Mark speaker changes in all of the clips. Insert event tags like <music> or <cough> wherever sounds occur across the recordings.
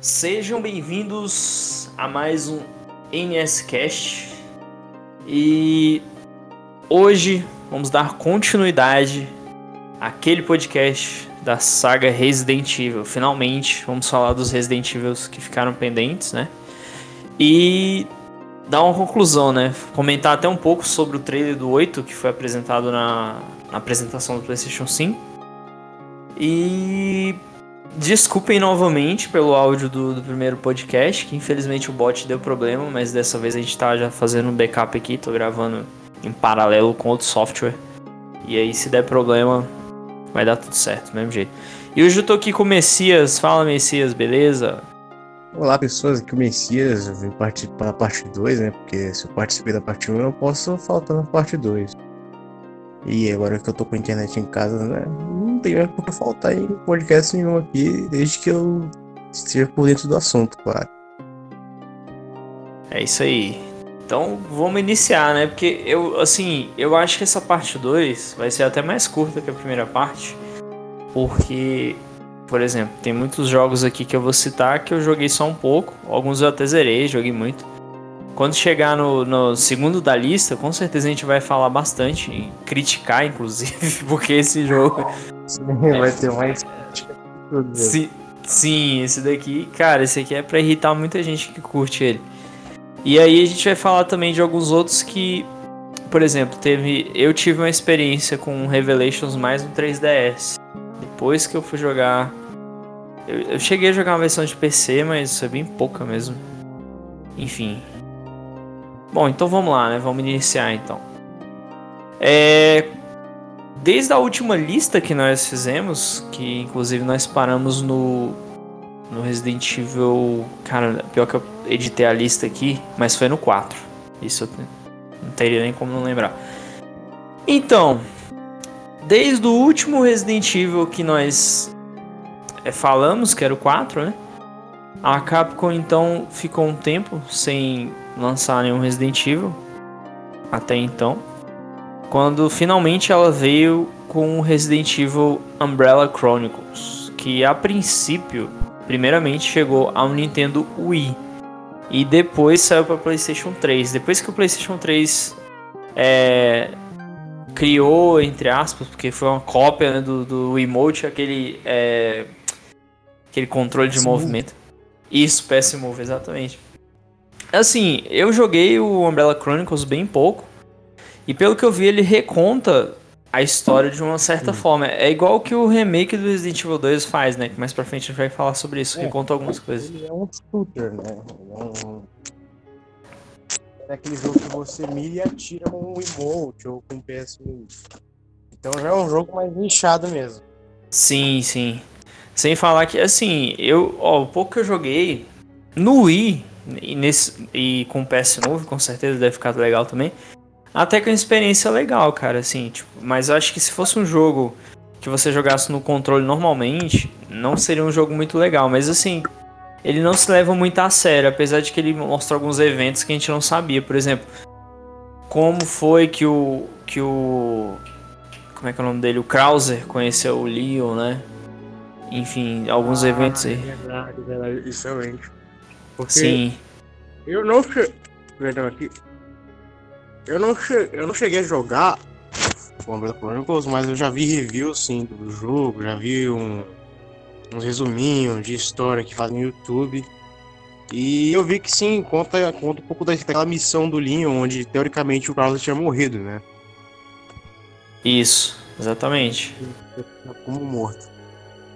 Speaker 1: Sejam bem-vindos a mais um NSCast e hoje vamos dar continuidade àquele podcast da saga Resident Evil. Finalmente vamos falar dos Resident Evil que ficaram pendentes, né? E dar uma conclusão, né? Comentar até um pouco sobre o trailer do 8 que foi apresentado na, na apresentação do PlayStation 5. E Desculpem novamente pelo áudio do, do, primeiro podcast, que infelizmente o bot deu problema, mas dessa vez a gente tá já fazendo um backup aqui, tô gravando em paralelo com outro software. E aí se der problema, vai dar tudo certo, do mesmo jeito. E hoje eu tô aqui com o Messias. Fala Messias, beleza?
Speaker 2: Olá pessoas, aqui é o Messias, eu vim participar da parte 2, né? Porque se eu participei da parte 1, eu não posso faltar na parte 2. E agora que eu tô com a internet em casa, né? Tem mais por faltar em podcast nenhum aqui, desde que eu esteja por dentro do assunto, claro.
Speaker 1: É isso aí. Então vamos iniciar, né? Porque eu, assim, eu acho que essa parte 2 vai ser até mais curta que a primeira parte. Porque, por exemplo, tem muitos jogos aqui que eu vou citar que eu joguei só um pouco. Alguns eu até zerei, joguei muito. Quando chegar no, no, segundo da lista, com certeza a gente vai falar bastante, criticar inclusive, <laughs> porque esse jogo.
Speaker 2: Sim, vai ter mais
Speaker 1: sim, sim, esse daqui, cara, esse aqui é pra irritar muita gente que curte ele. E aí a gente vai falar também de alguns outros que, por exemplo, teve. Eu tive uma experiência com Revelations mais no 3DS. Depois que eu fui jogar. Eu, eu cheguei a jogar uma versão de PC, mas foi bem pouca mesmo. Enfim, Bom, então vamos lá, né? Vamos iniciar então. É... Desde a última lista que nós fizemos, que inclusive nós paramos no, no Resident Evil. Cara, pior que eu editei a lista aqui, mas foi no 4. Isso eu não teria nem como não lembrar. Então, desde o último Resident Evil que nós é, falamos, que era o 4, né? A Capcom então ficou um tempo sem lançar nenhum Resident Evil até então. Quando finalmente ela veio com o Resident Evil Umbrella Chronicles, que a princípio, primeiramente chegou ao Nintendo Wii e depois saiu para PlayStation 3. Depois que o PlayStation 3 é, criou, entre aspas, porque foi uma cópia né, do, do Emote, aquele, é, aquele controle de movimento. Isso, PS Move, exatamente. Assim, eu joguei o Umbrella Chronicles bem pouco. E pelo que eu vi, ele reconta a história de uma certa hum. forma. É igual que o remake do Resident Evil 2 faz, né? Que mais pra frente a gente vai falar sobre isso. É, reconta algumas coisas.
Speaker 2: Ele é um shooter, né? É, um... é aquele jogo que você mira e atira com um emote ou com um PS1. Então já é um jogo mais nichado mesmo.
Speaker 1: Sim, sim. Sem falar que, assim, eu, ó, o pouco que eu joguei no Wii, e, nesse, e com o PS novo, com certeza deve ficar legal também. Até com uma experiência legal, cara, assim, tipo, mas eu acho que se fosse um jogo que você jogasse no controle normalmente, não seria um jogo muito legal, mas assim, ele não se leva muito a sério, apesar de que ele mostra alguns eventos que a gente não sabia, por exemplo, como foi que o que o como é que é o nome dele, o Krauser conheceu o Leon, né? Enfim, alguns
Speaker 2: ah,
Speaker 1: eventos aí.
Speaker 2: É verdade, verdade, excelente.
Speaker 1: Porque Sim.
Speaker 2: Eu não. Perdão aqui. Eu não, che... eu não cheguei a jogar o Umbrella Chronicles, mas eu já vi reviews sim do jogo, já vi um, uns resuminhos de história que fazem no YouTube. E eu vi que sim, conta, conta um pouco daquela missão do Leon, onde teoricamente o Carlos tinha morrido, né?
Speaker 1: Isso, exatamente.
Speaker 2: Como morto.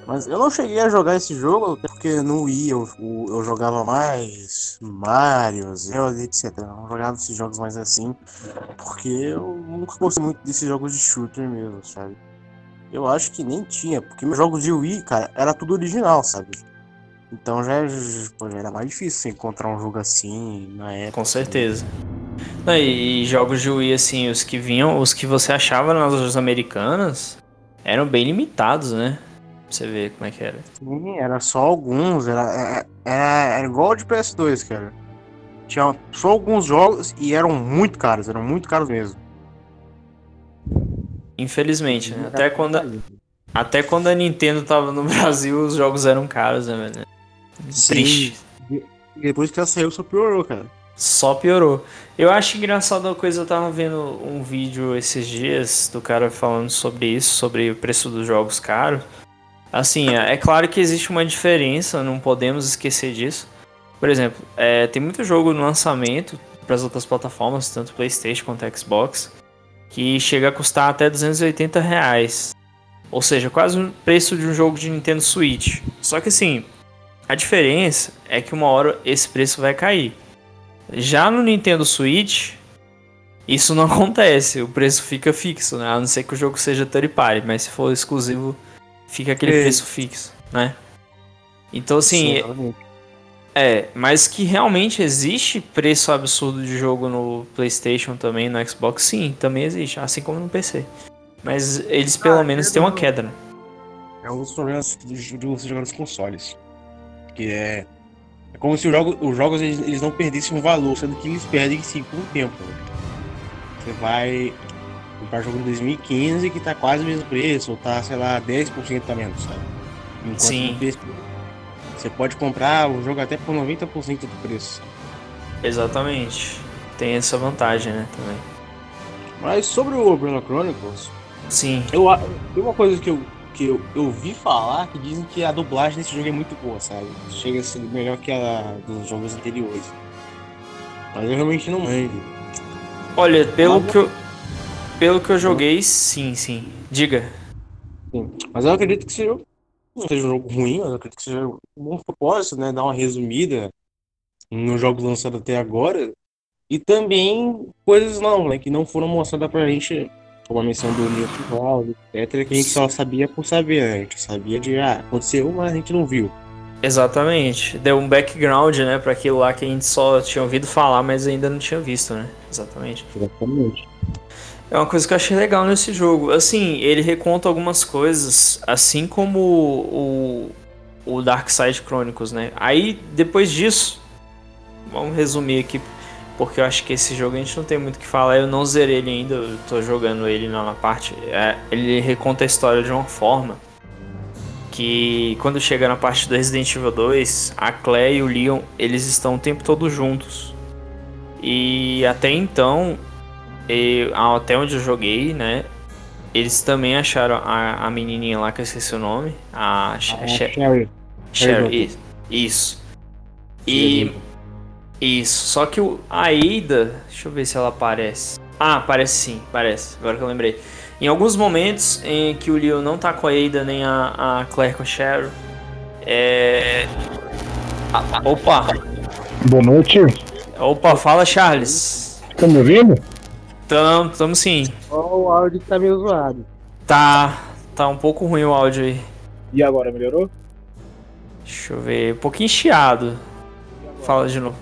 Speaker 2: Mas eu não cheguei a jogar esse jogo, porque no Wii eu, eu jogava mais Mario, Zelda, etc. Eu não jogava esses jogos mais assim, porque eu nunca gostei muito desses jogos de shooter mesmo, sabe? Eu acho que nem tinha, porque meus jogos de Wii, cara, era tudo original, sabe? Então já, pô, já era mais difícil encontrar um jogo assim na época.
Speaker 1: Com certeza. E jogos de Wii, assim, os que vinham, os que você achava nas lojas americanas, eram bem limitados, né? Você ver como é que era.
Speaker 2: Sim, era só alguns, era, era, é, é, era igual de PS2, cara. Tinha só alguns jogos e eram muito caros, eram muito caros mesmo.
Speaker 1: Infelizmente, né? Até quando, a, até quando a Nintendo tava no <laughs> Brasil, os jogos eram caros, né, velho? Triste.
Speaker 2: Sim. E depois que ela saiu, só piorou, cara.
Speaker 1: Só piorou. Eu acho engraçado uma coisa, eu tava vendo um vídeo esses dias do cara falando sobre isso, sobre o preço dos jogos caros. Assim, é claro que existe uma diferença, não podemos esquecer disso. Por exemplo, é, tem muito jogo no lançamento para as outras plataformas, tanto PlayStation quanto Xbox, que chega a custar até 280 reais. Ou seja, quase o preço de um jogo de Nintendo Switch. Só que assim, a diferença é que uma hora esse preço vai cair. Já no Nintendo Switch, isso não <laughs> acontece, o preço fica fixo, né? A não ser que o jogo seja third party, mas se for exclusivo, fica aquele é. preço fixo, né? Então assim, Sim, é, mas que realmente existe preço absurdo de jogo no PlayStation também, no Xbox, sim, também existe, assim como no PC. Mas eles pelo ah, menos têm uma queda, né?
Speaker 2: É um dos problemas de você jogar nos consoles. Que é é como se jogo, os jogos eles, eles, não perdessem um valor, sendo que eles perdem sim com o tempo. Você vai comprar jogo de 2015 que tá quase o mesmo preço, ou tá, sei lá, 10% a menos, sabe?
Speaker 1: Enquanto sim.
Speaker 2: Você pode comprar o jogo até por 90% do preço.
Speaker 1: Exatamente. Tem essa vantagem, né, também.
Speaker 2: Mas sobre o Umbrella Chronicles,
Speaker 1: Sim.
Speaker 2: Eu, tem uma coisa que eu, que eu, eu vi falar que dizem que a dublagem desse jogo é muito boa, sabe? Chega a ser melhor que a dos jogos anteriores. Mas eu realmente não manjo.
Speaker 1: Olha, pelo Mas... que eu. Pelo que eu joguei, sim, sim. Diga.
Speaker 2: Sim. Mas eu acredito que seja, não seja um jogo ruim, mas eu acredito que seja um bom propósito, né? Dar uma resumida nos jogos lançados até agora. E também coisas novas, né? Que não foram mostradas pra gente como a menção do Newton etc., que a gente só sabia por saber, né? A gente sabia de, ah, aconteceu, mas a gente não viu.
Speaker 1: Exatamente. Deu um background, né, para aquilo lá que a gente só tinha ouvido falar, mas ainda não tinha visto, né? Exatamente.
Speaker 2: Exatamente.
Speaker 1: É uma coisa que eu achei legal nesse jogo. Assim, ele reconta algumas coisas, assim como o, o Dark Side Chronicles, né? Aí, depois disso, vamos resumir aqui porque eu acho que esse jogo a gente não tem muito o que falar. Eu não zerei ele ainda, eu tô jogando ele na parte. É, ele reconta a história de uma forma que quando chega na parte do Resident Evil 2, a Claire e o Leon eles estão o tempo todo juntos. E até então, eu, até onde eu joguei, né? Eles também acharam a, a menininha lá que eu esqueci o nome, a,
Speaker 2: a Sherry.
Speaker 1: Sherry, isso. E isso, só que o, a Ada, deixa eu ver se ela aparece. Ah, aparece sim, parece, agora que eu lembrei. Em alguns momentos em que o Leo não tá com a Ada nem a, a Claire com a Cheryl, é. Ah, opa!
Speaker 3: Boa noite.
Speaker 1: Opa, fala Charles.
Speaker 3: Tá me ouvindo?
Speaker 1: Tamo, tamo sim.
Speaker 2: Oh, o áudio tá meio zoado.
Speaker 1: Tá, tá um pouco ruim o áudio aí.
Speaker 3: E agora, melhorou?
Speaker 1: Deixa eu ver, um pouquinho chiado. Fala de novo.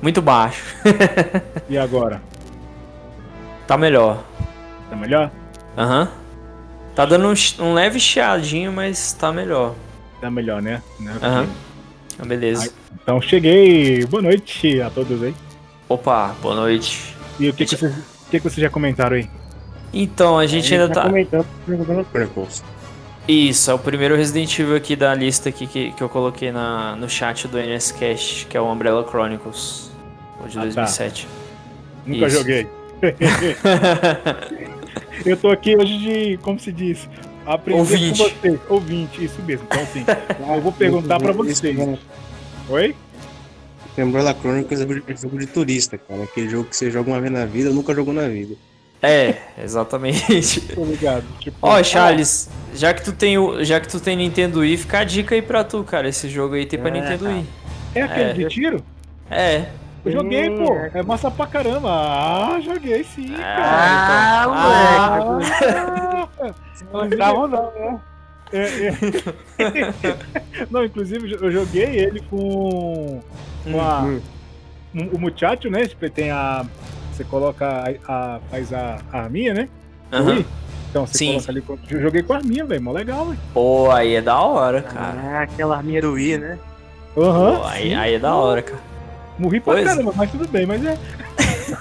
Speaker 1: Muito baixo. <laughs>
Speaker 3: e agora?
Speaker 1: Tá melhor.
Speaker 3: Tá melhor?
Speaker 1: Aham. Uhum. Tá dando um, um, leve chiadinho, mas tá melhor.
Speaker 3: Tá melhor, né?
Speaker 1: né? Aham. Uhum. beleza.
Speaker 3: então cheguei. Boa noite a todos aí.
Speaker 1: Opa, boa noite.
Speaker 3: E o que, que, vocês, que, que vocês já comentaram aí?
Speaker 1: Então, a gente, a gente ainda tá.
Speaker 2: comentando
Speaker 1: isso, é o primeiro Resident Evil aqui da lista aqui que, que eu coloquei na, no chat do NSCast, que é o Umbrella Chronicles o de ah, 2007. Tá.
Speaker 3: Nunca isso. joguei. <laughs> eu tô aqui hoje de, como se diz, aprender
Speaker 1: Ouvinte.
Speaker 3: com vocês. Ouvinte, isso mesmo. Então, assim, <laughs> eu vou perguntar pra vocês. Oi?
Speaker 2: Umbrella Chronicles é jogo de turista, cara. Aquele jogo que você joga uma vez na vida, nunca jogou na vida.
Speaker 1: É, exatamente. <laughs>
Speaker 3: Obrigado.
Speaker 1: Tipo, Ó, oh, Charles, já que tu tem o, já que tu tem Nintendo Wii, fica a dica aí pra tu, cara. Esse jogo aí tem pra é, Nintendo Wii.
Speaker 3: É aquele é. de tiro?
Speaker 1: É.
Speaker 3: Eu joguei, hum, pô. É massa pra caramba. Ah, joguei sim,
Speaker 1: ah, cara. Ah, então, moleque.
Speaker 3: Ah, <laughs> não não, né? É, é. <laughs> não, inclusive eu joguei ele com, com a, hum, hum. o muchacho, né? Tipo, tem a. Você coloca a. a faz a, a arminha, né?
Speaker 1: Uhum.
Speaker 3: Então você Sim. coloca ali. Eu joguei com a arminha, velho. Mó legal, velho.
Speaker 1: Pô, aí é da hora, cara.
Speaker 2: Ah, aquela arminha do Wii, né?
Speaker 3: Aham. Uhum,
Speaker 1: aí, aí é da hora, cara.
Speaker 3: Morri pra pois. caramba, mas tudo bem, mas é.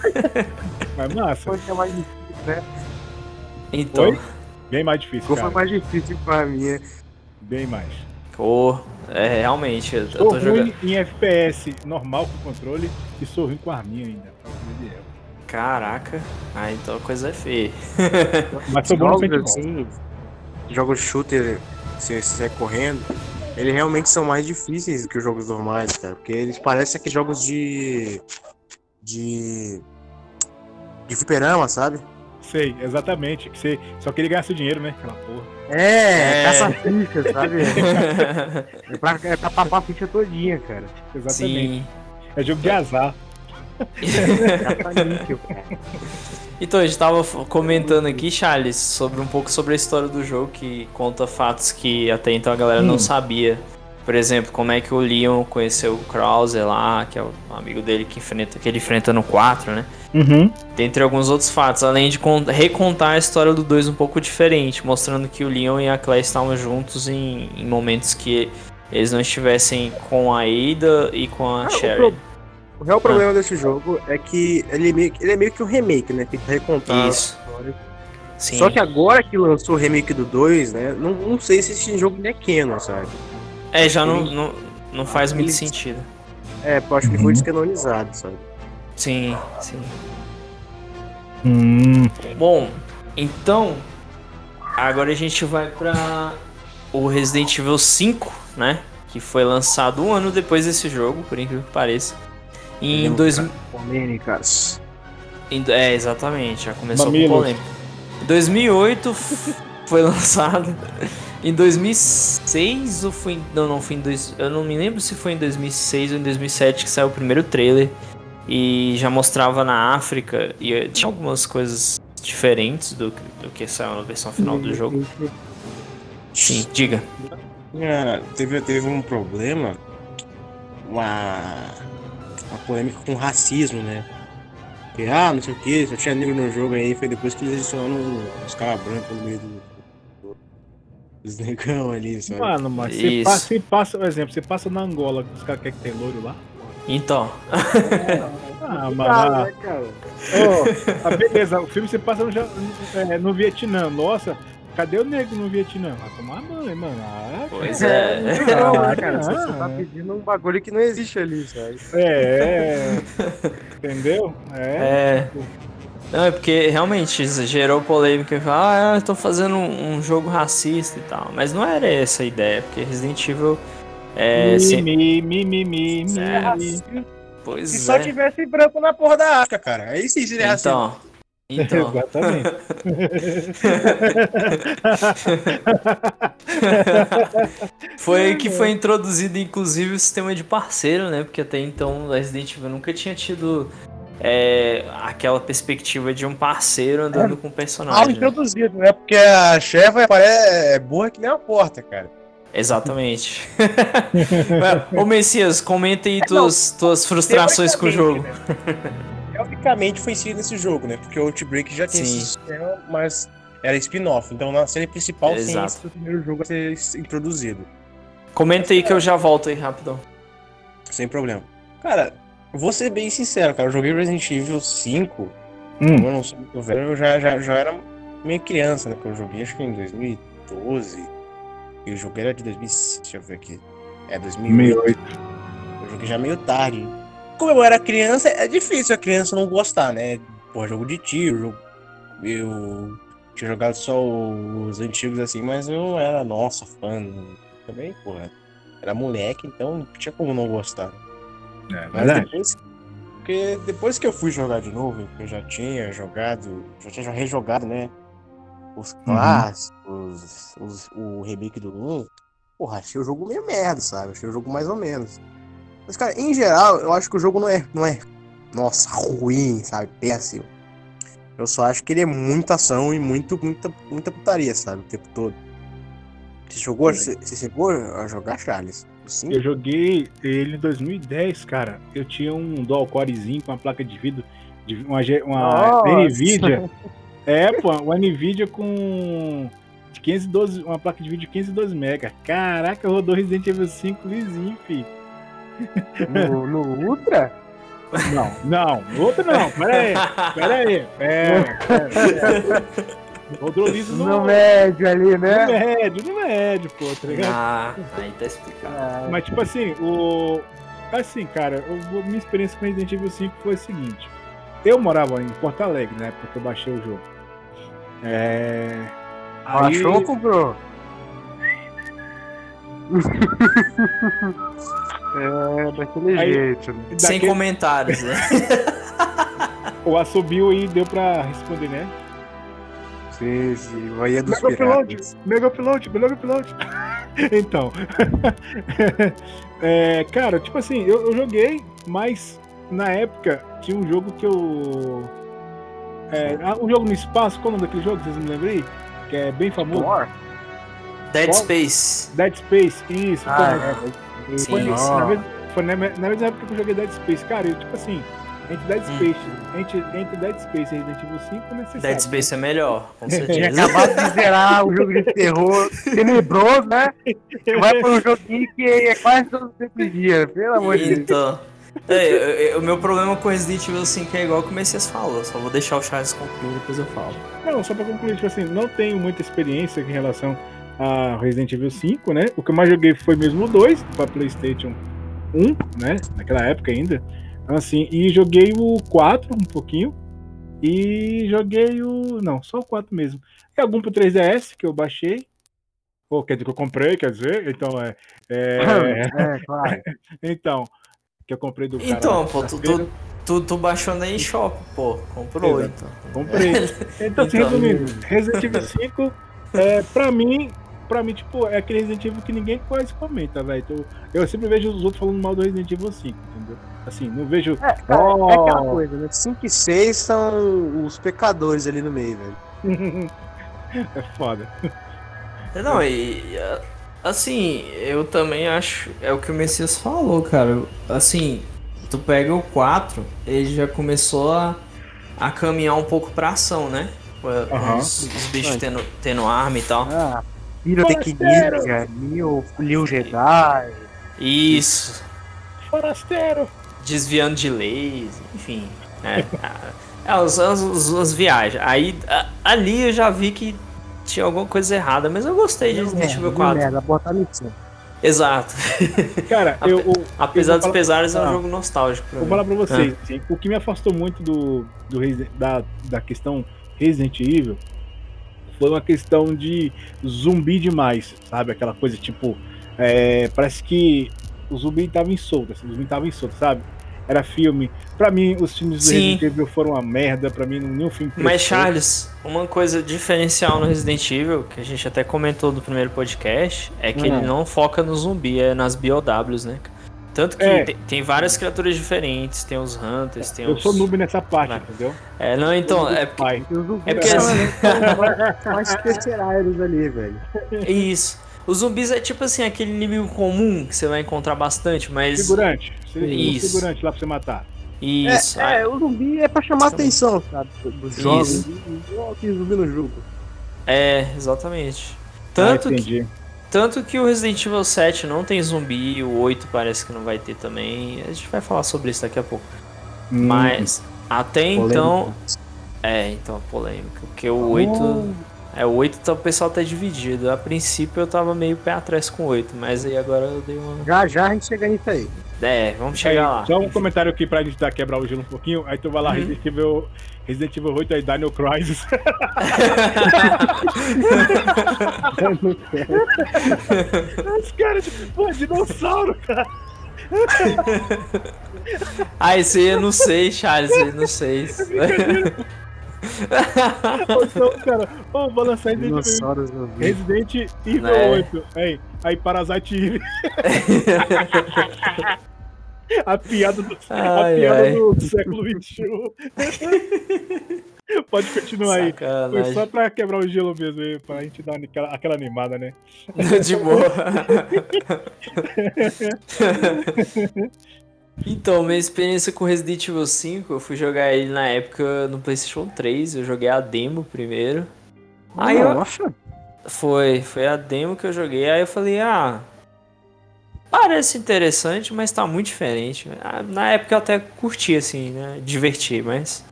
Speaker 3: <laughs> mas massa.
Speaker 2: Foi é mais difícil, né?
Speaker 1: Então. Foi?
Speaker 3: Bem mais difícil.
Speaker 2: Qual foi mais difícil pra mim?
Speaker 3: Bem mais.
Speaker 1: Oh, é, realmente, eu,
Speaker 3: Sou
Speaker 1: tô
Speaker 3: ruim
Speaker 1: jogando.
Speaker 3: em FPS normal com controle e sou ruim com arminha ainda.
Speaker 1: Caraca, ah, então a coisa é feia. <laughs>
Speaker 3: Mas sou bom no
Speaker 2: assim, jogos shooter, você sai correndo, eles realmente são mais difíceis do que os jogos normais, cara. Porque eles parecem aqueles jogos de. de. de fliperama, sabe?
Speaker 3: Sei, exatamente. Que você só queria ganhar seu dinheiro, né? Aquela porra.
Speaker 2: É,
Speaker 1: É.
Speaker 2: caça-ficha, sabe? <laughs> é pra, é pra papar a ficha todinha, cara.
Speaker 3: Exatamente.
Speaker 1: Sim.
Speaker 3: É jogo de azar.
Speaker 2: Caça-níquel, <laughs> cara.
Speaker 1: Então, a gente tava comentando aqui, Charles, sobre um pouco sobre a história do jogo, que conta fatos que até então a galera não
Speaker 3: Hum.
Speaker 1: sabia. Por exemplo, como é que o Leon conheceu o Krauser lá, que é o amigo dele que, enfrenta, que ele enfrenta no 4, né?
Speaker 3: Uhum.
Speaker 1: Dentre alguns outros fatos, além de con- recontar a história do 2 um pouco diferente, mostrando que o Leon e a Claire estavam juntos em, em momentos que eles não estivessem com a Ada e com a
Speaker 2: Ah, o
Speaker 1: Sherry.
Speaker 2: pro- O real problema desse jogo é que ele é meio, que- ele é meio que um remake, né? Tem que recontar.
Speaker 1: Isso.
Speaker 2: a história.
Speaker 1: Sim.
Speaker 2: Só que agora que lançou o remake do 2, né? Não, não sei se esse jogo é canon, sabe?
Speaker 1: É, já não,
Speaker 2: ele-
Speaker 1: não, não faz muito
Speaker 2: ele-
Speaker 1: sentido.
Speaker 2: É, eu acho que
Speaker 3: Uhum.
Speaker 2: foi descanonizado, sabe?
Speaker 1: Sim, sim.
Speaker 3: Hum.
Speaker 1: Bom, então agora a gente vai pra o Resident Evil 5, né? Que foi lançado um ano depois desse jogo, por incrível que pareça. Em dois?
Speaker 2: Polêmicas.
Speaker 1: em- é, exatamente, já começou
Speaker 3: Mamilos.
Speaker 1: com polêmica. Em 2008 f- <laughs> foi lançado. Em 2006 ou foi não, não foi em dois, eu não me lembro se foi em 2006 ou em 2007 que saiu o primeiro trailer e já mostrava na África e eh, tinha algumas coisas diferentes do, que- do que saiu na versão final do jogo. Sim, diga.
Speaker 2: Teve, teve um problema, uma, uma polêmica com racismo, né? Que, ah, não sei o que, só tinha negro no jogo aí, foi depois que eles adicionaram os caras brancos no meio do, dos negão ali, sabe?
Speaker 3: Mano, mas você passa, você passa, por exemplo, você passa na Angola, os caras querem que tem loiro lá.
Speaker 1: Então,
Speaker 3: Ah, <laughs>
Speaker 2: Ah,
Speaker 3: mano.
Speaker 2: né,
Speaker 3: ah, beleza, o filme você passa no, é, no Vietnã. Nossa, cadê o negro no Vietnã? Vai tomar banho, mano. Ah,
Speaker 1: pois
Speaker 3: cara.
Speaker 1: é.
Speaker 2: Não, <laughs>
Speaker 3: Ah,
Speaker 2: né, cara? Você, você tá
Speaker 3: ah.
Speaker 2: pedindo um bagulho que não existe ali, sabe?
Speaker 3: É, entendeu? É. <laughs>
Speaker 1: É. Não, é porque realmente gerou polêmica. Ah, eu tô fazendo um, um jogo racista e tal. Mas não era essa a ideia, porque Resident Evil é.
Speaker 3: mi,
Speaker 1: se-
Speaker 3: mi, mi, mi, mi, mi,
Speaker 1: É. Pois
Speaker 2: Se
Speaker 1: é.
Speaker 2: só tivesse branco na porra da África, cara. Aí sim seria racismo.
Speaker 1: Então. Então. <laughs>
Speaker 3: Exatamente. <laughs>
Speaker 1: Foi aí que foi introduzido, inclusive, o sistema de parceiro, né? Porque até então o Resident Evil nunca tinha tido é, aquela perspectiva de um parceiro andando com o
Speaker 2: Mal
Speaker 1: personagem. né?
Speaker 2: introduzido, né? Porque a chefa é burra que nem a porta, cara.
Speaker 1: Exatamente. <laughs> Ô Messias, comenta aí tuas, tuas frustrações com o jogo.
Speaker 2: Teoricamente foi inserido nesse jogo, né? Porque o Outbreak já tinha
Speaker 1: Sim.
Speaker 2: esse sistema, mas era spin-off. Então na série principal sim,
Speaker 1: Exato.
Speaker 2: foi o primeiro jogo a ser introduzido.
Speaker 1: Comenta aí que eu já volto aí rapidão.
Speaker 2: Sem problema. Cara, vou ser bem sincero, cara. Eu joguei Resident Evil 5.
Speaker 3: Hum.
Speaker 2: Eu não sou muito velho, eu já, já, já era meio criança, né? Porque eu joguei acho que em 2012. E o jogo era de 2000. Deixa eu ver aqui. É 2008.
Speaker 3: 2008.
Speaker 2: Eu joguei já meio tarde. Como eu era criança, é difícil a criança não gostar, né? Pô, jogo de tiro, eu tinha jogado só os antigos assim, mas eu era, nossa, fã. Também, porra, era moleque, então não tinha como não gostar.
Speaker 3: É
Speaker 2: Mas
Speaker 3: verdade.
Speaker 2: depois, porque depois que eu fui jogar de novo, que eu já tinha jogado, já tinha rejogado, né? Os clássicos, os- o remake do 1, porra, achei o jogo meio merda, sabe? Achei o jogo mais ou menos. Mas, cara, em geral, eu acho que o jogo não é, não é, nossa, ruim, sabe? Péssimo. Eu só acho que ele é muita ação e muito, muita, muita putaria, sabe? O tempo todo. Você jogou, você, você chegou a jogar, Charles? Sim?
Speaker 3: Eu joguei ele em 2010, cara. Eu tinha um dual corezinho com uma placa de vídeo, de uma, uma. Nvidia. <laughs> É, pô, uma Nvidia com de 512, uma placa de vídeo de 512 mega. Caraca, rodou Resident Evil 5 lisinho, filho.
Speaker 2: No, no Ultra?
Speaker 3: Não, não, outro não. Pera aí, pera aí. Pera, pera, pera. Rodou liso no,
Speaker 2: No médio ali,
Speaker 3: no
Speaker 2: né?
Speaker 3: médio, no médio, pô, tá ligado?
Speaker 1: Ah, aí tá explicado.
Speaker 3: Mas, tipo assim, o. Assim, cara, o- minha experiência com Resident Evil 5 foi a seguinte. Eu morava em Porto Alegre, na época que eu baixei o jogo. É. aí-
Speaker 2: Achou ou comprou? <laughs> é, daquele
Speaker 3: Aí-
Speaker 2: jeito. né?
Speaker 1: Sem
Speaker 3: daquele-
Speaker 1: comentários, né? <laughs>
Speaker 3: O assobio aí deu pra responder, né?
Speaker 2: Sim, sim. Bahia dos
Speaker 3: Mega
Speaker 2: Piratas.
Speaker 3: Mega Upload, Mega Upload. <laughs> então. é, cara, tipo assim, eu, eu joguei, mas na época tinha um jogo que eu. É, ah, um jogo no espaço, qual é o nome daquele jogo? Vocês me lembram aí? Que é bem famoso.
Speaker 2: War?
Speaker 1: Dead
Speaker 3: Qual?
Speaker 1: Space.
Speaker 3: Dead Space, isso.
Speaker 2: Ah,
Speaker 3: foi,
Speaker 2: é.
Speaker 1: Sim,
Speaker 3: foi, na, vez, foi na, na mesma época que eu joguei Dead Space. Cara, eu, tipo assim, entre Dead
Speaker 1: Hum.
Speaker 3: Space, entre, entre Dead Space e Resident Evil 5, é necessário.
Speaker 1: Dead Space é melhor, com <laughs> certeza.
Speaker 2: acabado de zerar o jogo de terror tenebroso, né? Vai para um joguinho que é quase todo tempo dia, pelo amor de Deus.
Speaker 1: Então. É, eu- eu- o meu problema com Resident Evil 5 é igual que o Messias falou. Só vou deixar o Charles concluir, depois eu falo.
Speaker 3: Não, só pra concluir, tipo assim, não tenho muita experiência em relação a Resident Evil 5, né? O que eu mais joguei foi mesmo o 2, pra Playstation 1, né? Naquela época ainda. Então, assim, e joguei o 4 um pouquinho. E joguei o. Não, só o 4 mesmo. E algum pro 3DS que eu baixei. Ou quer dizer, que eu comprei, quer dizer. Então, é. é <laughs>
Speaker 2: É, claro. <laughs>
Speaker 3: então, que eu comprei do cara.
Speaker 1: Então, pô, tu, tu, tu, tu baixou na eShop, pô. Comprou,
Speaker 3: Exato. <laughs>
Speaker 1: então.
Speaker 3: Comprei. Então, assim,
Speaker 1: Então.
Speaker 3: resumindo, Resident Evil 5, é, pra mim, pra mim, tipo, é aquele Resident Evil que ninguém quase comenta, velho. Então, eu sempre vejo os outros falando mal do Resident Evil 5, entendeu? Assim, não vejo.
Speaker 2: É, cara,
Speaker 3: Oh.
Speaker 2: é aquela coisa, né? 5 e 6 são os pecadores ali no meio, velho. <laughs>
Speaker 3: é foda.
Speaker 1: Não, e a- assim, eu também acho. É o que o Messias falou, cara. Assim, tu pega o 4, ele já começou a, a caminhar um pouco pra ação, né? Com
Speaker 3: Aham.
Speaker 1: Os, os bichos tendo, tendo arma e tal.
Speaker 2: Ah, pirotecnia, Lil, Lil Jedi.
Speaker 1: Isso.
Speaker 3: Forasteiro!
Speaker 1: Desviando de leis, enfim. né? <laughs> É, as, as, as- as viagens. Aí, a- ali eu já vi que tinha alguma coisa errada, mas eu gostei de Resident Evil 4.
Speaker 2: merda, botar.
Speaker 1: Exato.
Speaker 3: Cara, eu, eu,
Speaker 1: Apesar
Speaker 3: Eu
Speaker 1: dos
Speaker 3: falar-
Speaker 1: pesares, é um
Speaker 3: Ah.
Speaker 1: jogo nostálgico pra
Speaker 3: vou
Speaker 1: mim.
Speaker 3: falar pra vocês,
Speaker 1: Ah.
Speaker 3: assim, o que me afastou muito do, do da, da questão Resident Evil foi uma questão de zumbi demais, sabe? Aquela coisa tipo. é, parece que o zumbi tava em solta, assim, o zumbi tava em solta, sabe? Era filme. Pra mim, os filmes do
Speaker 1: Sim.
Speaker 3: Resident Evil foram uma merda, pra mim nenhum filme
Speaker 1: Mas,
Speaker 3: prestou.
Speaker 1: Charles, uma coisa diferencial no Resident Evil, que a gente até comentou no primeiro podcast, é que
Speaker 2: Hum.
Speaker 1: ele não foca no zumbi, é nas BOWs, né? Tanto que
Speaker 3: É.
Speaker 1: tem, tem várias criaturas diferentes, tem os Hunters, tem
Speaker 3: Eu
Speaker 1: os.
Speaker 3: sou noob nessa parte, entendeu?
Speaker 1: É, não, então, é porque.
Speaker 3: Pai.
Speaker 1: É porque assim- <laughs>
Speaker 2: mais especiais ali, velho.
Speaker 1: Isso. Os zumbis é tipo assim, aquele inimigo comum que você vai encontrar bastante, mas.
Speaker 3: Figurante. Tem um
Speaker 1: Isso.
Speaker 3: figurante lá pra você matar.
Speaker 1: Isso.
Speaker 2: É, é, o zumbi é pra chamar
Speaker 1: Isso.
Speaker 2: atenção, sabe? Dos jogos. Que zumbi no jogo.
Speaker 1: é, exatamente. Tanto
Speaker 3: ah,
Speaker 1: que. Tanto que o Resident Evil 7 não tem zumbi, o 8 parece que não vai ter também. A gente vai falar sobre isso daqui a pouco.
Speaker 3: Hum.
Speaker 1: Mas até
Speaker 2: Polêmica.
Speaker 1: então. É, então, polêmica. Porque o 8. É, o 8 tá, o pessoal tá dividido. A princípio eu tava meio pé atrás com o 8, mas aí agora eu dei uma.
Speaker 2: Já já a gente chega nisso aí.
Speaker 1: É, vamos chegar lá.
Speaker 3: Só um comentário aqui pra gente dar, quebrar o gelo um pouquinho. Aí tu vai lá,
Speaker 1: Uhum.
Speaker 3: Resident, Evil, Resident Evil 8 aí, Daniel Crisis. <laughs> Os caras, tipo, pô, dinossauro, cara.
Speaker 1: ah, esse aí eu não sei, Charles, eu não sei.
Speaker 3: Então, cara, vou lançar Resident Evil. Resident Evil
Speaker 1: Né?
Speaker 3: 8. Aí, aí Parasite Eve. <laughs> A piada do, a
Speaker 1: Ai,
Speaker 3: piada
Speaker 1: ai.
Speaker 3: do século XXI. Pode continuar aí. Foi só pra quebrar o gelo mesmo, aí, pra gente dar aquela, aquela animada, né? <laughs>
Speaker 1: De boa. então, minha experiência com Resident Evil 5, eu fui jogar ele na época no PlayStation 3, eu joguei a demo primeiro. Aí eu,
Speaker 2: Nossa,
Speaker 1: foi, foi a demo que eu joguei, aí eu falei, ah, parece interessante, mas tá muito diferente. Ah, Na época eu até curti assim, né, diverti, mas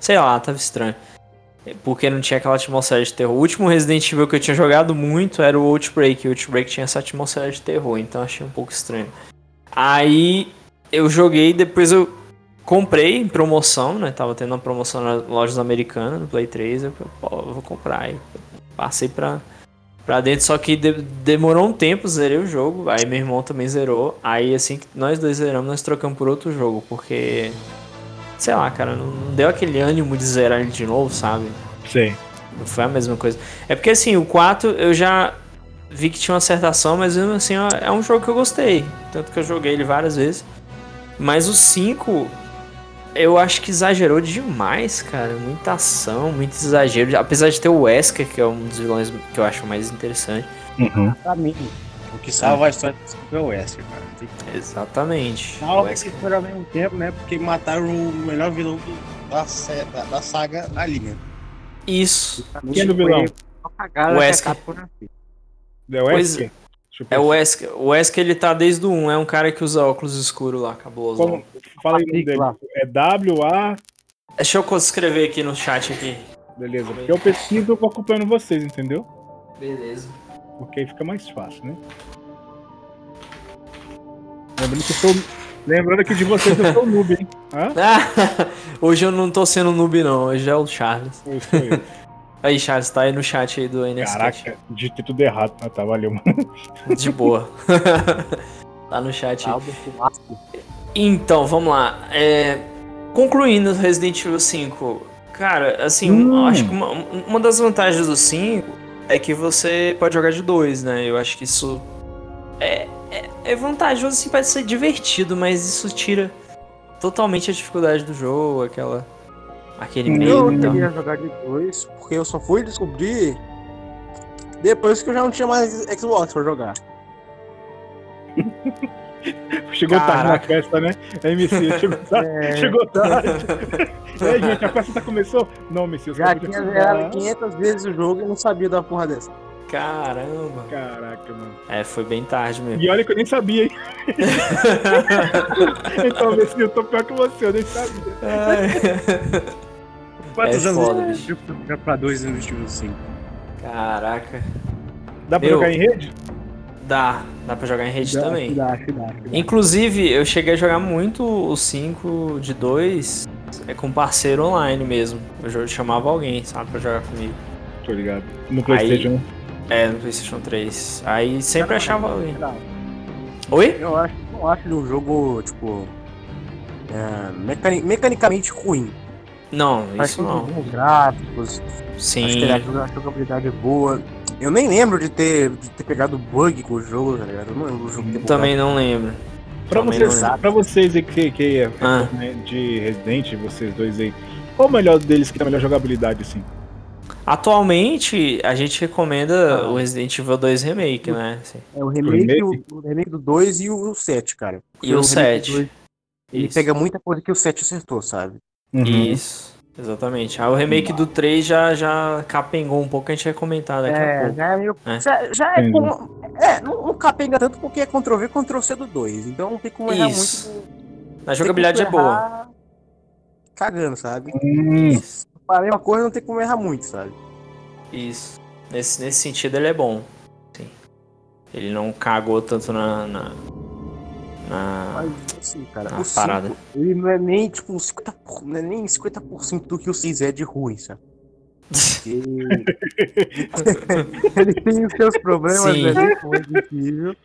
Speaker 1: sei lá, tava estranho. Porque não tinha aquela atmosfera de terror. O último Resident Evil que eu tinha jogado muito era o Outbreak. O Outbreak tinha essa atmosfera de terror, então achei um pouco estranho. Aí eu joguei, depois eu comprei em promoção, né? Tava tendo uma promoção nas lojas americanas, no Play 3. Eu falei, pô, eu vou comprar. Aí passei pra, pra dentro, só que de, demorou um tempo, zerei o jogo. Aí meu irmão também zerou. Aí assim que nós dois zeramos, nós trocamos por outro jogo, porque sei lá, cara, não, não deu aquele ânimo de zerar ele de novo, sabe?
Speaker 3: Sim.
Speaker 1: Não foi a mesma coisa. É porque assim, o 4 eu já vi que tinha uma acertação, mas mesmo assim é um jogo que eu gostei. Tanto que eu joguei ele várias vezes. Mas o 5, eu acho que exagerou demais, cara. Muita ação, muito exagero. Apesar de ter o Wesker, que é um dos vilões que eu acho mais interessante.
Speaker 3: Uhum.
Speaker 2: Pra mim, o que salva a história do é o Wesker, cara.
Speaker 1: Exatamente.
Speaker 2: Salva esse foi ao mesmo tempo, né? Porque mataram o melhor vilão da, da, da, saga ali, né?
Speaker 1: Isso.
Speaker 3: Quem é do vilão?
Speaker 1: O Wesker.
Speaker 3: É o Wesker?
Speaker 1: É o Wesker. O Wesker ele tá desde o 1, é um cara que usa óculos escuros lá, cabuloso.
Speaker 3: Como? Fala aí o nome dele. É W-A.
Speaker 1: Deixa eu escrever aqui no chat aqui.
Speaker 3: Beleza. Porque eu pesquiso, eu vou acompanhando vocês, entendeu?
Speaker 1: Beleza.
Speaker 3: Porque aí fica mais fácil, né? Lembrando que eu sou. Lembrando que de vocês eu sou noob, hein?
Speaker 1: Hã? <laughs> hoje eu não tô sendo noob, não. Hoje é o Charles.
Speaker 3: Sou <laughs> eu.
Speaker 1: Aí, Charles, tá aí no chat aí do NS.
Speaker 3: Caraca, digitei tudo errado. Ah, tá, valeu, mano.
Speaker 1: De boa. <laughs> tá no chat aí. Então, vamos lá. É... Concluindo Resident Evil 5. Cara, assim, hum. acho que uma, uma das vantagens do 5 é que você pode jogar de dois, né? Eu acho que isso é, é, é vantajoso, assim, pode ser divertido, mas isso tira totalmente a dificuldade do jogo, aquela Aquele meio.
Speaker 2: Eu então. queria jogar de dois, porque eu só fui descobrir depois que eu já não tinha mais Xbox pra jogar. <laughs> <laughs>
Speaker 3: Chegou Caraca. tarde na festa, né? MC, chegou <laughs> tarde. É. Chegou tarde. <laughs> é, gente, a festa tá começou? Não, MC, eu
Speaker 2: Já tinha zerado 500 vezes o jogo e não sabia da porra dessa.
Speaker 1: Caramba.
Speaker 3: Caraca, mano.
Speaker 1: É, foi bem tarde mesmo.
Speaker 3: E olha que eu nem sabia, hein? então, MC, eu tô pior que você, eu nem sabia.
Speaker 1: É.
Speaker 2: Quantos é anos foda, bicho. Já pra dois anos de 5?
Speaker 1: Caraca.
Speaker 3: Dá pra Meu, jogar em rede?
Speaker 1: Dá, dá pra jogar em rede
Speaker 3: dá,
Speaker 1: também.
Speaker 3: Dá, dá, dá,
Speaker 1: Inclusive, eu cheguei a jogar muito o 5 de 2 é, com parceiro online mesmo. Eu chamava alguém, sabe, pra jogar comigo.
Speaker 3: Tô ligado. No Playstation?
Speaker 1: Aí, é, no Playstation 3. Aí sempre achava alguém. Oi?
Speaker 2: Eu acho, eu acho um jogo, tipo. É, mecani mecanicamente ruim.
Speaker 1: Não, isso não.
Speaker 2: gráficos.
Speaker 1: Sim.
Speaker 2: Acho que a jogabilidade é boa. Eu nem lembro de ter, de ter pegado bug com o jogo, tá ligado? Eu não lembro do jogo ter
Speaker 1: Também não lembro.
Speaker 3: Pra vocês, pra vocês aí que, que é ah. né, de Resident, vocês dois aí, qual o melhor deles que tem a melhor jogabilidade, assim?
Speaker 1: Atualmente, a gente recomenda ah. o Resident Evil 2 Remake, né? Assim.
Speaker 2: É o remake, o remake? O, o remake do 2 e o, o 7, cara.
Speaker 1: E o, o 7. 2,
Speaker 2: ele pega muita coisa que o 7 acertou, sabe?
Speaker 1: Uhum. Isso. Exatamente. Ah, o remake do 3 já, já capengou um pouco, a gente vai comentar daqui
Speaker 2: é,
Speaker 1: a pouco.
Speaker 2: Já é, meio, é. Já, já é, com, é não, não, capenga tanto porque é Ctrl-V, Ctrl-C do 2. Então não tem como errar Isso. muito.
Speaker 1: A jogabilidade é boa.
Speaker 2: Cagando, sabe?
Speaker 3: Hum.
Speaker 2: A mesma coisa não tem como errar muito, sabe?
Speaker 1: Isso. Nesse, nesse sentido ele é bom. Sim. Ele não cagou tanto na, na na, Mas, assim, cara, parada. Cinco,
Speaker 2: ele não é nem tipo 50%, não é nem 50% do que o 6 é de ruim, sabe? <laughs> ele... <laughs> ele tem os seus problemas, Sim. né? É difícil.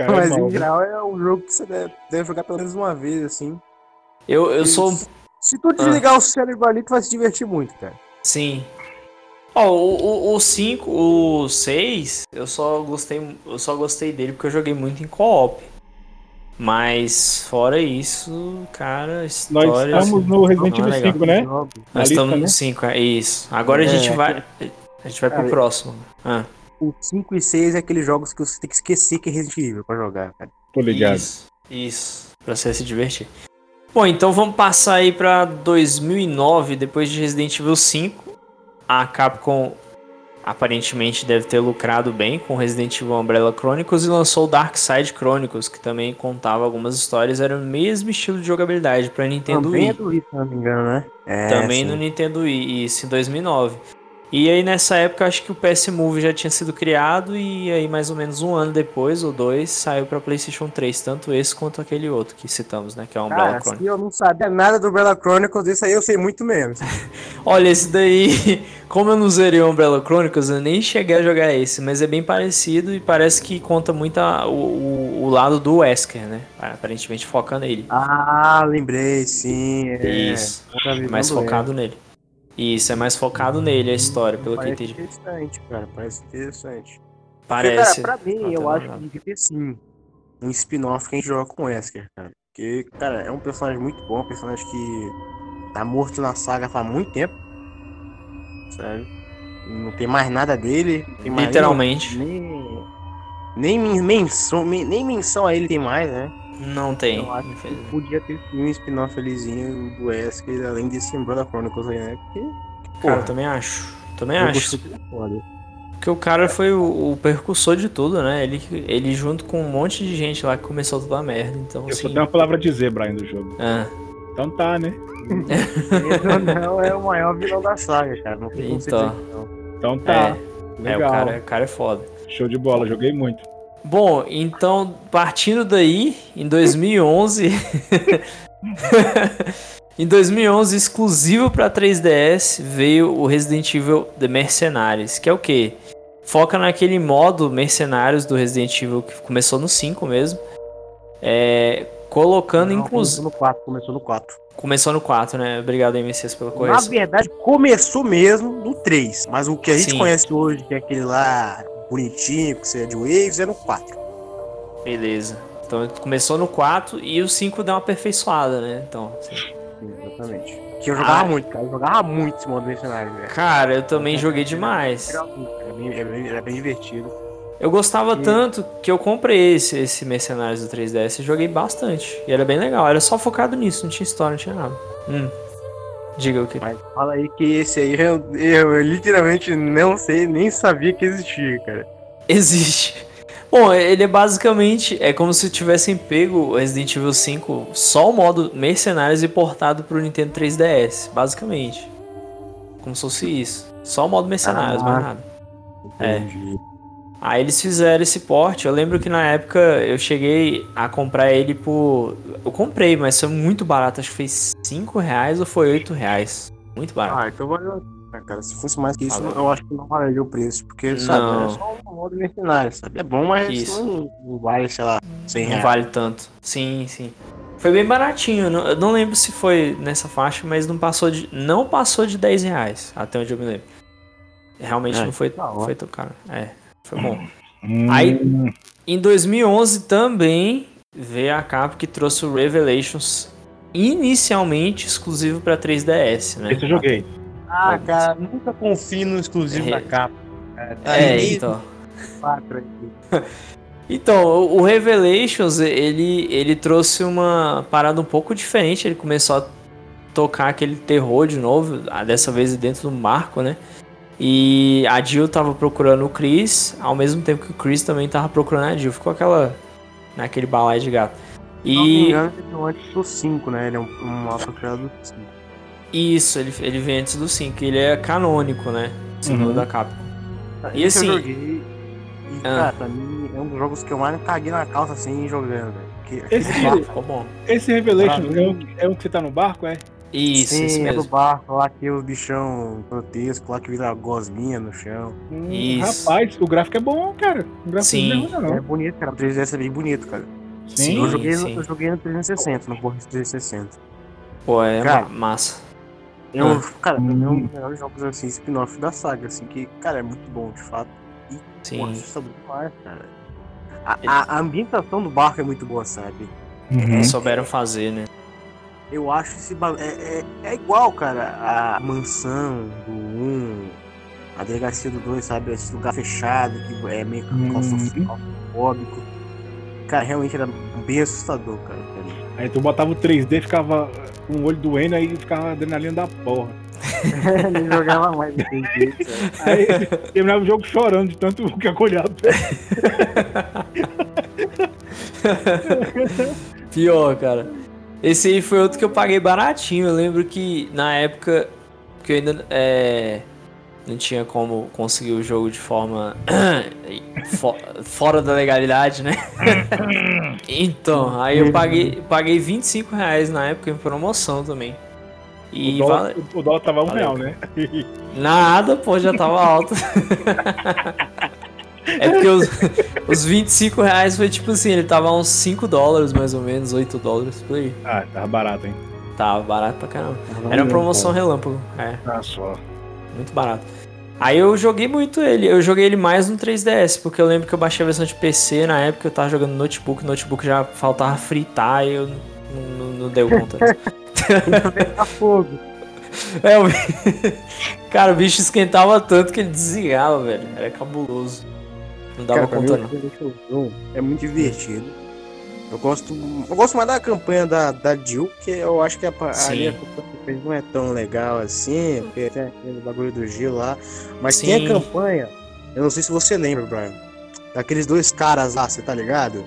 Speaker 2: Mas é em geral é um jogo que você deve, deve, jogar pelo menos uma vez, assim.
Speaker 1: Eu, eu sou.
Speaker 2: Se tu desligar ah. o cérebro ali, tu vai se divertir muito, cara.
Speaker 1: Sim. Ó, oh, o 5, o 6, eu só gostei. Eu só gostei dele porque eu joguei muito em co-op. Mas fora isso, cara, história.
Speaker 3: Nós estamos no Resident Evil é 5, né?
Speaker 1: Nós lista, estamos no 5, é isso. Agora é, a gente vai. A gente vai cara, pro próximo. Ah.
Speaker 2: O 5 e 6 é aqueles jogos que você tem que esquecer que é Resident Evil pra jogar, cara.
Speaker 3: Tô ligado.
Speaker 1: Isso, isso. Pra você se divertir. Bom, então vamos passar aí pra 2009, depois de Resident Evil 5. A Capcom aparentemente deve ter lucrado bem com Resident Evil Umbrella Chronicles e lançou o Dark Side Chronicles, que também contava algumas histórias, era o mesmo estilo de jogabilidade para Nintendo
Speaker 2: Também
Speaker 1: Wii.
Speaker 2: é do Wii, se não me engano, né? É,
Speaker 1: também
Speaker 2: sim.
Speaker 1: no Nintendo Wii, isso em 2009. E aí nessa época acho que o PS Move já tinha sido criado e aí mais ou menos um ano depois, ou dois, saiu para PlayStation 3, tanto esse quanto aquele outro que citamos, né, que é o Umbrella
Speaker 2: Cara,
Speaker 1: Chronicles.
Speaker 2: se eu não sabia nada do Umbrella Chronicles, isso aí eu sei muito menos. <laughs>
Speaker 1: Olha, esse daí, <laughs> como eu não zerei o Umbrella Chronicles, eu nem cheguei a jogar esse, mas é bem parecido e parece que conta muito a- o, o, lado do Wesker, né? Aparentemente foca nele.
Speaker 2: Ah, lembrei, sim. É.
Speaker 1: Isso, mais
Speaker 2: do
Speaker 1: focado nele. Isso, é mais focado nele a história, pelo que eu
Speaker 2: Parece
Speaker 1: entendi.
Speaker 2: interessante, cara. Parece interessante.
Speaker 1: Parece.
Speaker 2: Porque, cara, pra mim,
Speaker 1: Não,
Speaker 2: eu
Speaker 1: tá
Speaker 2: acho que devia ter sim um spin-off que a gente joga com o Wesker, cara. Porque, cara, é um personagem muito bom, um personagem que tá morto na saga faz muito tempo. Sabe? Não tem mais nada dele.
Speaker 1: Literalmente.
Speaker 2: Nem, nem, men- menção, men- nem menção a ele tem mais, né?
Speaker 1: Não tem.
Speaker 2: Eu acho que podia ter sim um spin-off alizinho do Wesker, além desse Umbrella Chronicles aí, né? Porque,
Speaker 1: Cara,
Speaker 2: porra,
Speaker 1: eu também acho. Também
Speaker 2: eu
Speaker 1: acho.
Speaker 2: é.
Speaker 1: Porque o cara foi o, o percussor de tudo, né? Ele, ele junto com um monte de gente lá que começou toda a merda. Então,
Speaker 3: Eu só
Speaker 1: assim.
Speaker 3: tenho uma palavra a dizer, Brian, do jogo.
Speaker 1: Ah,
Speaker 3: Então tá, né?
Speaker 2: Ele não é o maior vilão da saga, cara. Não tem
Speaker 1: Então.
Speaker 2: dizer não.
Speaker 3: Então tá.
Speaker 1: é, o
Speaker 3: Legal.
Speaker 1: cara, o cara é foda.
Speaker 3: Show de bola, joguei muito.
Speaker 1: Bom, então, partindo daí, em 2011. <laughs> em 2011, exclusivo para 3DS, veio o Resident Evil The Mercenaries, que é o quê? Foca naquele modo Mercenários do Resident Evil que começou no 5 mesmo. É, colocando, inclusive.
Speaker 2: Começou no 4, começou no 4.
Speaker 1: Começou no 4, né? Obrigado, MCs, pela
Speaker 2: Na
Speaker 1: correção.
Speaker 2: verdade, começou mesmo no 3. Mas o que a gente
Speaker 1: Sim.
Speaker 2: conhece hoje, que é aquele lá bonitinho, que você é de Waves, é no 4.
Speaker 1: Beleza. Então começou no 4 e o 5 deu uma aperfeiçoada, né? Então, assim.
Speaker 2: Exatamente. Que eu jogava
Speaker 1: Ah.
Speaker 2: muito, cara. Eu jogava muito esse modo mercenário, velho.
Speaker 1: Cara, eu também joguei demais.
Speaker 2: Era bem, era bem, era bem divertido.
Speaker 1: Eu gostava
Speaker 2: E-
Speaker 1: tanto que eu comprei esse, esse Mercenários do 3DS e joguei bastante. E era bem legal, era só focado nisso, não tinha história, não tinha nada. Hum. Diga o que.
Speaker 2: Mas fala aí que esse aí eu, eu, eu literalmente não sei, nem sabia que existia, cara.
Speaker 1: Existe. Bom, ele é basicamente. É como se tivessem pego o Resident Evil 5 só o modo Mercenários e portado pro Nintendo 3DS. Basicamente. Como se fosse isso. Só o modo Mercenários,
Speaker 2: Ah.
Speaker 1: mais nada. É.
Speaker 2: Entendi.
Speaker 1: Aí eles fizeram esse porte. Eu lembro que na época eu cheguei a comprar ele por. Eu comprei, mas foi muito barato. Acho que foi 5 reais ou foi 8 reais. Muito barato.
Speaker 2: Ah, então valeu. Cara, se fosse mais que isso,
Speaker 1: Valeu.
Speaker 2: eu acho que não valeria o preço. Porque, sabe,
Speaker 1: Não.
Speaker 2: é só um modo mercenário, sabe? É bom, mas
Speaker 1: Isso.
Speaker 2: não, não vale, sei lá, 100
Speaker 1: Não
Speaker 2: reais.
Speaker 1: vale tanto. Sim, sim. Foi bem baratinho. eu não- Eu não lembro se foi nessa faixa, mas não passou de, não passou de 10 reais, até onde eu me lembro. Realmente
Speaker 2: É,
Speaker 1: não foi,
Speaker 2: tá
Speaker 1: foi tão caro. É, foi bom.
Speaker 3: Hum,
Speaker 1: Aí- Em 2011 também veio a capa que trouxe o Revelations inicialmente exclusivo para 3DS, né?
Speaker 3: Esse eu joguei.
Speaker 2: Ah, cara, nunca confie no exclusivo
Speaker 1: É.
Speaker 2: da capa. cara. Tá
Speaker 1: É, então. <laughs> Então, o Revelations, ele, ele trouxe uma parada um pouco diferente. Ele começou a tocar aquele terror de novo, ah, dessa vez dentro do marco, né? E a Jill tava procurando o Chris, ao mesmo tempo que o Chris também tava procurando a Jill. Ficou aquela. naquele balai de gato.
Speaker 2: Não
Speaker 1: E
Speaker 2: engano, ele é antes do 5, né? Ele é um, um mapa criado do 5.
Speaker 1: isso, ele, ele vem antes do 5. Ele é canônico, né? Segundo
Speaker 3: Uhum.
Speaker 1: da Capcom. E
Speaker 2: Esse
Speaker 1: assim-
Speaker 2: eu joguei. E,
Speaker 1: Ah.
Speaker 2: cara, pra mim é um dos jogos que eu mais caguei na calça assim jogando, velho.
Speaker 3: Esse-
Speaker 2: barco-
Speaker 1: Ficou bom.
Speaker 3: Esse Revelation é é o que você tá no barco, é?
Speaker 1: Isso,
Speaker 2: Sim,
Speaker 1: isso
Speaker 2: é do
Speaker 1: mesmo.
Speaker 2: barco lá que o bichão grotesco lá que vira gosminha no chão.
Speaker 3: Hum,
Speaker 1: Isso.
Speaker 3: Rapaz, o gráfico é bom, cara. O gráfico
Speaker 1: Sim.
Speaker 3: não é ruim,
Speaker 2: É
Speaker 3: não.
Speaker 2: bonito, cara. O 3DS é bem bonito, cara.
Speaker 1: Sim.
Speaker 2: eu, joguei, no-
Speaker 1: sim.
Speaker 2: eu joguei no 360, no Borges 360.
Speaker 1: Pô, é
Speaker 2: Cara,
Speaker 1: ma- massa.
Speaker 2: Eu,
Speaker 1: Ah.
Speaker 2: cara, pra mim é um dos melhores jogos assim, spin-off da saga, assim, que, cara, é muito bom, de fato.
Speaker 1: Sim.
Speaker 2: Pô, assustador demais, cara. A, a- a ambientação do barco é muito boa, sabe?
Speaker 3: Uhum.
Speaker 1: Souberam fazer, né?
Speaker 2: Eu acho esse é, é, é igual, cara, a mansão do 1, a delegacia do 2, sabe? Esse lugar fechado, que é meio claustrof- claustrofóbico. Cara, realmente era bem assustador, cara.
Speaker 3: Aí tu botava o 3D, ficava com o olho doendo, aí ficava adrenalina da porra. <laughs>
Speaker 2: Nem jogava mais.
Speaker 3: Aí terminava o jogo chorando de tanto que acolhado. <laughs>
Speaker 1: Pior, cara. Esse aí foi outro que eu paguei baratinho. Eu lembro que na época que eu ainda é, não tinha como conseguir o jogo de forma <coughs> fora da legalidade, né? <laughs> então, aí eu paguei, paguei 25 reais na época em promoção também.
Speaker 3: E o, dólar, vale... o dólar tava um real, né?
Speaker 1: Nada, pô, já tava alto. <laughs> é porque os, os 25 reais foi tipo assim, ele tava uns 5 dólares mais ou menos, 8 dólares por aí.
Speaker 3: Ah, tava barato, hein?
Speaker 1: Tava barato pra caramba. Era uma promoção relâmpago. É.
Speaker 3: Ah, só.
Speaker 1: Muito barato. Aí eu joguei muito ele. Eu joguei ele mais no 3DS, porque eu lembro que eu baixei a versão de PC na época eu tava jogando no notebook, notebook já faltava fritar e eu não, não, não deu conta.
Speaker 2: Fogo. <laughs>
Speaker 1: É, o... <laughs> Cara, o bicho esquentava tanto que ele desligava, velho. Era cabuloso. Não dava Cara, conta,
Speaker 2: não. É muito divertido. Eu gosto, eu gosto mais da campanha da, da Jill, que eu acho que a, a linha não é tão legal assim, porque tem aquele bagulho do Gil lá. Mas Sim. tem a campanha, eu não sei se você lembra, Brian, daqueles dois caras lá, você tá ligado?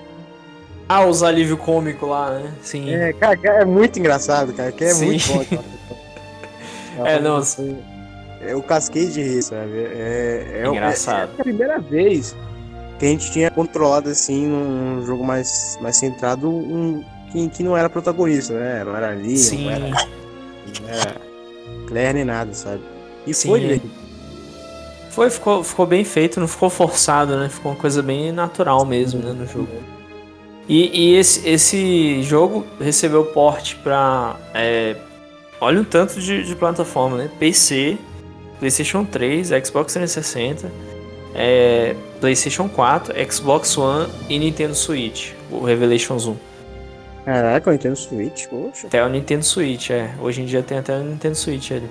Speaker 1: Ah, os alívio cômico lá, né? Sim.
Speaker 2: É, cara, é muito engraçado, cara, que é Sim. muito bom. <laughs>
Speaker 1: é, não.
Speaker 2: Eu casquei de rir, sabe? É,
Speaker 1: é, engraçado.
Speaker 2: É, é a primeira vez que a gente tinha controlado assim num jogo mais, mais centrado um que, que não era protagonista, né? Não era ali, Sim. não era, não era Claire nem nada, sabe? E Sim. foi
Speaker 1: Foi, ficou, ficou bem feito, não ficou forçado, né? Ficou uma coisa bem natural mesmo, né, no jogo. E, e esse, esse jogo recebeu porte pra. É, olha um tanto de, de plataforma, né? PC, PlayStation 3, Xbox 360, é, PlayStation 4, Xbox One e Nintendo Switch, o Revelations 1.
Speaker 2: Caraca, o Nintendo Switch, poxa.
Speaker 1: Até o Nintendo Switch, é. Hoje em dia tem até o Nintendo Switch ali.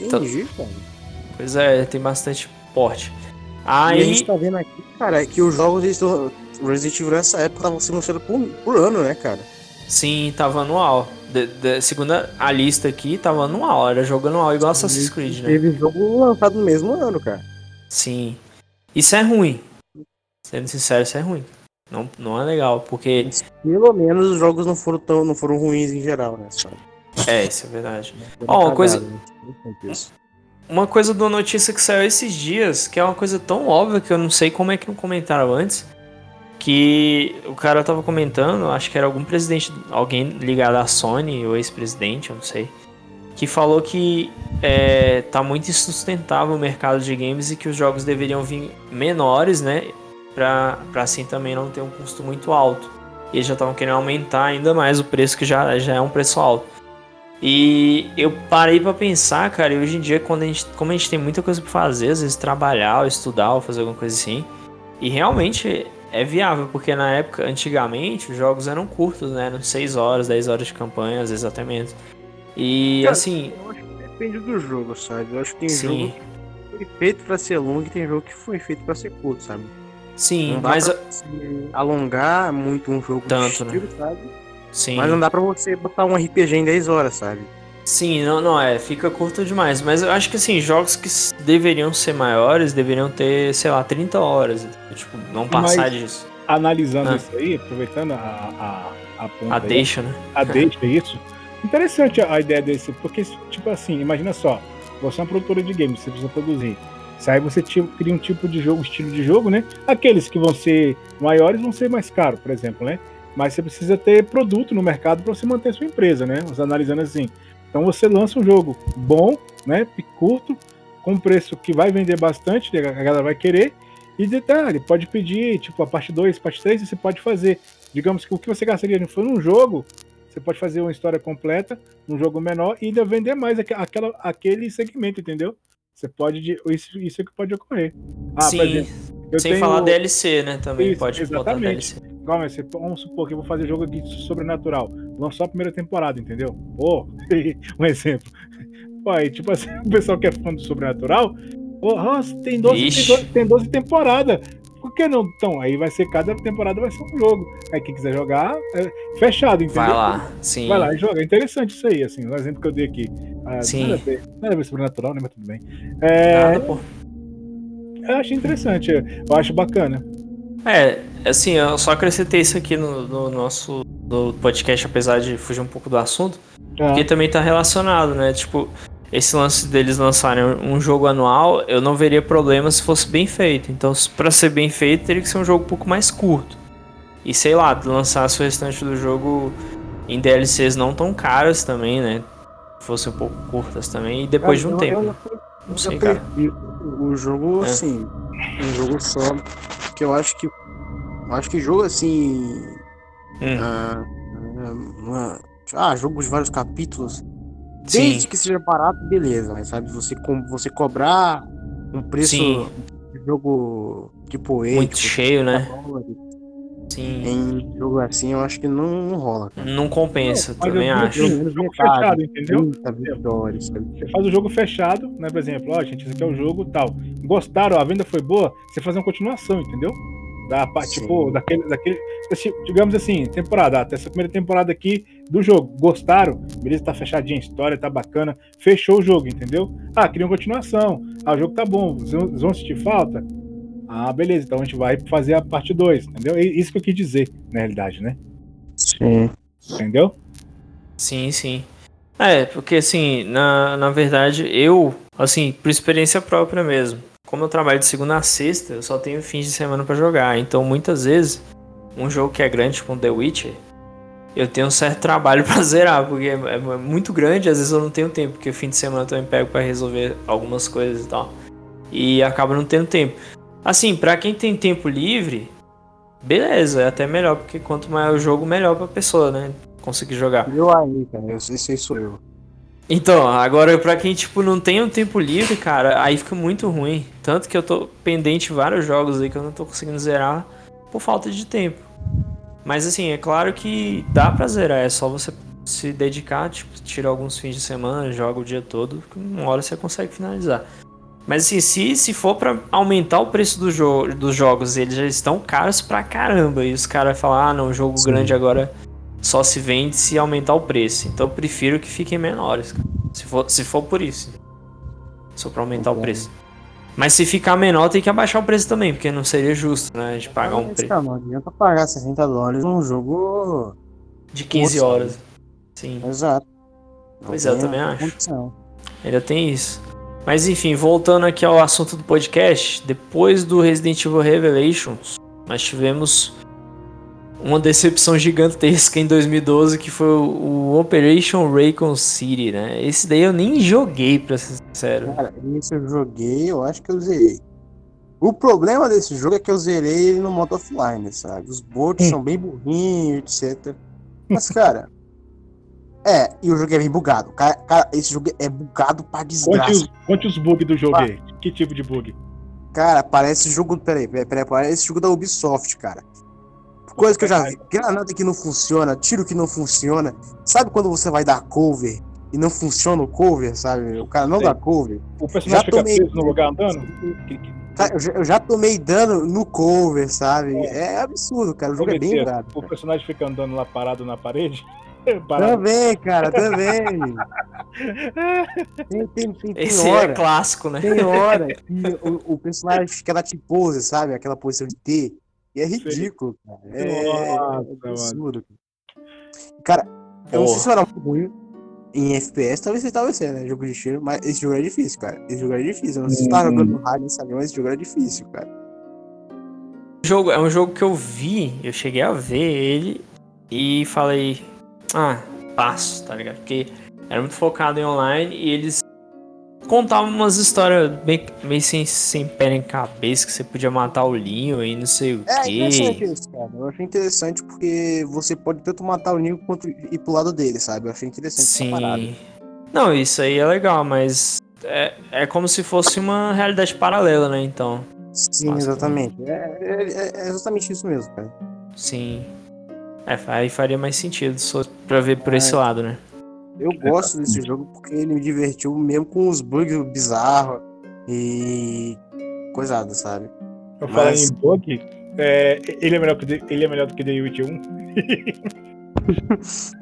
Speaker 2: Entendi, então, cara.
Speaker 1: Pois é, tem bastante porte.
Speaker 2: Aí... E a gente tá vendo aqui, cara, que os jogos estão Resident Evil nessa época estavam sendo lançados por, por ano, né, cara?
Speaker 1: Sim, tava anual. De, de, segundo a lista aqui, tava anual. Era jogo anual, igual Assassin's Creed, né?
Speaker 2: Teve jogo lançado no mesmo ano, cara.
Speaker 1: Sim. Isso é ruim. Sendo sincero, isso é ruim. Não, não é legal, porque. Mas,
Speaker 2: pelo menos os jogos não foram tão, não foram ruins em geral, né? Só.
Speaker 1: É, isso é verdade. Ó, uma coisa. Né? Uma coisa do notícia que saiu esses dias, que é uma coisa tão óbvia que eu não sei como é que não comentaram antes que o cara tava comentando, acho que era algum presidente, alguém ligado à Sony, ou ex-presidente, eu não sei, que falou que é, tá muito insustentável o mercado de games e que os jogos deveriam vir menores, né, pra, pra assim também não ter um custo muito alto. E eles já estavam querendo aumentar ainda mais o preço, que já, já é um preço alto. E eu parei para pensar, cara, e hoje em dia, quando a gente, como a gente tem muita coisa para fazer, às vezes trabalhar, ou estudar, ou fazer alguma coisa assim, e realmente é viável, porque na época, antigamente, os jogos eram curtos, né? Eram 6 horas, 10 horas de campanha, às vezes até menos. E Cara, assim.
Speaker 2: Eu acho que depende do jogo, sabe? Eu acho que tem sim. jogo que foi feito pra ser longo e tem jogo que foi feito pra ser curto, sabe?
Speaker 1: Sim, mas.
Speaker 2: alongar muito um jogo
Speaker 1: Tanto, né? estilo,
Speaker 2: né? sabe? Sim. Mas não dá pra você botar um RPG em 10 horas, sabe?
Speaker 1: Sim, não, não é, fica curto demais. Mas eu acho que assim, jogos que deveriam ser maiores deveriam ter, sei lá, 30 horas. Tipo, não passar mas, disso.
Speaker 3: Analisando ah. isso aí, aproveitando a, a, a ponta.
Speaker 1: A aí, deixa, né?
Speaker 3: A deixa, isso. Interessante a ideia desse, porque, tipo assim, imagina só, você é uma produtora de games, você precisa produzir. Se aí você cria um tipo de jogo, estilo de jogo, né? Aqueles que vão ser maiores vão ser mais caros, por exemplo, né? Mas você precisa ter produto no mercado para você manter sua empresa, né? Você analisando assim, então você lança um jogo bom, né, curto, com preço que vai vender bastante, a galera vai querer. E detalhe, pode pedir, tipo, a parte 2, parte 3, você pode fazer. Digamos que o que você gastaria num jogo, você pode fazer uma história completa, num jogo menor, e ainda vender mais aquela, aquele segmento, entendeu? Você pode. Isso, isso é que pode ocorrer.
Speaker 1: Ah, Sim. Exemplo, Sem tenho... falar DLC, né? Também isso, pode
Speaker 3: exatamente. botar DLC. Igual, mas vamos supor que eu vou fazer jogo aqui sobrenatural. Lançou a primeira temporada, entendeu? Pô, <laughs> um exemplo. Pô, aí, tipo assim, <laughs> o pessoal que é fã do sobrenatural, pô, tem 12, tem 12, tem 12 temporadas. Que não? Então, aí vai ser, cada temporada vai ser um jogo. Aí quem quiser jogar, é fechado, entendeu?
Speaker 1: Vai lá, sim.
Speaker 3: Vai lá e joga. É interessante isso aí, assim, o exemplo que eu dei aqui. Ah,
Speaker 1: Sim.
Speaker 3: Nada a ver, nada a ver sobrenatural, né? Mas tudo bem. É,
Speaker 1: Nada, pô.
Speaker 3: eu achei interessante, eu acho bacana.
Speaker 1: É, assim, eu só acrescentei isso aqui no, no nosso no podcast, apesar de fugir um pouco do assunto,
Speaker 3: Ah,
Speaker 1: porque também tá relacionado, né? Tipo, esse lance deles lançarem um jogo anual, eu não veria problema se fosse bem feito. Então, pra ser bem feito, teria que ser um jogo um pouco mais curto. E sei lá, lançasse o restante do jogo em DLCs não tão caras também, né? Fossem um pouco curtas também, e depois de um
Speaker 2: eu,
Speaker 1: tempo.
Speaker 2: Eu,
Speaker 1: Não
Speaker 2: eu
Speaker 1: sei, cara.
Speaker 2: o jogo
Speaker 1: É.
Speaker 2: assim, um jogo só, porque eu acho que eu acho que jogo assim,
Speaker 1: Hum,
Speaker 2: ah, ah, uma- ah, jogo de vários capítulos,
Speaker 1: sim,
Speaker 2: desde que seja barato, beleza, mas sabe, você você cobrar um preço
Speaker 1: Sim.
Speaker 2: de jogo tipo tipo
Speaker 1: muito cheio, né?
Speaker 2: dólares,
Speaker 1: Sim.
Speaker 2: em jogo assim, eu acho que não, não rola. cara.
Speaker 1: Não compensa,
Speaker 3: eu
Speaker 1: também acho.
Speaker 3: jogo
Speaker 2: metade,
Speaker 3: fechado, entendeu?
Speaker 2: 30, 20 dólares, sabe?
Speaker 3: Você faz o jogo fechado, né? Por exemplo, ó, gente, esse aqui é o jogo tal. Gostaram, a venda foi boa, você faz uma continuação, entendeu? Da
Speaker 2: Sim.
Speaker 3: tipo, daquele, daquele. Digamos assim, temporada, até essa primeira temporada aqui do jogo. Gostaram? Beleza, tá fechadinha, a história tá bacana. Fechou o jogo, entendeu? Ah, queria uma continuação. Ah, o jogo tá bom. Vocês vão- vocês vão sentir falta? Ah, beleza, então a gente vai fazer a parte 2, entendeu? É isso que eu quis dizer, na realidade, né?
Speaker 2: Sim.
Speaker 3: Entendeu?
Speaker 1: Sim, sim. É, porque assim, na, na verdade, eu, assim, por experiência própria mesmo, como eu trabalho de segunda a sexta, eu só tenho fins de semana pra jogar. Então, muitas vezes, um jogo que é grande, tipo um The Witcher, eu tenho um certo trabalho <laughs> pra zerar, porque é, é muito grande, às vezes eu não tenho tempo, porque fim de semana eu também pego pra resolver algumas coisas e tal. E acaba não tendo tempo. Assim, pra quem tem tempo livre, beleza, é até melhor, porque quanto maior o jogo, melhor pra pessoa, né? Conseguir jogar.
Speaker 2: Eu aí, cara, eu, esse aí sou eu.
Speaker 1: Então, agora pra quem, tipo, não tem um tempo livre, cara, aí fica muito ruim. Tanto que eu tô pendente vários jogos aí que eu não tô conseguindo zerar por falta de tempo. Mas assim, é claro que dá pra zerar, é só você se dedicar, tipo, tira alguns fins de semana, joga o dia todo, uma hora você consegue finalizar. Mas assim, se, se for pra aumentar o preço do jo dos jogos, eles já estão caros pra caramba. E os caras falam, ah não, jogo
Speaker 2: Sim.
Speaker 1: grande agora só se vende se aumentar o preço. Então eu prefiro que fiquem menores, cara. Se for, se for por isso. For pra aumentar o
Speaker 2: Concordo.
Speaker 1: preço. Mas se ficar menor, tem que abaixar o preço também, porque não seria justo, né? De pagar um preço
Speaker 2: cara, não adianta pagar 60 dólares num jogo.
Speaker 1: de 15
Speaker 2: Nossa.
Speaker 1: horas. Sim,
Speaker 2: Exato. Não
Speaker 1: Pois é, eu também acho.
Speaker 2: condição.
Speaker 1: ainda tem isso. Mas enfim, voltando aqui ao assunto do podcast, depois do Resident Evil Revelations, nós tivemos uma decepção gigantesca em 2012, que foi o Operation Raycon City, né? Esse daí eu nem joguei, pra ser sincero.
Speaker 2: Cara, esse eu joguei, eu acho que eu zerei. O problema desse jogo é que eu zerei ele no modo offline, sabe? Os bots são bem burrinhos, etc. Mas, cara. <laughs> É, e o jogo é bem bugado. Cara, cara, esse jogo é bugado pra
Speaker 3: Conte
Speaker 2: desgraça.
Speaker 3: os, conte os bugs do jogo
Speaker 2: Ah.
Speaker 3: aí. Que tipo de bug?
Speaker 2: Cara, parece jogo. Peraí, peraí, peraí, parece jogo da Ubisoft, cara. Coisa que eu já vi. Granada que não funciona, tiro que não funciona. Sabe quando você vai dar cover e não funciona o cover, sabe? O cara não
Speaker 3: Sei.
Speaker 2: dá cover.
Speaker 3: O personagem fica
Speaker 2: tomei-
Speaker 3: preso no lugar andando?
Speaker 2: Eu já, já tomei dano no cover, sabe? É, absurdo, cara. O jogo é bem bugado.
Speaker 3: O personagem fica andando lá parado na parede? <laughs> Parado.
Speaker 2: Também, cara, também. <laughs> Tem, tem, tem, tem
Speaker 1: Esse
Speaker 2: hora.
Speaker 1: é clássico, né?
Speaker 2: Tem hora <laughs> que o, o personagem fica na T-pose, sabe? Aquela posição de T. E é ridículo, cara. É,
Speaker 3: Nossa,
Speaker 2: é absurdo. Cara, eu não sei
Speaker 1: Porra.
Speaker 2: se era muito ruim em FPS, talvez você talvez seja, né? Jogo de tiro, mas esse jogo é difícil, cara. Esse jogo é difícil. Eu não sei se você tava
Speaker 3: Hum.
Speaker 2: jogando no rádio, sabe? Mas esse jogo era difícil, cara.
Speaker 1: jogo, é um jogo que eu vi, eu cheguei a ver ele e falei, ah, passo, tá ligado? Porque era muito focado em online e eles contavam umas histórias bem, meio sem, sem pé nem cabeça, que você podia matar o Linho e não sei o
Speaker 2: É interessante
Speaker 1: quê.
Speaker 2: isso, cara. Eu achei interessante porque você pode tanto matar o Nico quanto ir pro lado dele, sabe? Eu achei interessante.
Speaker 1: Sim. Não, isso aí é legal, mas é, é como se fosse uma realidade paralela, né? Então,
Speaker 2: Sim,
Speaker 1: Nossa,
Speaker 2: exatamente. É, é- é exatamente isso mesmo, cara.
Speaker 1: sim. É, aí faria mais sentido só pra ver por esse
Speaker 2: É.
Speaker 1: lado, né?
Speaker 2: Eu gosto desse jogo porque ele me divertiu mesmo com os bugs bizarros e coisada, sabe?
Speaker 3: Eu falei
Speaker 2: Mas-
Speaker 3: em bug. é, ele, é melhor que, ele é melhor do que The Witcher 1.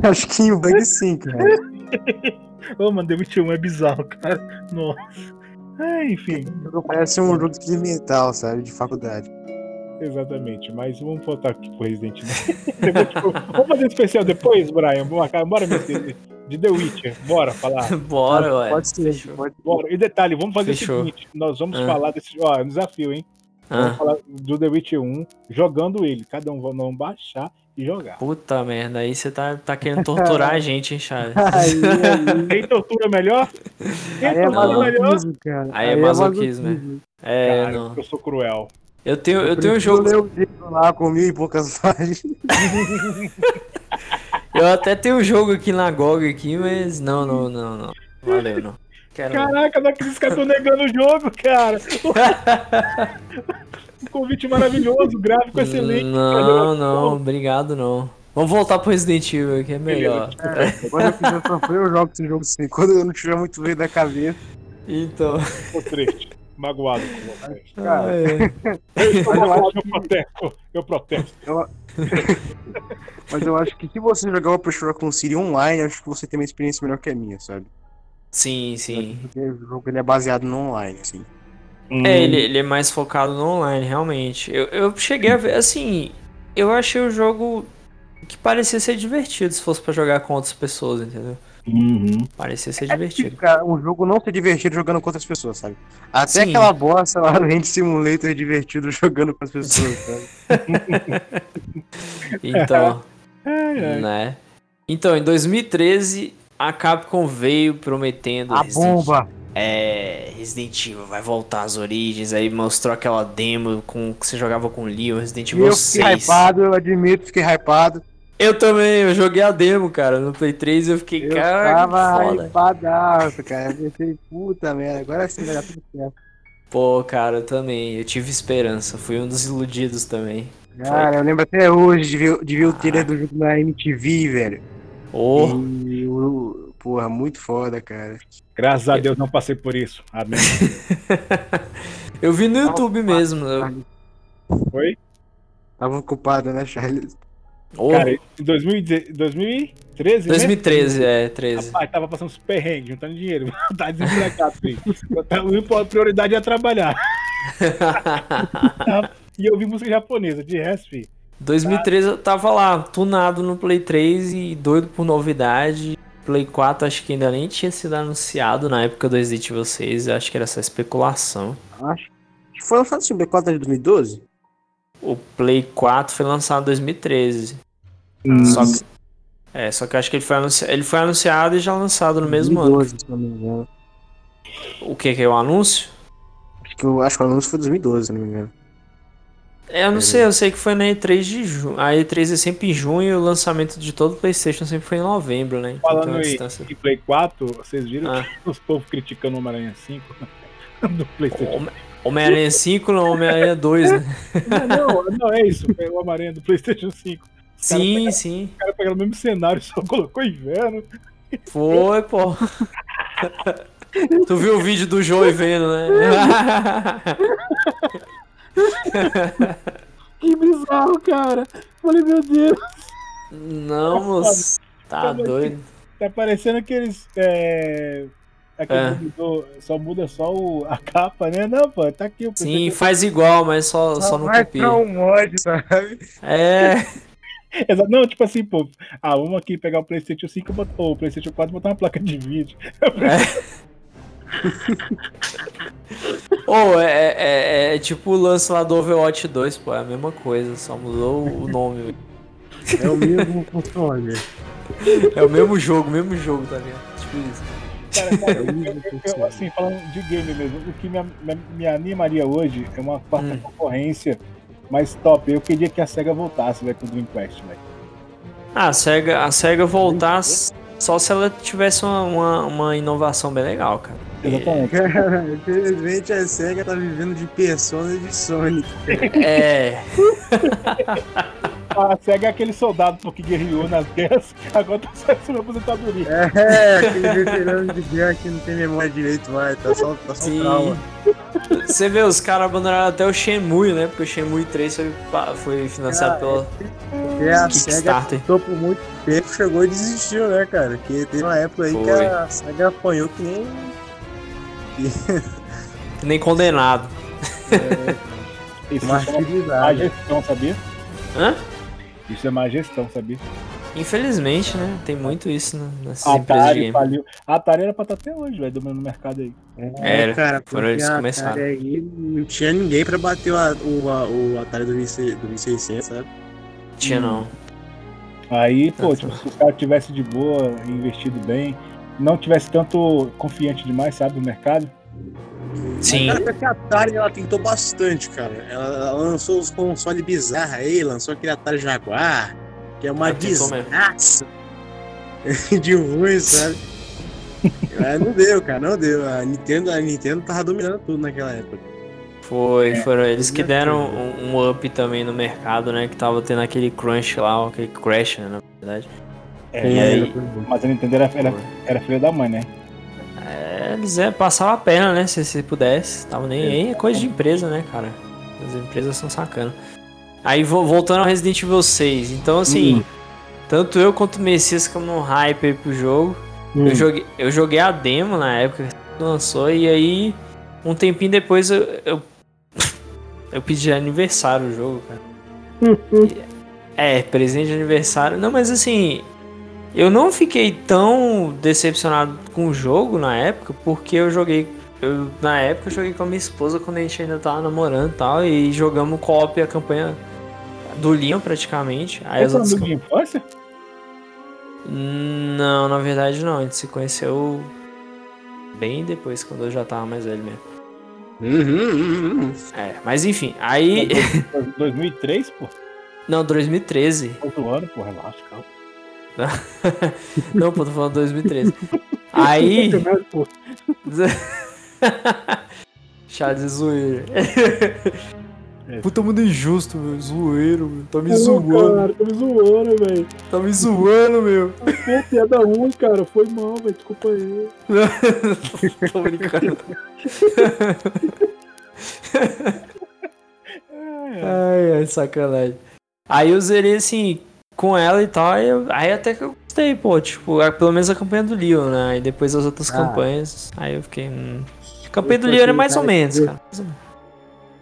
Speaker 3: <laughs>
Speaker 2: Acho que em bug sim, <laughs> cara.
Speaker 3: Ô, mano, The Witcher 1 é bizarro, cara. Nossa. É, enfim.
Speaker 2: Parece um jogo experimental, sabe? De faculdade.
Speaker 3: Exatamente, mas vamos voltar aqui pro Resident Evil. <laughs> Vamos fazer especial depois, Brian? Bora, bora meter de The Witcher, bora falar. <laughs>
Speaker 1: Bora, ué.
Speaker 2: Pode ser, pode
Speaker 3: Bora. E detalhe, vamos fazer
Speaker 1: Fechou.
Speaker 3: o seguinte: nós vamos
Speaker 1: Ah.
Speaker 3: falar desse. Ó, é um desafio, hein? Vamos
Speaker 1: Ah,
Speaker 3: falar do The Witcher 1, jogando ele. Cada um vai não baixar e jogar.
Speaker 1: puta merda, aí você tá, tá querendo torturar a <laughs> gente, hein, Charles?
Speaker 2: Aí, aí, <laughs>
Speaker 3: Quem tortura melhor? Quem
Speaker 2: aí é
Speaker 3: tortura melhor?
Speaker 2: masoquismo, cara.
Speaker 1: Aí é masoquismo, né? É,
Speaker 3: Cara,
Speaker 1: não.
Speaker 3: eu sou cruel.
Speaker 1: Eu tenho, eu tenho um jogo.
Speaker 2: ler o livro lá com mil e poucas páginas.
Speaker 1: Eu até tenho um jogo aqui na GOG aqui, mas não, não, não, não. Valeu, não. Quero.
Speaker 3: Caraca, não acredito que eu tô negando o jogo, cara. <laughs> um convite maravilhoso, gráfico excelente.
Speaker 1: Não, não, obrigado não. Vamos voltar pro Resident Evil, que é melhor.
Speaker 2: Quando eu quiser sofrer, eu jogo esse jogo sim. Quando eu não tiver muito meio da cabeça.
Speaker 1: Então.
Speaker 3: Tô triste, magoado com você.
Speaker 2: Cara,
Speaker 1: é. <laughs>
Speaker 3: Eu,
Speaker 2: eu
Speaker 3: eu protesto, eu protesto. <laughs>
Speaker 2: Mas eu acho que se você jogar o Pressure com Siri online, acho que você tem uma experiência melhor que a minha, sabe?
Speaker 1: Sim, sim.
Speaker 2: Porque o jogo ele é baseado no online, assim.
Speaker 1: É, ele, ele é mais focado no online, realmente. Eu, eu cheguei a ver, assim, eu achei o jogo que parecia ser divertido se fosse pra jogar com outras pessoas, entendeu?
Speaker 3: Uhum.
Speaker 1: Parecia ser divertido.
Speaker 2: Cara, um jogo não ser divertido jogando com outras pessoas, sabe? Até
Speaker 1: Sim.
Speaker 2: aquela bosta lá <laughs> do Hand Simulator é divertido jogando com as pessoas, sabe? <laughs>
Speaker 1: Então, <laughs>
Speaker 3: Ai, ai.
Speaker 1: né? Então, em 2013, a Capcom veio prometendo
Speaker 2: A
Speaker 1: Resident-
Speaker 2: bomba!
Speaker 1: É, Resident Evil vai voltar às origens, aí mostrou aquela demo com que você jogava com o Leon, Resident Evil
Speaker 2: eu fiquei
Speaker 1: 6.
Speaker 2: hypado, eu admito, fiquei hypado.
Speaker 1: Eu também, eu joguei a demo, cara, no Play 3 eu fiquei,
Speaker 2: Eu
Speaker 1: cara,
Speaker 2: tava
Speaker 1: foda.
Speaker 2: hypadaço, cara. Eu pensei, puta merda, agora sim vai dar tudo certo.
Speaker 1: Pô, cara, eu também, eu tive esperança, fui um dos iludidos também.
Speaker 2: Cara, eu lembro até hoje de ver, de ver o trailer do jogo na MTV, velho.
Speaker 1: Oh,
Speaker 2: E o- porra, muito foda, cara.
Speaker 3: Graças a Deus não passei por isso. Amém. <laughs>
Speaker 1: eu vi no YouTube mesmo. eu-
Speaker 3: Foi?
Speaker 2: Tava ocupado, né, Charles?
Speaker 1: Oh,
Speaker 3: Cara, em 2010 2013, né?
Speaker 1: 2013, é, 13.
Speaker 3: Rapaz, tava passando uns perrengues, juntando dinheiro. <laughs> tá desempregado, filho. A prioridade é trabalhar. <laughs> E eu vi música japonesa, de resto, filho.
Speaker 1: 2013 eu tava lá, tunado no Play 3 e doido por novidade. Play 4 acho que ainda nem tinha sido anunciado na época do 6, eu acho que era só especulação.
Speaker 2: Acho que foi lançado esse B4 de 2012.
Speaker 1: O Play 4 foi lançado em 2013.
Speaker 2: Hum.
Speaker 1: Só que, é, só que eu acho que ele foi, anunciado, ele foi anunciado e já lançado no mesmo ano.
Speaker 2: 2012, se não me engano.
Speaker 1: O que que é o anúncio?
Speaker 2: Acho que, eu, acho que o anúncio foi 2012, se não me engano.
Speaker 1: É, eu não sei, eu sei que foi na E3 de junho. A E3 é sempre em junho e o lançamento de todo o PlayStation sempre foi em novembro, né? Então
Speaker 3: Falando
Speaker 1: uma
Speaker 3: em, em Play 4, vocês viram
Speaker 1: Ah.
Speaker 3: os povos criticando o Homem-Aranha 5 <laughs> do PlayStation?
Speaker 1: Home- Homem-Aranha 5 não, Homem-Aranha 2, né?
Speaker 3: Não, não, é isso. É o Homem-Aranha do PlayStation 5.
Speaker 1: Sim, sim.
Speaker 3: O cara pegou o mesmo cenário, <laughs> só colocou inverno.
Speaker 1: Foi, pô. tu viu o vídeo do Joey vendo, né? <laughs>
Speaker 3: Que bizarro, cara. Falei, meu Deus.
Speaker 1: Não, moço. Tá doido.
Speaker 3: Tá parecendo aqueles. É... Aquele
Speaker 1: É.
Speaker 3: mudou- só muda só o- a capa, né? Não, pô, tá aqui o
Speaker 1: Sim, faz igual, mas só, só não
Speaker 2: Vai
Speaker 1: copia.
Speaker 2: um mod, sabe?
Speaker 1: É, <laughs> <laughs>
Speaker 3: Exa- Não, tipo assim, pô. Ah, vamos aqui pegar o PlayStation 5 e botar- ou o PlayStation 4 e botar uma placa de vídeo. <laughs>
Speaker 1: Ou é, é, é- é tipo o lance lá do Overwatch 2, pô, é a mesma coisa, só mudou o nome.
Speaker 2: É o mesmo console.
Speaker 1: É o mesmo jogo, mesmo jogo, tá ligado? Tipo isso.
Speaker 3: Cara, cara,
Speaker 2: É o
Speaker 3: eu,
Speaker 2: mesmo
Speaker 3: eu- eu- assim, falando de game mesmo, o que me, me, me animaria hoje é uma quarta
Speaker 1: Hum.
Speaker 3: concorrência mais top. Eu queria que a SEGA voltasse, velho, com o Dreamcast, velho.
Speaker 1: Ah, a SEGA, a SEGA voltar só se ela tivesse uma, uma, uma inovação bem legal, cara.
Speaker 3: Exatamente.
Speaker 2: Cara, infelizmente a SEGA tá vivendo de Persona e de Sonic.
Speaker 1: É, <laughs>
Speaker 3: A SEGA é aquele soldado que guerreou nas guerras, agora tá saindo sua aposentadoria.
Speaker 2: É, aquele veterano de guerra que não tem memória direito mais, tá só, tá só
Speaker 1: sim.
Speaker 2: trauma.
Speaker 1: Você vê, os caras abandonaram até o Shenmue, né? Porque o Shenmue 3 foi, foi financiado pela
Speaker 2: Porque a SEGA
Speaker 1: Kickstarter.
Speaker 2: optou por muito tempo chegou e desistiu, né, cara? Porque teve uma época aí Foi. que a Saga apanhou que nem.
Speaker 1: que nem condenado.
Speaker 3: É. Isso é má gestão, sabia?
Speaker 1: Hã?
Speaker 3: Isso é má gestão, sabia?
Speaker 1: Infelizmente, né? Tem muito isso nessas
Speaker 3: a
Speaker 1: empresas de game.
Speaker 3: Faliu. A Atari era pra estar até hoje, velho, no mercado aí.
Speaker 1: É, era, cara, foram eles que começaram.
Speaker 2: Aí não tinha ninguém pra bater o, o, o Atari do 1600, sabe?
Speaker 1: Tinha não.
Speaker 3: Aí, pô, tipo, se o cara tivesse de boa, investido bem, não tivesse tanto confiante demais, sabe, no mercado.
Speaker 1: Sim.
Speaker 2: Cara, que a Atari ela tentou bastante, cara. Ela, lançou os consoles bizarros aí, lançou aquele Atari Jaguar, que é uma desgraça <laughs> de ruim, sabe? Mas não deu, cara, não deu. A Nintendo, a Nintendo tava dominando tudo naquela época.
Speaker 1: Foi, é, foram eles que deram um, um, up também no mercado, né? Que tava tendo aquele crunch lá, aquele crash, né, na verdade.
Speaker 3: É, e aí... Mas a Nintendo era, era, era filha da mãe, né?
Speaker 1: É, eles é, passavam a perna, né? Se, se pudesse. Tava nem aí, é coisa de empresa, né, cara? As empresas são sacanas. Aí voltando ao Resident Evil 6. Então, assim, hum. tanto eu quanto o Messias ficamos no hype aí pro jogo. Hum. Eu, joguei, eu joguei a demo na época que lançou, e aí, um tempinho depois, eu, eu <laughs> eu pedi aniversário o jogo, cara. é, presente de aniversário. Não, mas assim, eu não fiquei tão decepcionado com o jogo na época, porque eu joguei. Eu, na época eu joguei com a minha esposa quando a gente ainda tava namorando e tal, e jogamos co-op a campanha do Leon praticamente. Aí
Speaker 3: é as outras... de infância?
Speaker 1: Não, na verdade não. A gente se conheceu bem depois, quando eu já tava mais velho mesmo.
Speaker 2: Uhum, uhum, uhum.
Speaker 1: É, mas enfim, aí.
Speaker 3: 2003, pô?
Speaker 1: Não, 2013.
Speaker 3: Outro ano, pô, relaxa, calma. <laughs>
Speaker 1: Não, pô, tô falando 2013. Aí. <laughs> Chá de zoeira. É. Puta mundo injusto, meu. Zoeiro, meu. Tá me Pô, zoando.
Speaker 3: Cara, tá me zoando, velho.
Speaker 1: Tá me zoando, meu.
Speaker 3: Pô, piada ruim, cara. Foi mal, velho. Desculpa aí. <laughs> Tô brincando.
Speaker 1: ai, ai, sacanagem. Aí eu zerei assim, com ela e tal. Aí, eu, aí até que eu gostei, pô. Tipo, pelo menos a campanha do Leon, né? Aí depois as outras ah. campanhas. Aí eu fiquei. Hum. A campanha do Leon era mais ou menos, cara. Ou menos.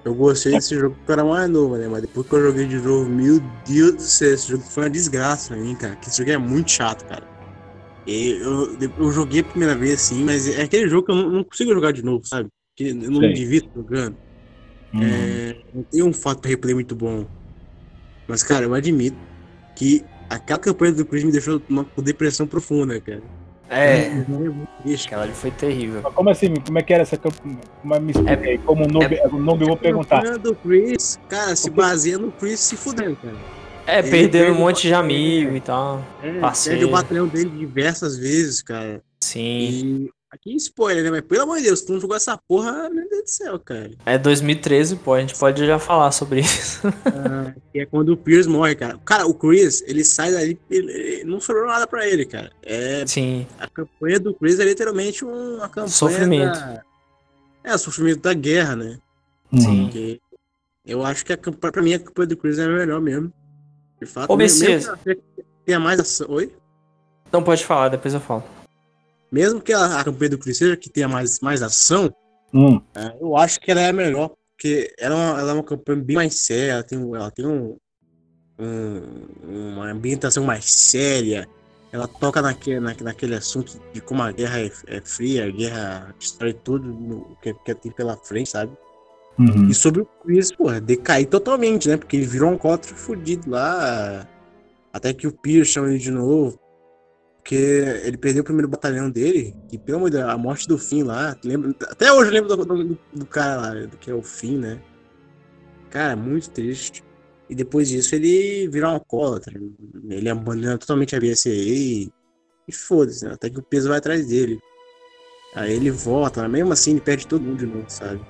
Speaker 2: Eu gostei desse jogo porque eu era mais novo, né? Mas depois que eu joguei de novo, meu Deus do céu, esse jogo foi uma desgraça pra mim, cara. Que esse jogo é muito chato, cara. E eu, eu joguei a primeira vez assim, mas é aquele jogo que eu não, não consigo jogar de novo, sabe? Porque eu não Sim. me divirto jogando. Uhum. É, não tem um fato replay muito bom. Mas, cara, eu admito que aquela campanha do Chris me deixou com depressão profunda, cara.
Speaker 1: É. Aquela ali foi terrível.
Speaker 3: Mas como assim? Como é que era essa campanha? Me explica é, Como o nome, é, o nome eu vou perguntar.
Speaker 2: A do Chris, cara, se baseia no Chris se fudendo, cara.
Speaker 1: É, ele perdendo um monte de amigo e tal.
Speaker 2: É, perde o batalhão dele diversas vezes, cara.
Speaker 1: Sim.
Speaker 2: E aqui spoiler, né? Mas pelo amor de Deus, tu não jogou essa porra, meu Deus do céu, cara.
Speaker 1: É 2013, pô, a gente pode já falar sobre isso.
Speaker 2: Ah, é quando o Pierce morre, cara. Cara, o Chris, ele sai dali, ele, não sobrou nada pra ele, cara. É,
Speaker 1: Sim.
Speaker 2: A campanha do Chris é literalmente uma campanha.
Speaker 1: Sofrimento.
Speaker 2: Da... É, o sofrimento da guerra, né?
Speaker 1: Sim.
Speaker 2: Porque eu acho que a campanha, pra mim a campanha do Chris é melhor mesmo. De fato,
Speaker 1: Ô, Messias.
Speaker 2: Tenha mais ação. Oi?
Speaker 1: Não pode falar, depois eu falo.
Speaker 2: Mesmo que a, a campanha do Chris seja que tenha mais, mais ação,
Speaker 3: hum.
Speaker 2: é, eu acho que ela é melhor. Porque ela, é uma, ela é uma campanha bem mais séria, ela tem, ela tem um, um, uma ambientação mais séria. Ela toca naquele, naquele assunto de como a guerra é, é fria, a guerra destrói tudo no, que, que tem pela frente, sabe?
Speaker 3: Uhum.
Speaker 2: E sobre o Chris, pô, decair totalmente, né? Porque ele virou um contra fudido lá. Até que o Pierce chama ele de novo. Porque ele perdeu o primeiro batalhão dele. E pelo amor de Deus, a morte do fim lá. Lembra, até hoje eu lembro do, do, do cara lá, que é o fim, né? Cara, muito triste. E depois disso ele virou um alcoólatra. Ele abandona totalmente a BSA e, e foda-se, né? Até que o peso vai atrás dele. Aí ele volta, mas mesmo assim ele perde todo mundo de novo, sabe?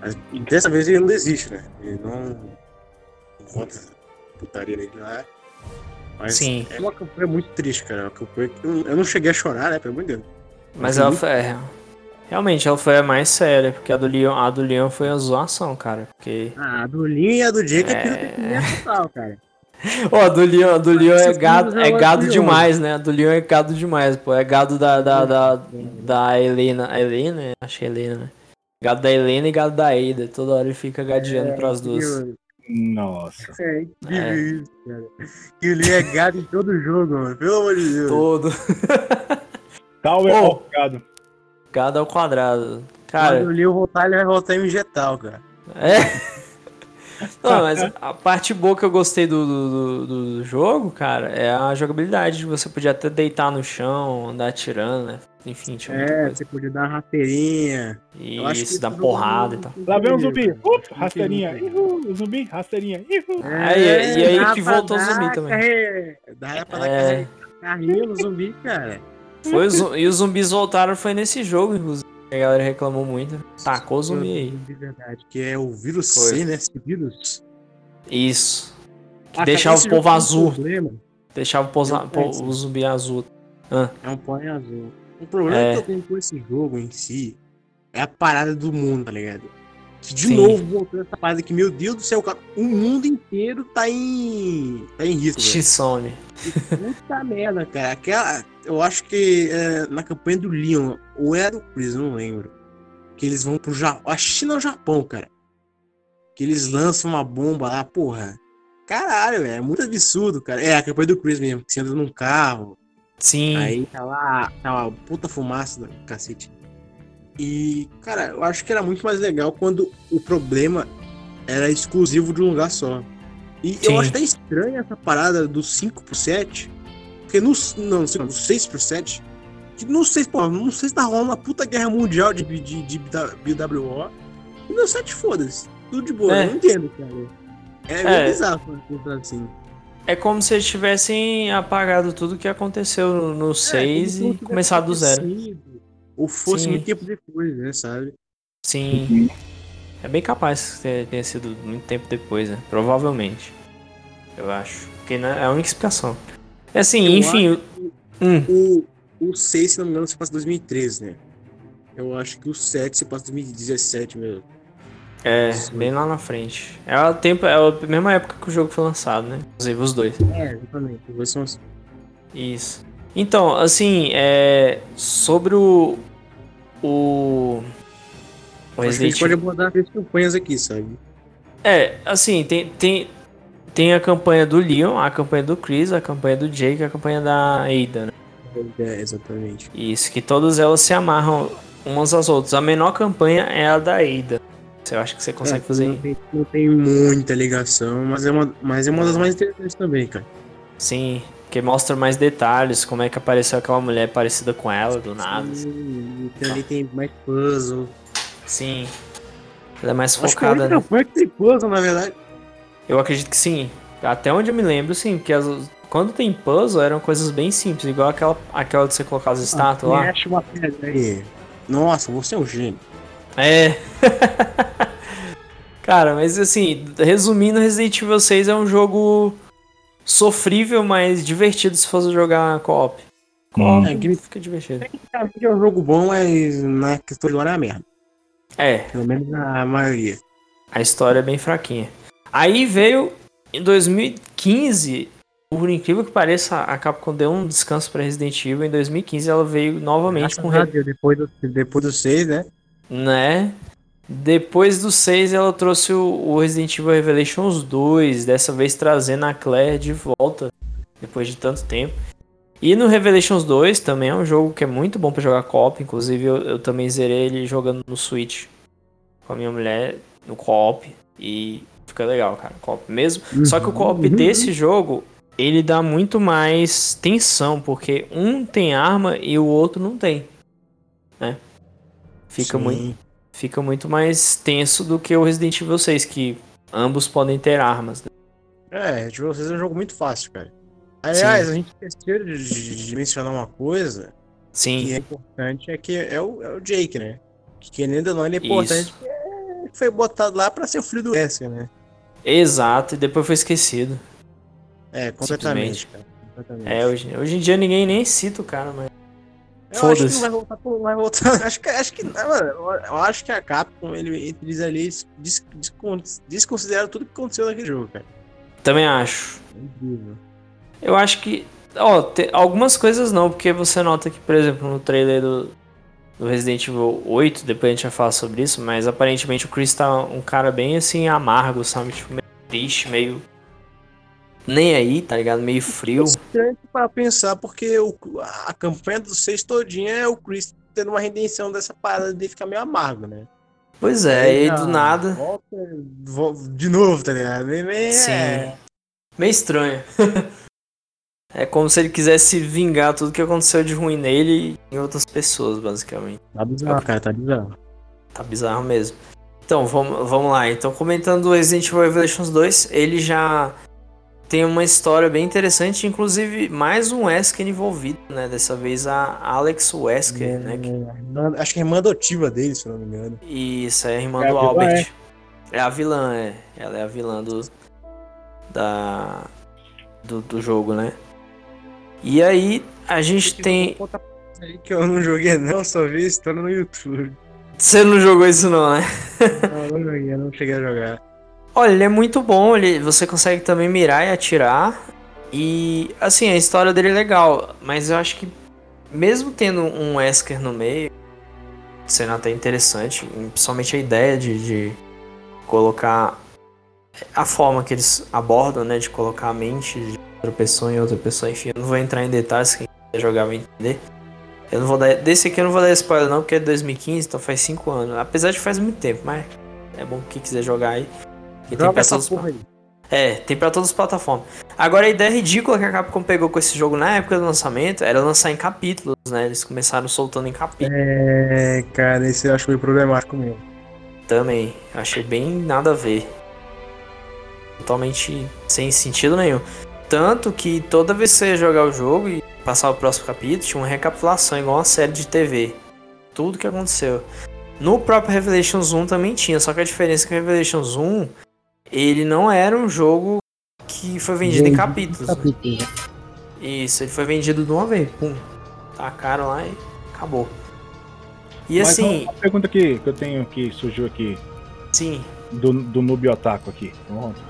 Speaker 2: Mas dessa vez ele não desiste, né? Ele não, volta putaria nele lá. Mas
Speaker 1: Sim.
Speaker 2: é uma campanha muito triste, cara. Uma campanha que eu não cheguei a chorar, né? Pelo amor de Deus.
Speaker 1: Mas ela foi. É, realmente, ela foi a mais séria, porque a do Leon, a do Leon foi a zoação, cara. Porque.
Speaker 2: Ah, a do Leon e a do Jake é, é total, cara.
Speaker 1: Ó, do Leon, <laughs> do Leon é gado, é gado demais, né? Do Leon é gado demais, pô. É gado da, da, da, da Helena. A Helena? Acho que é Helena, né? Gado da Helena e gado da Ada. Toda hora ele fica gadeando é, pras duas.
Speaker 3: Nossa.
Speaker 2: É incrível é. isso, cara. Que o Leon é gado em todo jogo, mano. Pelo amor de Deus.
Speaker 1: Todo. <laughs>
Speaker 3: Tal é oh, gado.
Speaker 1: Gado ao quadrado. Cara.
Speaker 2: Quando o Leon voltar, ele vai voltar em vegetal, cara.
Speaker 1: É. Não, mas a parte boa que eu gostei do, do, do, jogo, cara, é a jogabilidade. Você podia até deitar no chão, andar atirando, né? Enfim, tinha
Speaker 2: É, você podia dar rasteirinha.
Speaker 1: Isso, dar porrada e tal.
Speaker 3: Lá vem o zumbi. Uh, rasteirinha. Ihu, o zumbi, rasteirinha. Ihu.
Speaker 1: É, e aí que voltou o zumbi também.
Speaker 2: Dá pra dar é. carrinho no zumbi, cara.
Speaker 1: Foi, e os zumbis voltaram foi nesse jogo, inclusive. A galera reclamou muito. Tacou o zumbi aí.
Speaker 2: De verdade, que é o vírus Foi. C, né? Esse vírus.
Speaker 1: Isso. Que ah, deixava o povo azul. Um deixava o, povo, é o zumbi azul.
Speaker 2: Ah. É um pó azul. O problema é. que eu tenho com esse jogo em si é a parada do mundo, tá ligado? Que de Sim. novo voltou essa parada que, meu Deus do céu, cara, o mundo inteiro tá em. tá em risco.
Speaker 1: X-Sony.
Speaker 2: Puta <laughs> merda, cara. Aquela. Eu acho que é, na campanha do Leon, ou era do Chris, não lembro. Que eles vão pro Japão. A China ou Japão, cara. Que eles lançam uma bomba lá, porra. Caralho. É muito absurdo, cara. É a campanha do Chris mesmo, que você anda num carro.
Speaker 1: Sim.
Speaker 2: Aí tá lá, tá lá, puta fumaça do cacete. E, cara, eu acho que era muito mais legal quando o problema era exclusivo de um lugar só. E Sim. eu acho até estranho essa parada do 5 por 7. Porque no, não, no 6 por 7. Que não sei, pô, não sei se tá rolando uma puta guerra mundial de, de, de BWO. E no 7 foda-se. Tudo de boa, é. eu não entendo, cara. É, é. meio bizarro assim.
Speaker 1: É como se eles tivessem apagado tudo que aconteceu no 6 é, e começado do zero
Speaker 2: ou fosse Sim. muito tempo depois, né, sabe?
Speaker 1: Sim. Uhum. É bem capaz que tenha sido muito tempo depois, né? Provavelmente. Eu acho. Porque né, é a única explicação. É assim, eu enfim.
Speaker 2: Hum. O, o 6, se não me engano, se passa em 2013, né? Eu acho que o 7 se passa em 2017 mesmo.
Speaker 1: É, bem lá na frente. É o tempo, é a mesma época que o jogo foi lançado, né? Inclusive os dois.
Speaker 2: É, exatamente. Os dois são assim.
Speaker 1: Isso. Então, assim, é, sobre o. O.
Speaker 2: o Resident... A gente pode abordar as campanhas aqui, sabe?
Speaker 1: É, assim, tem, tem, tem a campanha do Leon, a campanha do Chris, a campanha do Jake, a campanha da Ada, né?
Speaker 2: É, exatamente.
Speaker 1: Isso, que todas elas se amarram umas às outras. A menor campanha é a da Ada. Você acha que você consegue é, fazer?
Speaker 2: Não tem, não tem muita ligação, mas é, uma, mas é uma das mais interessantes também, cara.
Speaker 1: Sim, que mostra mais detalhes, como é que apareceu aquela mulher parecida com ela do nada.
Speaker 2: Sim, então ali tem mais puzzle.
Speaker 1: Sim. Ela é mais Acho focada.
Speaker 2: Que a né? que tem puzzle, na verdade.
Speaker 1: Eu acredito que sim. Até onde eu me lembro, sim, porque as, quando tem puzzle eram coisas bem simples, igual aquela, aquela de você colocar as estátuas ah, lá.
Speaker 2: Mexe uma pedra aí. Nossa, você é um gênio.
Speaker 1: É. <laughs> Cara, mas assim, resumindo, Resident Evil 6 é um jogo sofrível, mas divertido se fosse jogar co-op. Co-op é, fica divertido.
Speaker 2: Tecnicamente é um jogo bom, mas na questão de história é a merda.
Speaker 1: É.
Speaker 2: Pelo menos a maioria.
Speaker 1: A história é bem fraquinha. Aí veio em 2015, por incrível que pareça, a Capcom deu um descanso para Resident Evil. Em 2015 ela veio novamente com.
Speaker 2: Re... Depois do, depois do 6, né?
Speaker 1: Né? Depois do 6, ela trouxe o, Resident Evil Revelations 2, dessa vez trazendo a Claire de volta, depois de tanto tempo. E no Revelations 2 também é um jogo que é muito bom para jogar co-op, inclusive eu, eu, também zerei ele jogando no Switch com a minha mulher no co-op e fica legal, cara, co-op mesmo. Uhum. Só que o co-op uhum. desse jogo, ele dá muito mais tensão, porque um tem arma e o outro não tem, né? Fica Sim. muito fica muito mais tenso do que o Resident Evil 6, que ambos podem ter armas. Né?
Speaker 2: É, Resident Evil 6 é um jogo muito fácil, cara. Aliás, Sim. a gente esqueceu de, de, mencionar uma coisa
Speaker 1: Sim.
Speaker 2: que é importante, é que é o, é o Jake, né? Que querendo ou não, ele é importante porque foi botado lá pra ser o filho do Wesker, né?
Speaker 1: Exato, e depois foi esquecido.
Speaker 2: É, completamente, cara. Completamente.
Speaker 1: É, hoje, hoje em dia ninguém nem cita o cara, mas
Speaker 2: eu acho que não vai voltar, não vai voltar. <laughs> acho que, acho que, mano, eu acho que a Capcom, ele, eles ali des, des, desconsideram tudo que aconteceu naquele jogo, cara.
Speaker 1: Também acho. Eu acho que. Ó, te- algumas coisas não, porque você nota que, por exemplo, no trailer do, do Resident Evil 8, depois a gente vai falar sobre isso, mas aparentemente o Chris tá um cara bem assim, amargo, sabe? Tipo, meio triste, meio. Nem aí, tá ligado? Meio frio.
Speaker 2: estranho para pensar, porque o, a campanha do 6 todinha é o Chris tendo uma redenção dessa parada de ficar meio amargo, né?
Speaker 1: Pois é, e
Speaker 2: Ah,
Speaker 1: do nada.
Speaker 2: Volta, vo- de novo, tá ligado? Meio- meio-
Speaker 1: Sim.
Speaker 2: é.
Speaker 1: Meio estranho. <laughs> é como se ele quisesse vingar tudo que aconteceu de ruim nele e em outras pessoas, basicamente.
Speaker 2: Tá bizarro, cara, tá bizarro.
Speaker 1: Tá bizarro mesmo. Então, vamos, vamos lá. Então, comentando o Resident Evil Revelations 2, ele já tem uma história bem interessante, inclusive mais um Wesker envolvido, né? Dessa vez a Alex Wesker, né? que-
Speaker 2: É, irmã- Acho que é a irmã adotiva dele, se eu não me engano.
Speaker 1: Isso, é a irmã
Speaker 3: É a
Speaker 1: do
Speaker 3: vilã,
Speaker 1: Albert. É. a vilã, é. Ela é a vilã do. Da. Do, do jogo, né? E aí, a gente tem.
Speaker 2: Vou contar pra vocês aí que eu não joguei não, só vi a história no YouTube.
Speaker 1: Você não jogou isso, não, né?
Speaker 2: Não, eu não joguei, eu não cheguei a jogar.
Speaker 1: Olha, ele é muito bom, ele, você consegue também mirar e atirar. E assim, a história dele é legal, mas eu acho que mesmo tendo um Wesker no meio, sendo até interessante, principalmente a ideia de, de colocar a forma que eles abordam, né, de colocar a mente de outra pessoa em outra pessoa, enfim, eu não vou entrar em detalhes, quem quiser jogar vai entender. Eu não vou dar, desse aqui eu não vou dar spoiler não, porque é de 2015, então faz 5 anos. Apesar de faz muito tempo, mas é bom quem quiser jogar aí. E tem
Speaker 2: Joga
Speaker 1: pra todos-
Speaker 2: porra aí.
Speaker 1: é, tem pra todas as plataformas. Agora a ideia ridícula que a Capcom pegou com esse jogo na época do lançamento era lançar em capítulos, né? Eles começaram soltando em capítulos
Speaker 2: É, cara, esse eu acho meio problemático mesmo.
Speaker 1: também. Achei bem nada a ver. Totalmente sem sentido nenhum. Tanto que toda vez que você ia jogar o jogo e passar o próximo capítulo, tinha uma recapitulação, igual uma série de TV. Tudo que aconteceu. No próprio Revelations 1 também tinha, só que a diferença é que o Revelations 1 ele não era um jogo que foi vendido em capítulos. né? Isso, ele foi vendido de uma vez. Pum. Tacaram lá e acabou. E
Speaker 3: Mas
Speaker 1: assim,
Speaker 3: Uma pergunta que, que eu tenho que surgiu aqui,
Speaker 1: sim,
Speaker 3: do, do Noob Otaku aqui. Pronto.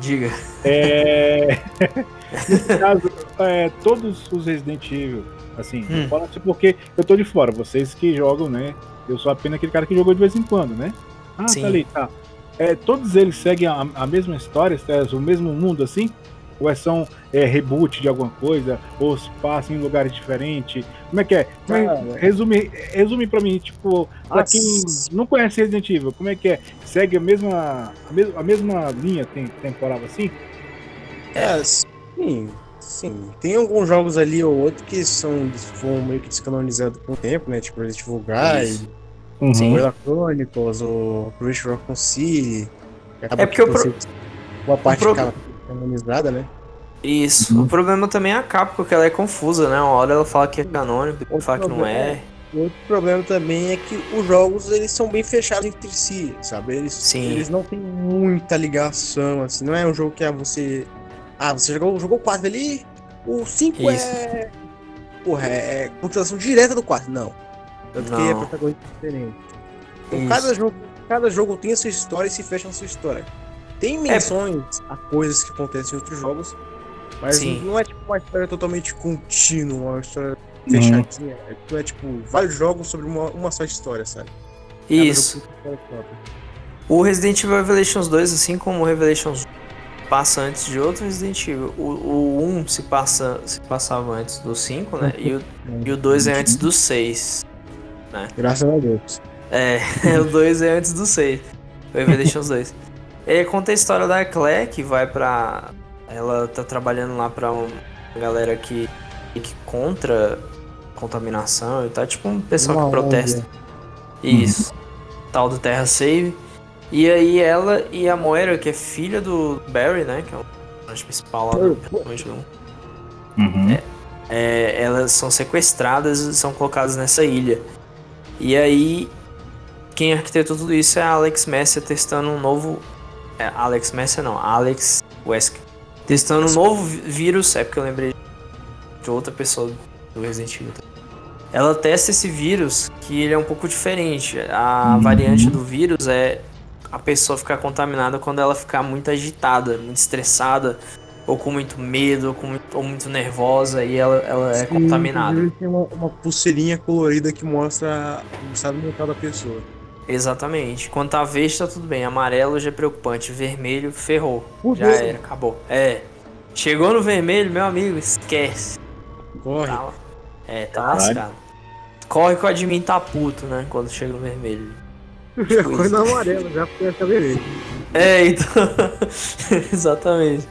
Speaker 1: diga.
Speaker 3: É. <laughs> Nesse caso, é, todos os Resident Evil, assim,
Speaker 1: Hum.
Speaker 3: eu falo assim porque eu tô de fora, vocês que jogam, né? Eu sou apenas aquele cara que jogou de vez em quando, né? Ah,
Speaker 1: Sim.
Speaker 3: tá ali, tá. É, todos eles seguem a, a mesma história, o mesmo mundo, assim? Ou é são é, reboot de alguma coisa? Ou se passam em lugares diferentes? Como é que é? É- resume, resume pra mim, tipo, pra
Speaker 2: Nossa.
Speaker 3: quem não conhece Resident Evil, como é que é? Segue a mesma, a mesma, a mesma linha tem, temporal assim?
Speaker 2: É, sim, sim. Tem alguns jogos ali ou outro que são foram meio que descanonizados com o tempo, né? Tipo Resident Evil Guide,
Speaker 1: Sim.
Speaker 2: Umbrella Chronicles, ou Crush Raccoon City.
Speaker 1: É porque
Speaker 2: que
Speaker 1: o pro-
Speaker 2: Boa parte
Speaker 1: pro-
Speaker 2: ficava canonizada, né?
Speaker 1: Isso. O problema também é a Capcom, que ela é confusa, né? Uma hora ela fala que é canônico, outra
Speaker 2: Outro
Speaker 1: fala que não
Speaker 2: problema
Speaker 1: é.
Speaker 2: Outro problema também é que os jogos eles são bem fechados entre si, sabe? Eles,
Speaker 1: Sim.
Speaker 2: eles não têm muita ligação, assim, não é um jogo que ah, você. Ah, você jogou, jogou o 4 ali, o 5
Speaker 1: Isso.
Speaker 2: é. Porra, é, é continuação direta do 4. Não. Tanto que é
Speaker 1: Não.
Speaker 2: protagonista diferente. Então,
Speaker 1: Isso.
Speaker 2: cada jogo, cada jogo tem a sua história e se fecha na sua história. Tem menções a coisas que acontecem em outros jogos, mas
Speaker 1: Sim.
Speaker 2: não é tipo uma história totalmente contínua, uma história
Speaker 3: Uhum.
Speaker 2: fechadinha. É, tipo, é tipo vários jogos sobre uma, uma só história, sabe? Cada
Speaker 1: Isso. O Resident Evil Revelations 2, assim como o Revelations 1 passa antes de outro Resident Evil. O, o 1 se, passa, se passava antes do 5, né? E o, e o 2 é antes do 6.
Speaker 2: Graças a Deus.
Speaker 1: É, <laughs> o 2 é antes do 6. O Revelations 2. Ele conta a história da Claire, que vai pra. Ela tá trabalhando lá pra uma galera que, que contra contaminação e tal. Tipo um pessoal
Speaker 2: Uma
Speaker 1: que protesta.
Speaker 2: ONG.
Speaker 1: Isso. Tal do Terra Save. E aí ela e a Moira, que é filha do Barry, né? Que é o personagem principal lá do personagem do um, é, elas são sequestradas e são colocadas nessa ilha. E aí, quem arquitetou tudo isso é a Alex Messer testando um novo. É, Alex Messer não, Alex Wesker. Testando um novo vírus, é porque eu lembrei de outra pessoa do Resident Evil. Ela testa esse vírus que ele é um pouco diferente. A
Speaker 3: Uhum.
Speaker 1: variante do vírus é a pessoa ficar contaminada quando ela ficar muito agitada, muito estressada, ou com muito medo, ou, com muito, ou muito nervosa, e ela, ela é
Speaker 2: Sim,
Speaker 1: contaminada.
Speaker 2: inclusive Tem uma, uma pulseirinha colorida que mostra o estado mental da pessoa.
Speaker 1: Exatamente. Quando tá verde, tá tudo bem. Amarelo já é preocupante. Vermelho, ferrou.
Speaker 2: Por
Speaker 1: já
Speaker 2: quê?
Speaker 1: era, acabou. É. Chegou no vermelho, meu amigo, esquece.
Speaker 2: Corre.
Speaker 1: Tá, é, tá
Speaker 3: Caralho.
Speaker 1: lascado. Corre que o admin tá puto, né? Quando chega no vermelho. <laughs>
Speaker 2: Já corre no amarelo, já porque tá vermelho.
Speaker 1: É, então. <laughs> Exatamente.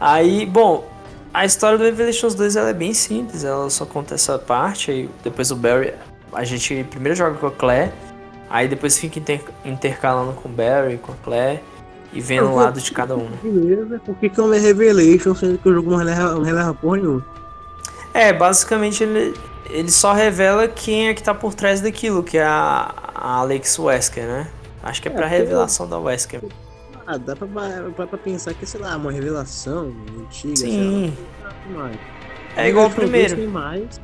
Speaker 1: Aí, bom, a história do Revelations 2 ela é bem simples. Ela só conta essa parte. Aí depois o Barry. A gente primeiro joga com a Claire. Aí depois fica inter- intercalando com o Barry, com a Claire. E vendo o lado de cada um.
Speaker 2: Beleza, por que que é uma Revelation, sendo que o jogo não releva, não releva porra nenhuma?
Speaker 1: É, basicamente ele, ele só revela quem é que tá por trás daquilo, que é a, a Alex Wesker, né? Acho que é pra
Speaker 2: É,
Speaker 1: revelação da Wesker.
Speaker 2: Ah, dá pra, pra, pra pensar que, sei lá, uma revelação antiga,
Speaker 1: Sim,
Speaker 2: sei lá.
Speaker 1: é igual o primeiro.
Speaker 2: 2 Tem mais,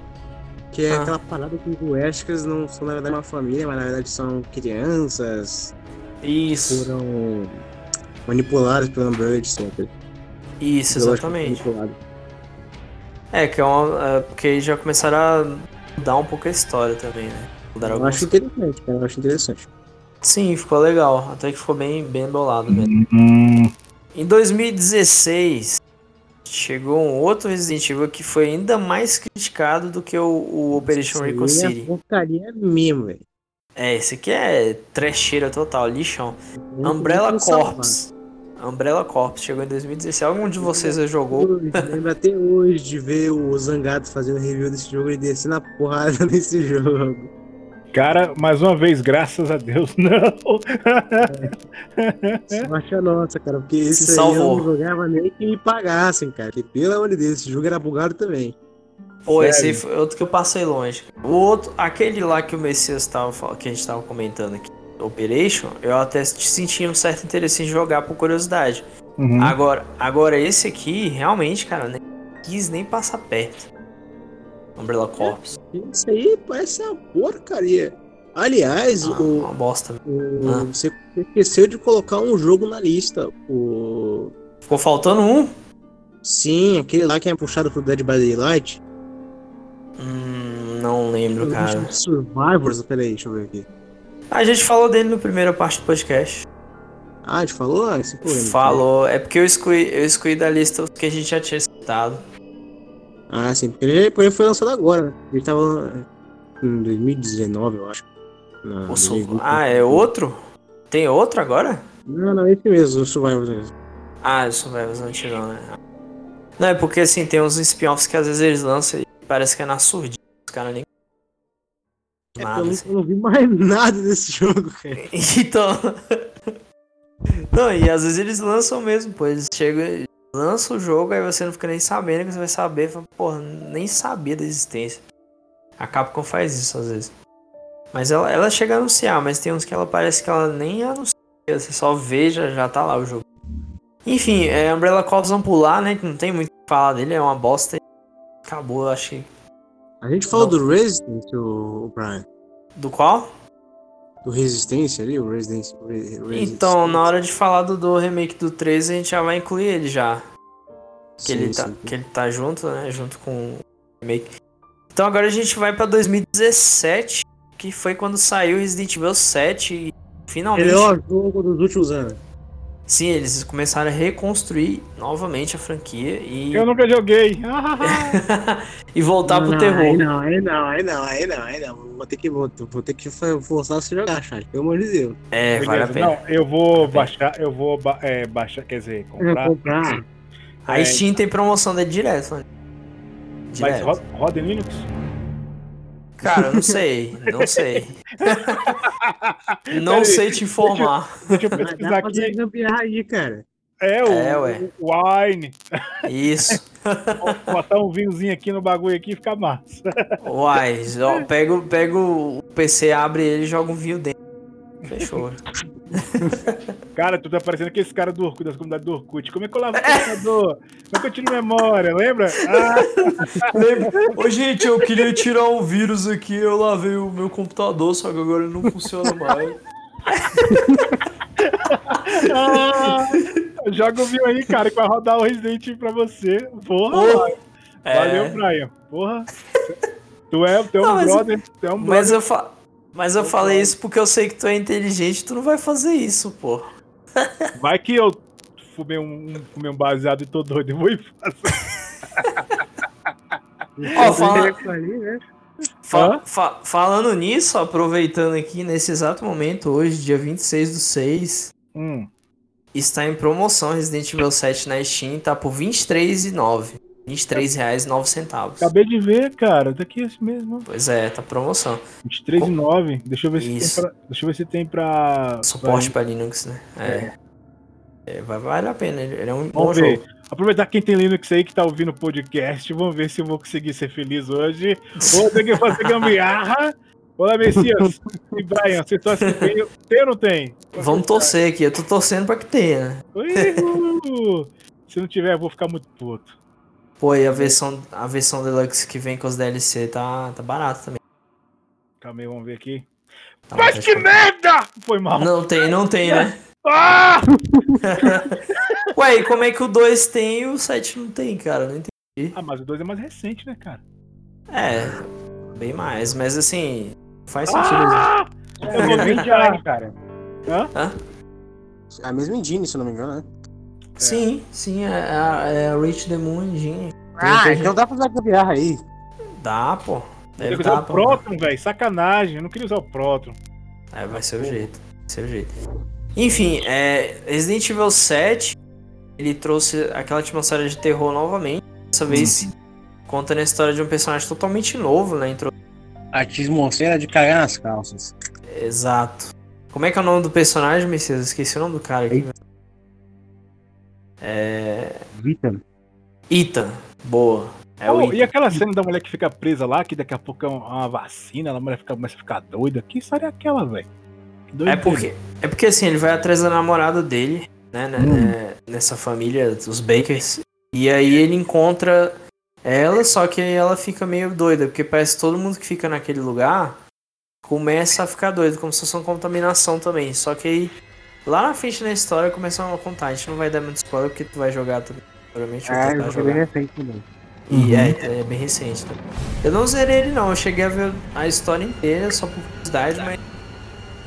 Speaker 2: que é
Speaker 1: Ah.
Speaker 2: aquela parada que os Weskers não são na verdade uma família, mas na verdade são crianças,
Speaker 1: Isso,
Speaker 2: foram manipuladas pelo Umbrella, etc.
Speaker 1: isso, exatamente. É, que é uma. é, porque aí já começaram a mudar um pouco a história também, né? Mudaram
Speaker 2: Eu acho interessante, cara, eu acho interessante.
Speaker 1: Sim, ficou legal. Até que ficou bem, bem bolado mesmo.
Speaker 3: Hum,
Speaker 1: Em 2016, chegou um outro Resident Evil que foi ainda mais criticado do que o, o Operation
Speaker 2: Isso aí
Speaker 1: City.
Speaker 2: É porcaria mesmo, velho.
Speaker 1: É, esse aqui é trecheira total, lixão.
Speaker 2: Não
Speaker 1: Umbrella. Corps. Umbrella Corps chegou em 2016. Algum de vocês já jogou?
Speaker 2: Hoje, Lembro até hoje de ver o Zangado fazendo review desse jogo e descendo a porrada <laughs> nesse jogo.
Speaker 3: Cara, mais uma vez, graças a Deus, <laughs> não.
Speaker 2: Sorte a nossa, cara, porque esse aí
Speaker 1: salvou.
Speaker 2: eu não jogava nem que me pagassem, cara. Que pelo amor de Deus, esse jogo era bugado também.
Speaker 1: Pô, esse aí
Speaker 3: Sério?
Speaker 1: foi outro que eu passei longe. O outro, aquele lá que o Messias tava, que a gente tava comentando aqui, Operation, eu até senti um certo interesse em jogar por curiosidade.
Speaker 3: Uhum.
Speaker 1: Agora, agora esse aqui, realmente, cara, nem quis nem passar perto. Umbrella Corps.
Speaker 2: Isso aí parece uma porcaria. Aliás,
Speaker 1: Ah,
Speaker 2: o,
Speaker 1: uma bosta.
Speaker 2: o-
Speaker 1: Ah.
Speaker 2: você esqueceu de colocar um jogo na lista. O.
Speaker 1: Ficou faltando um?
Speaker 2: Sim, aquele lá que é puxado pro Dead by Daylight.
Speaker 1: Hum, não lembro,
Speaker 2: O
Speaker 1: cara.
Speaker 2: Survivors, peraí, deixa eu ver aqui.
Speaker 1: A gente falou dele no primeira parte do podcast.
Speaker 2: Ah, a gente falou? Ah, esse problema.
Speaker 1: Falou. É porque eu excluí, eu excluí da lista os que a gente já tinha citado.
Speaker 2: Ah, sim, porque ele, ele foi lançado agora, né? Ele tava em 2019, eu acho. Não,
Speaker 1: O Sur-
Speaker 2: 2020.
Speaker 1: Ah, é outro? Tem outro agora?
Speaker 2: Não, não, esse mesmo, o Survivors mesmo.
Speaker 1: Ah, o Survivors antigão, né? Não, é porque assim, tem uns spin-offs que às vezes eles lançam e parece que é na surdinha. Os caras nem.
Speaker 2: É,
Speaker 1: Nada,
Speaker 2: eu, não,
Speaker 1: assim.
Speaker 2: eu não vi mais <laughs> nada desse jogo, cara. <laughs>
Speaker 1: Então. <laughs> Não, e às vezes eles lançam mesmo, pô. Eles lançam o jogo, aí você não fica nem sabendo que você vai saber. Fala, Porra, nem sabia da existência. A Capcom faz isso às vezes. Mas ela, ela chega a anunciar, mas tem uns que ela parece que ela nem anuncia. Você só vê, já, tá lá o jogo. Enfim, é, Umbrella Corps vamos pular, né? Que não tem muito o que falar dele, é uma bosta. Acabou, eu que.
Speaker 2: A gente falou
Speaker 1: Não.
Speaker 2: do Resident, o Brian.
Speaker 1: Do qual?
Speaker 2: Do Resistência ali, o Resident. Re, Resistance.
Speaker 1: Então, na hora de falar do, do remake do 13, a gente já vai incluir ele já. Que,
Speaker 2: Sim,
Speaker 1: ele tá,
Speaker 2: sim.
Speaker 1: que ele tá junto, né? Junto com o remake. Então agora a gente vai pra 2017, que foi quando saiu Resident Evil 7 e finalmente.
Speaker 2: Melhor jogo dos últimos anos.
Speaker 1: Sim, eles começaram a reconstruir novamente a franquia e,
Speaker 3: Eu nunca joguei. <laughs> <laughs>
Speaker 1: e voltar pro
Speaker 2: não,
Speaker 1: terror.
Speaker 2: Aí não, aí não, aí não, aí não, aí não. Vou ter que, vou, vou ter que forçar você a jogar, chat. Pelo amor de Deus.
Speaker 1: É, vale a
Speaker 3: Beleza,
Speaker 1: pena.
Speaker 3: Não, eu vou baixar, eu vou ba- é, baixar, quer dizer, comprar.
Speaker 2: comprar.
Speaker 1: A
Speaker 3: É.
Speaker 1: Steam tem promoção dele direto, mano.
Speaker 3: Mas
Speaker 1: Direto.
Speaker 3: roda, roda em Linux?
Speaker 1: Cara, eu não sei, não sei. não
Speaker 3: Peraí,
Speaker 1: sei te informar.
Speaker 3: Deixa eu
Speaker 2: Dá
Speaker 3: pesquisar
Speaker 2: pra fazer
Speaker 3: aqui.
Speaker 2: gambiarra aí, cara.
Speaker 3: É, o,
Speaker 1: É, ué.
Speaker 3: o Wine.
Speaker 1: Isso.
Speaker 3: Botar um vinhozinho aqui no bagulho aqui fica massa.
Speaker 1: Uai, ó, pega, o- pega o PC, abre ele e joga um vinho dentro. Fechou. <laughs>
Speaker 3: Cara, tu tá parecendo aqueles caras do Orkut, das comunidades do Orkut. Como é que eu lavo o computador? Como é que eu tiro memória, lembra? Ah, <laughs>
Speaker 1: Lembra? Ô, gente, eu queria tirar um vírus aqui, eu lavei o meu computador, só que agora ele não funciona mais.
Speaker 3: Ah, joga o vinho aí, cara, que vai rodar o Resident Evil pra você. Porra,
Speaker 1: Porra.
Speaker 3: valeu,
Speaker 1: É.
Speaker 3: Brian. Porra. Tu é, tu é um
Speaker 1: Não, mas-
Speaker 3: brother. Tu é um
Speaker 1: Mas
Speaker 3: brother.
Speaker 1: eu, fa... Mas eu falei isso porque eu sei que tu é inteligente, tu não vai fazer isso, pô.
Speaker 3: Vai que eu fumei um, fumei um baseado e tô doido, eu vou ir fazer.
Speaker 1: Ó, fala... Fa fa falando nisso, aproveitando aqui nesse exato momento, hoje, dia 26 do 6,
Speaker 3: hum.
Speaker 1: está em promoção Resident Evil 7 na Steam, tá por R$23,09. R$23,09.
Speaker 3: Acabei de ver, cara. Tá aqui esse mesmo.
Speaker 1: Pois é, tá promoção.
Speaker 3: R$23,09. Deixa eu ver
Speaker 1: Isso.
Speaker 3: se tem pra, Deixa eu ver se tem pra.
Speaker 1: Suporte pra, pra Linux, né? É. é. é vai vale a pena. Ele é um bom jogo.
Speaker 3: Aproveitar quem tem Linux aí que tá ouvindo o podcast. Vamos ver se eu vou conseguir ser feliz hoje. Ou ter que fazer gambiarra. Olá, Messias e Brian, você torce que Tem ou não tem?
Speaker 1: Vamos torcer aqui, eu tô torcendo pra que tenha.
Speaker 3: Uh! Se não tiver, eu vou ficar muito puto.
Speaker 1: Pô, e a versão, a versão Deluxe que vem com os DLC tá, tá barata também.
Speaker 3: Calma aí, vamos ver aqui.
Speaker 1: Tá
Speaker 3: Mas que merda! Foi mal.
Speaker 1: Não tem, não tem, né?
Speaker 3: Ah! <laughs>
Speaker 1: Ué, e como é que o 2 tem e o 7 não tem, cara? Não entendi.
Speaker 3: ah, mas o 2 é mais recente, né, cara?
Speaker 1: É, bem mais, mas assim, faz sentido.
Speaker 3: Ah!
Speaker 2: É mesma <laughs>
Speaker 3: brincar.
Speaker 2: engine, cara.
Speaker 3: Hã?
Speaker 2: É a mesma engine, se eu não me engano, né?
Speaker 1: Sim, sim, é, é, é Reach the Moon Engine.
Speaker 2: Ah, então dá pra usar gambiarra aí.
Speaker 1: Dá, pô. Deve
Speaker 3: usar o. Proton, velho. Sacanagem. Eu não queria usar o Proton.
Speaker 1: É, vai ser o jeito. Vai ser o jeito. Enfim, é, Resident Evil 7, ele trouxe aquela atmosfera de terror novamente. Dessa vez contando a história de um personagem totalmente novo, né? Intro...
Speaker 2: A atmosfera de cagar nas calças.
Speaker 1: Exato. Como é que é o nome do personagem, Messias? Esqueci o nome do cara aqui.
Speaker 2: Eita.
Speaker 1: É.
Speaker 2: Vita.
Speaker 1: Ethan. Boa. É
Speaker 3: Oh,
Speaker 1: o
Speaker 3: e
Speaker 1: Ethan.
Speaker 3: aquela cena da mulher que fica presa lá, que daqui a pouco é uma vacina, a mulher fica, começa a ficar doida. Que história é aquela, velho? Que
Speaker 1: É porque, é porque assim, ele vai atrás da namorada dele, né, né,
Speaker 3: Hum.
Speaker 1: né, nessa família dos Bakers. E aí ele encontra ela, só que aí ela fica meio doida, porque parece que todo mundo que fica naquele lugar começa a ficar doido, como se fosse uma contaminação também. Só que aí, lá na frente da história, começam a contar. A gente não vai dar muito spoiler, porque tu vai jogar também. Provavelmente
Speaker 2: É,
Speaker 1: tentar
Speaker 2: eu joguei
Speaker 1: jogar.
Speaker 2: recente também.
Speaker 1: E é, é bem recente. Né? Eu não zerei ele não, eu cheguei a ver a história inteira só por curiosidade, mas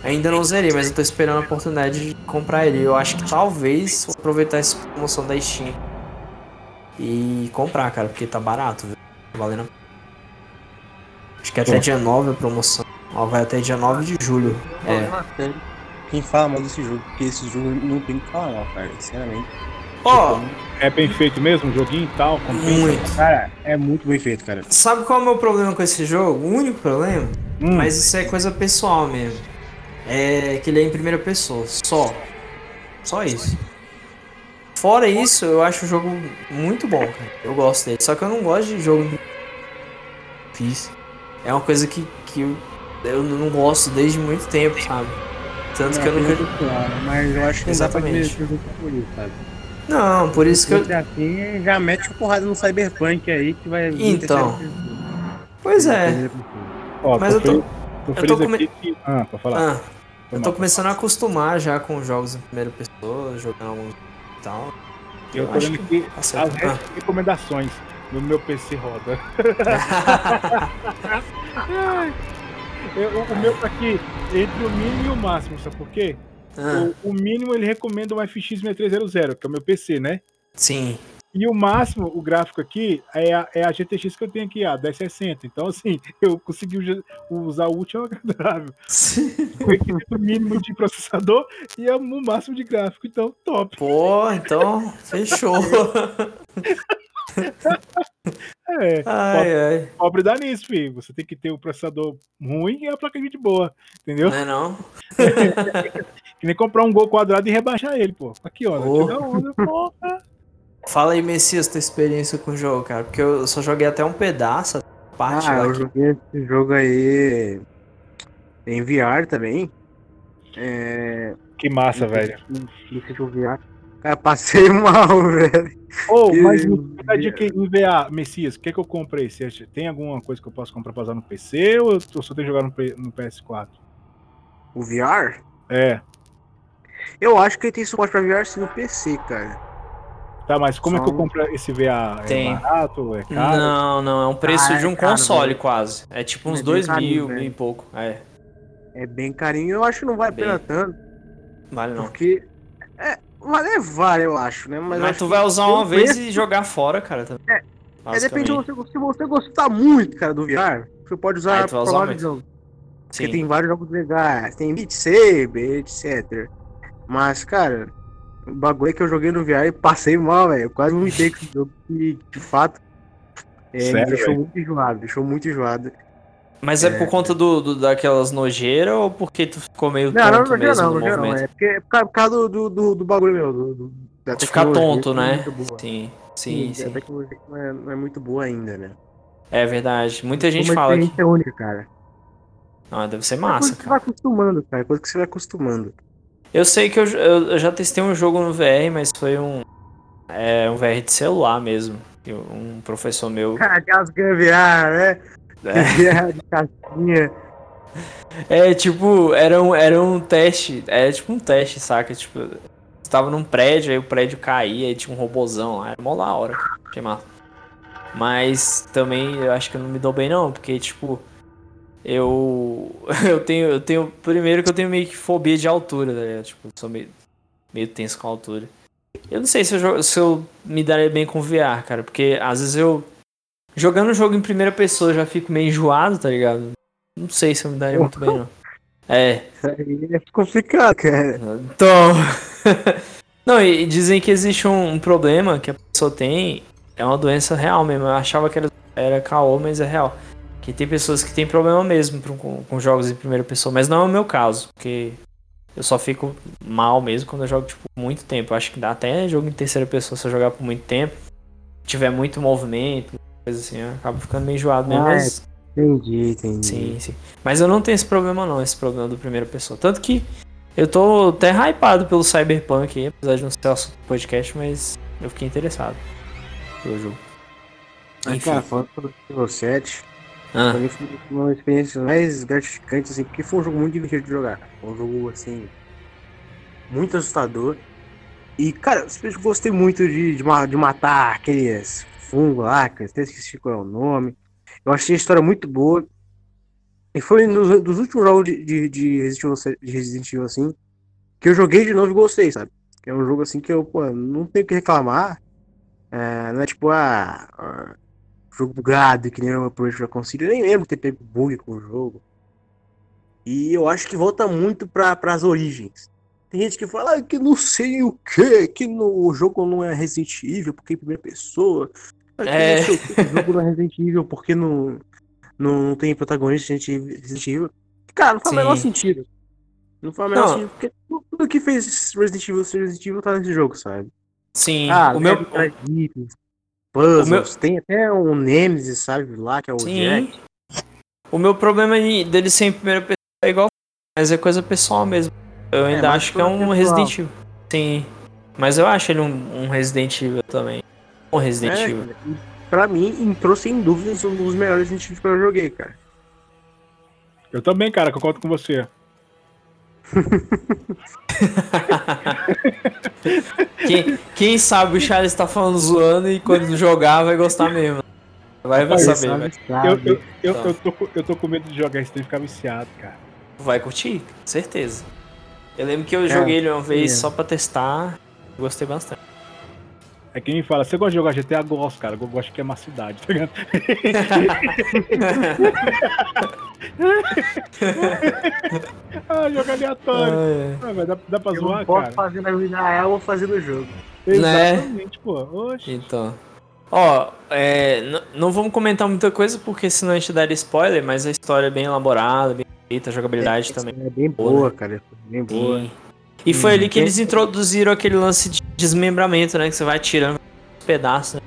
Speaker 1: ainda não zerei, mas eu tô esperando a oportunidade de comprar ele. Eu acho que talvez vou aproveitar essa promoção da Steam e comprar, cara, porque tá barato, viu? Tá valendo. a pena. Acho que até dia 9 a promoção. Ó, vai até dia 9 de julho. É.
Speaker 2: Quem fala mal desse jogo, porque esse jogo não tem o que falar mal, cara, sinceramente.
Speaker 1: Ó,
Speaker 3: É bem feito mesmo, o joguinho e tal. compensa.
Speaker 1: muito.
Speaker 2: Cara, é muito bem feito, cara.
Speaker 1: Sabe qual é o meu problema com esse jogo? O único problema
Speaker 3: Hum,
Speaker 1: Mas isso é coisa pessoal mesmo. É que ele é em primeira pessoa, só. Só isso. Fora isso, eu acho o jogo muito bom, cara. Eu gosto dele. Só que eu não gosto de jogo difícil. É uma coisa que, que eu, eu não gosto desde muito tempo, sabe? Tanto que eu nunca.
Speaker 2: Mas eu acho que não dá pra
Speaker 1: Exatamente.
Speaker 2: que sabe?
Speaker 1: Não, por isso que eu.
Speaker 2: Se assim, já mete a porrada no Cyberpunk aí que vai vir
Speaker 1: Então. Pois é.
Speaker 3: Ó,
Speaker 1: mas eu tô-
Speaker 3: feliz, tô
Speaker 1: eu
Speaker 3: feliz
Speaker 1: tô come-
Speaker 3: aqui que... Ah, pra falar.
Speaker 1: Ah, eu tô começando a acostumar já com jogos em primeira pessoa, jogando alguns e tal.
Speaker 3: eu tô
Speaker 1: acho
Speaker 3: vendo aqui
Speaker 1: Tá
Speaker 3: as.
Speaker 1: Ah.
Speaker 3: recomendações no meu PC roda. <laughs> <laughs> Eu- o, meu tá aqui entre o mínimo e o máximo, sabe por quê?
Speaker 1: Ah,
Speaker 3: O, o mínimo ele recomenda o FX 6300, que é o meu PC, né?
Speaker 1: sim.
Speaker 3: E o máximo, o gráfico aqui, é a, é a GTX que eu tenho aqui, a 1060. Então, assim, <laughs> eu consegui usar o útil ao agradável. <laughs> O mínimo de processador e é o máximo de gráfico. Então, top.
Speaker 1: Pô, então, fechou. <laughs>
Speaker 3: É,
Speaker 1: Ai, ai.
Speaker 3: pobre dá nisso, filho. Você tem que ter o processador ruim e a placa de vídeo boa. Entendeu?
Speaker 1: Não é não? <laughs>
Speaker 3: Que nem comprar um gol quadrado e rebaixar ele, pô. Aqui, ó.
Speaker 1: Oh.
Speaker 3: tira onda, porra.
Speaker 1: Fala aí, Messias, tua experiência com o jogo, cara. Porque eu só joguei até um pedaço, parte
Speaker 2: Ah,
Speaker 1: lá
Speaker 2: eu joguei esse jogo aí em VR também. É.
Speaker 3: Que massa, velho.
Speaker 2: Deixa eu VR. Cara, passei <laughs> mal, velho.
Speaker 3: Ô,
Speaker 2: Que-
Speaker 3: mas me dá dica em VA, Messias, o que, que eu comprei? Você acha- tem alguma coisa que eu posso comprar pra usar no PC ou eu só tenho que jogar no, P- no PS4?
Speaker 2: O VR?
Speaker 3: É.
Speaker 2: Eu acho que ele tem suporte pra VR sim no PC, cara.
Speaker 3: Tá, mas como
Speaker 2: Só
Speaker 3: é que eu compro esse VA?
Speaker 1: Tem.
Speaker 3: É barato? É caro?
Speaker 1: Não, não, é um preço
Speaker 2: Ah,
Speaker 1: de
Speaker 2: é
Speaker 1: um
Speaker 2: caro,
Speaker 1: console
Speaker 2: velho.
Speaker 1: quase. É tipo uns
Speaker 2: É
Speaker 1: dois
Speaker 2: carinho,
Speaker 1: mil,
Speaker 2: velho.
Speaker 1: mil e pouco. É,
Speaker 2: É bem carinho, eu acho que não vale a
Speaker 1: Bem.
Speaker 2: pena tanto,
Speaker 1: vale não.
Speaker 2: porque. É, vale, vale, eu acho, né? Mas,
Speaker 1: Mas,
Speaker 2: acho
Speaker 1: tu
Speaker 2: que
Speaker 1: vai usar uma vez
Speaker 2: preço-
Speaker 1: e jogar fora, cara. Também.
Speaker 2: É, É, depende de você, se você gostar muito, cara, do VR, você pode usar
Speaker 1: vai usar
Speaker 2: pra vários
Speaker 1: muito.
Speaker 2: jogos. Porque
Speaker 1: Sim.
Speaker 2: tem vários jogos legais, tem Beat Saber, etc. Mas, cara, o bagulho é que eu joguei no VR e passei mal, velho. Eu quase vomitei com esse jogo que, de fato, é, me
Speaker 3: Sério,
Speaker 2: deixou
Speaker 3: velho?
Speaker 2: muito enjoado, deixou muito enjoado.
Speaker 1: Mas é, por conta do, do- daquelas nojeiras ou porque tu ficou meio
Speaker 2: Não, não,
Speaker 1: tonto
Speaker 2: não,
Speaker 1: mesmo
Speaker 2: não,
Speaker 1: no
Speaker 2: não, não,
Speaker 1: movimento?
Speaker 2: é porque é por causa, do, do, do, do bagulho meu, do, do, da
Speaker 1: De ficar tonto,
Speaker 2: não é
Speaker 1: né? Sim, sim, sim.
Speaker 2: tecnologia não é, não é muito boa ainda, né?
Speaker 1: É verdade. Muita gente
Speaker 2: Uma
Speaker 1: fala que.
Speaker 2: experiência única, cara.
Speaker 1: Ah, deve ser
Speaker 2: É
Speaker 1: massa,
Speaker 2: coisa que você
Speaker 1: cara.
Speaker 2: vai acostumando, cara. É coisa que você vai acostumando.
Speaker 1: Eu sei que eu, eu, já testei um jogo no VR, mas foi um. É um VR de celular mesmo. Um professor meu.
Speaker 2: Cara, aquelas gambiarra, né?
Speaker 1: É.
Speaker 2: De. <laughs>
Speaker 1: É, tipo, era um, era um teste. Era tipo um teste, saca? Tipo, você tava num prédio, aí o prédio caía, aí tinha um robozão lá. Era mó da hora. Achei. Mas também eu acho que eu não me dou bem não, porque, tipo, eu. <laughs> Eu tenho. Eu tenho. Primeiro que eu tenho meio que fobia de altura, tá? Tipo, sou meio, meio tenso com a altura. Eu não sei se eu, se eu me daria bem com VR, cara, porque às vezes eu. Jogando o jogo em primeira pessoa eu já fico meio enjoado, tá ligado? Não sei se eu me daria muito bem, não. É,
Speaker 2: Isso aí é complicado, cara.
Speaker 1: então. <laughs> não, e dizem que existe um, um problema que a pessoa tem. É uma doença real mesmo. Eu achava que era, era caô, mas é real. Que tem pessoas que têm problema mesmo com, com jogos em primeira pessoa, mas não é o meu caso, porque eu só fico mal mesmo quando eu jogo tipo, muito tempo. Eu acho que dá até jogo em terceira pessoa se eu jogar por muito tempo. Tiver muito movimento, coisa assim, eu acabo ficando meio enjoado mesmo.
Speaker 2: Ah,
Speaker 1: mas...
Speaker 2: Entendi, entendi.
Speaker 1: Sim, sim. Mas eu não tenho esse problema não, esse problema do primeira pessoa. Tanto que eu tô até hypado pelo Cyberpunk aí, apesar de não ser o assunto do podcast, mas eu fiquei interessado pelo jogo.
Speaker 2: Mas,
Speaker 1: Enfim.
Speaker 2: cara, falando sobre o Halo 7,
Speaker 1: Ah,
Speaker 2: pra mim foi uma das experiências mais gratificantes, assim, porque foi um jogo muito divertido de jogar. Foi um jogo, assim, muito assustador. E, cara, eu gostei muito de, de, de matar aqueles fungos lá, que eu esqueci qual é o nome. Eu achei a história muito boa. E foi um dos, últimos jogos de, de, de Resident Evil, 7 de Resident Evil, assim, que eu joguei de novo e gostei, sabe? É um jogo, assim, que eu, pô, não tenho que reclamar. É, não é tipo, ah, ah, jogo bugado, que nem o Project Reconcilio. Eu nem lembro ter pego bug com o jogo. E eu acho que volta muito para as origens. Tem gente que fala ah, que não sei o que, que no o jogo não é Resident Evil porque é em primeira pessoa.
Speaker 1: É.
Speaker 2: jogo não é Resident Evil porque não, não, não tem protagonista Resident Evil- Resident Evil. Cara, não faz o menor sentido. Não faz o menor sentido porque tudo que fez Resident Evil ser Resident Evil tá nesse jogo, sabe?
Speaker 1: sim,
Speaker 2: Ah,
Speaker 1: o meu.
Speaker 2: itens, puzzles, tem até um Nemesis, sabe, lá, que é o
Speaker 1: Sim.
Speaker 2: Jack.
Speaker 1: O meu problema de- dele ser em primeira pessoa é igual, mas é coisa pessoal mesmo. Eu ainda
Speaker 2: mas
Speaker 1: acho que é um
Speaker 2: pessoal.
Speaker 1: Resident Evil. Sim. Mas eu acho ele um, um Resident Evil também. Um Resident
Speaker 2: É,
Speaker 1: Evil.
Speaker 2: pra mim, entrou sem dúvidas um dos melhores Resident Evil que eu joguei, cara.
Speaker 3: Eu também, cara, concordo com você. <laughs>
Speaker 1: Quem, quem sabe o Charles tá falando zoando e quando jogar vai gostar mesmo. Vai, vai saber,
Speaker 2: sabe,
Speaker 3: Eu, eu, eu,
Speaker 1: Tá.
Speaker 3: eu, tô, com- eu tô com medo de jogar esse trem e ficar viciado, cara.
Speaker 1: vai curtir, certeza. Eu lembro que eu
Speaker 2: É,
Speaker 1: joguei ele uma vez
Speaker 2: é.
Speaker 1: só pra testar. Gostei bastante.
Speaker 3: É quem me fala, você gosta de jogar GTA? Gosto, cara. Eu gosto que é uma cidade, tá ligado? <laughs> Ah, jogo aleatório.
Speaker 1: É.
Speaker 3: Ah, dá, dá pra
Speaker 2: Eu
Speaker 3: zoar,
Speaker 2: não posso
Speaker 3: cara?
Speaker 2: fazer na vida real, eu vou fazer no jogo.
Speaker 1: Né?
Speaker 3: Exatamente, pô. Oxe.
Speaker 1: Então. Ó, é, não vamos comentar muita coisa porque senão a gente daria spoiler, mas a história é bem elaborada, bem feita, a jogabilidade
Speaker 2: É,
Speaker 1: também.
Speaker 2: É bem
Speaker 1: boa,
Speaker 2: boa,
Speaker 1: né?
Speaker 2: cara. Bem boa.
Speaker 1: E, e foi
Speaker 2: Hum,
Speaker 1: ali que eles introduziram aquele lance de desmembramento, né? Que você vai tirando os pedaços, né?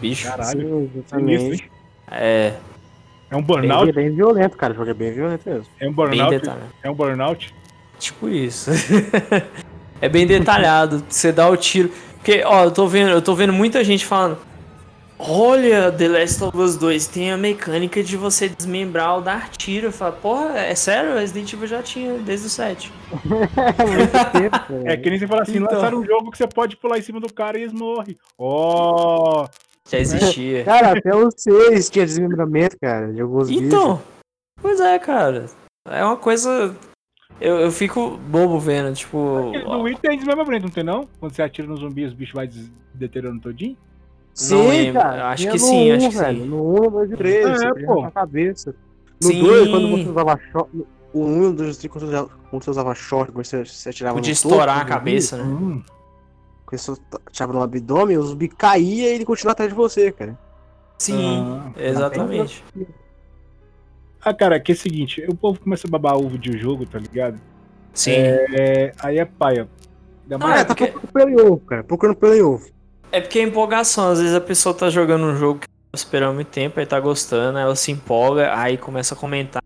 Speaker 1: Bicho.
Speaker 3: Caralho.
Speaker 2: Exatamente.
Speaker 3: hein?
Speaker 1: É,
Speaker 3: É um
Speaker 2: Bem,
Speaker 3: burnout?
Speaker 2: bem violento, cara. O jogo é bem violento mesmo.
Speaker 3: É um
Speaker 1: bem
Speaker 3: burnout? É um burnout?
Speaker 1: Tipo isso. <laughs> é bem detalhado. Você dá o tiro. Porque, ó, eu tô vendo, eu tô vendo muita gente falando. Olha, The Last of Us 2 tem a mecânica de você desmembrar o dar tiro. Eu falo, porra, é sério? Resident Evil já tinha desde o 7.
Speaker 3: é que nem você fala assim, então... lançaram um jogo que você pode pular em cima do cara e eles morrem. Oh!
Speaker 1: Já existia. <laughs>
Speaker 2: cara, até o 6 tinha desmembramento, cara, de alguns
Speaker 1: Então, vídeos. pois é, cara. É uma coisa eu, eu fico bobo vendo, tipo.
Speaker 3: No Wii tem desmembramento, não tem não? Quando você atira no zumbi, os bichos vai deteriorando todinho?
Speaker 1: Sim, cara. Acho que sim, acho que sim.
Speaker 2: No 1, no 2 e 3, é, pô. na cabeça. No 2, quando você usava short. O 1 e o 2 quando você usava short, quando você, você atirava
Speaker 1: Podia estourar topo, a cabeça, né?
Speaker 2: Hum. Quando você atirava no abdômen, os zumbi caía e ele continuava atrás de você, cara.
Speaker 1: Sim, ah, exatamente.
Speaker 3: Ah, cara, que é o seguinte, o povo começa a babar ovo de jogo, tá ligado?
Speaker 1: Sim.
Speaker 3: É, aí é paia.
Speaker 2: Ah, é, tá procurando pelo ovo, cara. Procurando pelo ovo.
Speaker 1: É porque é empolgação, às vezes a pessoa tá jogando um jogo que tá esperando muito tempo, aí tá gostando, ela se empolga, aí começa a comentar.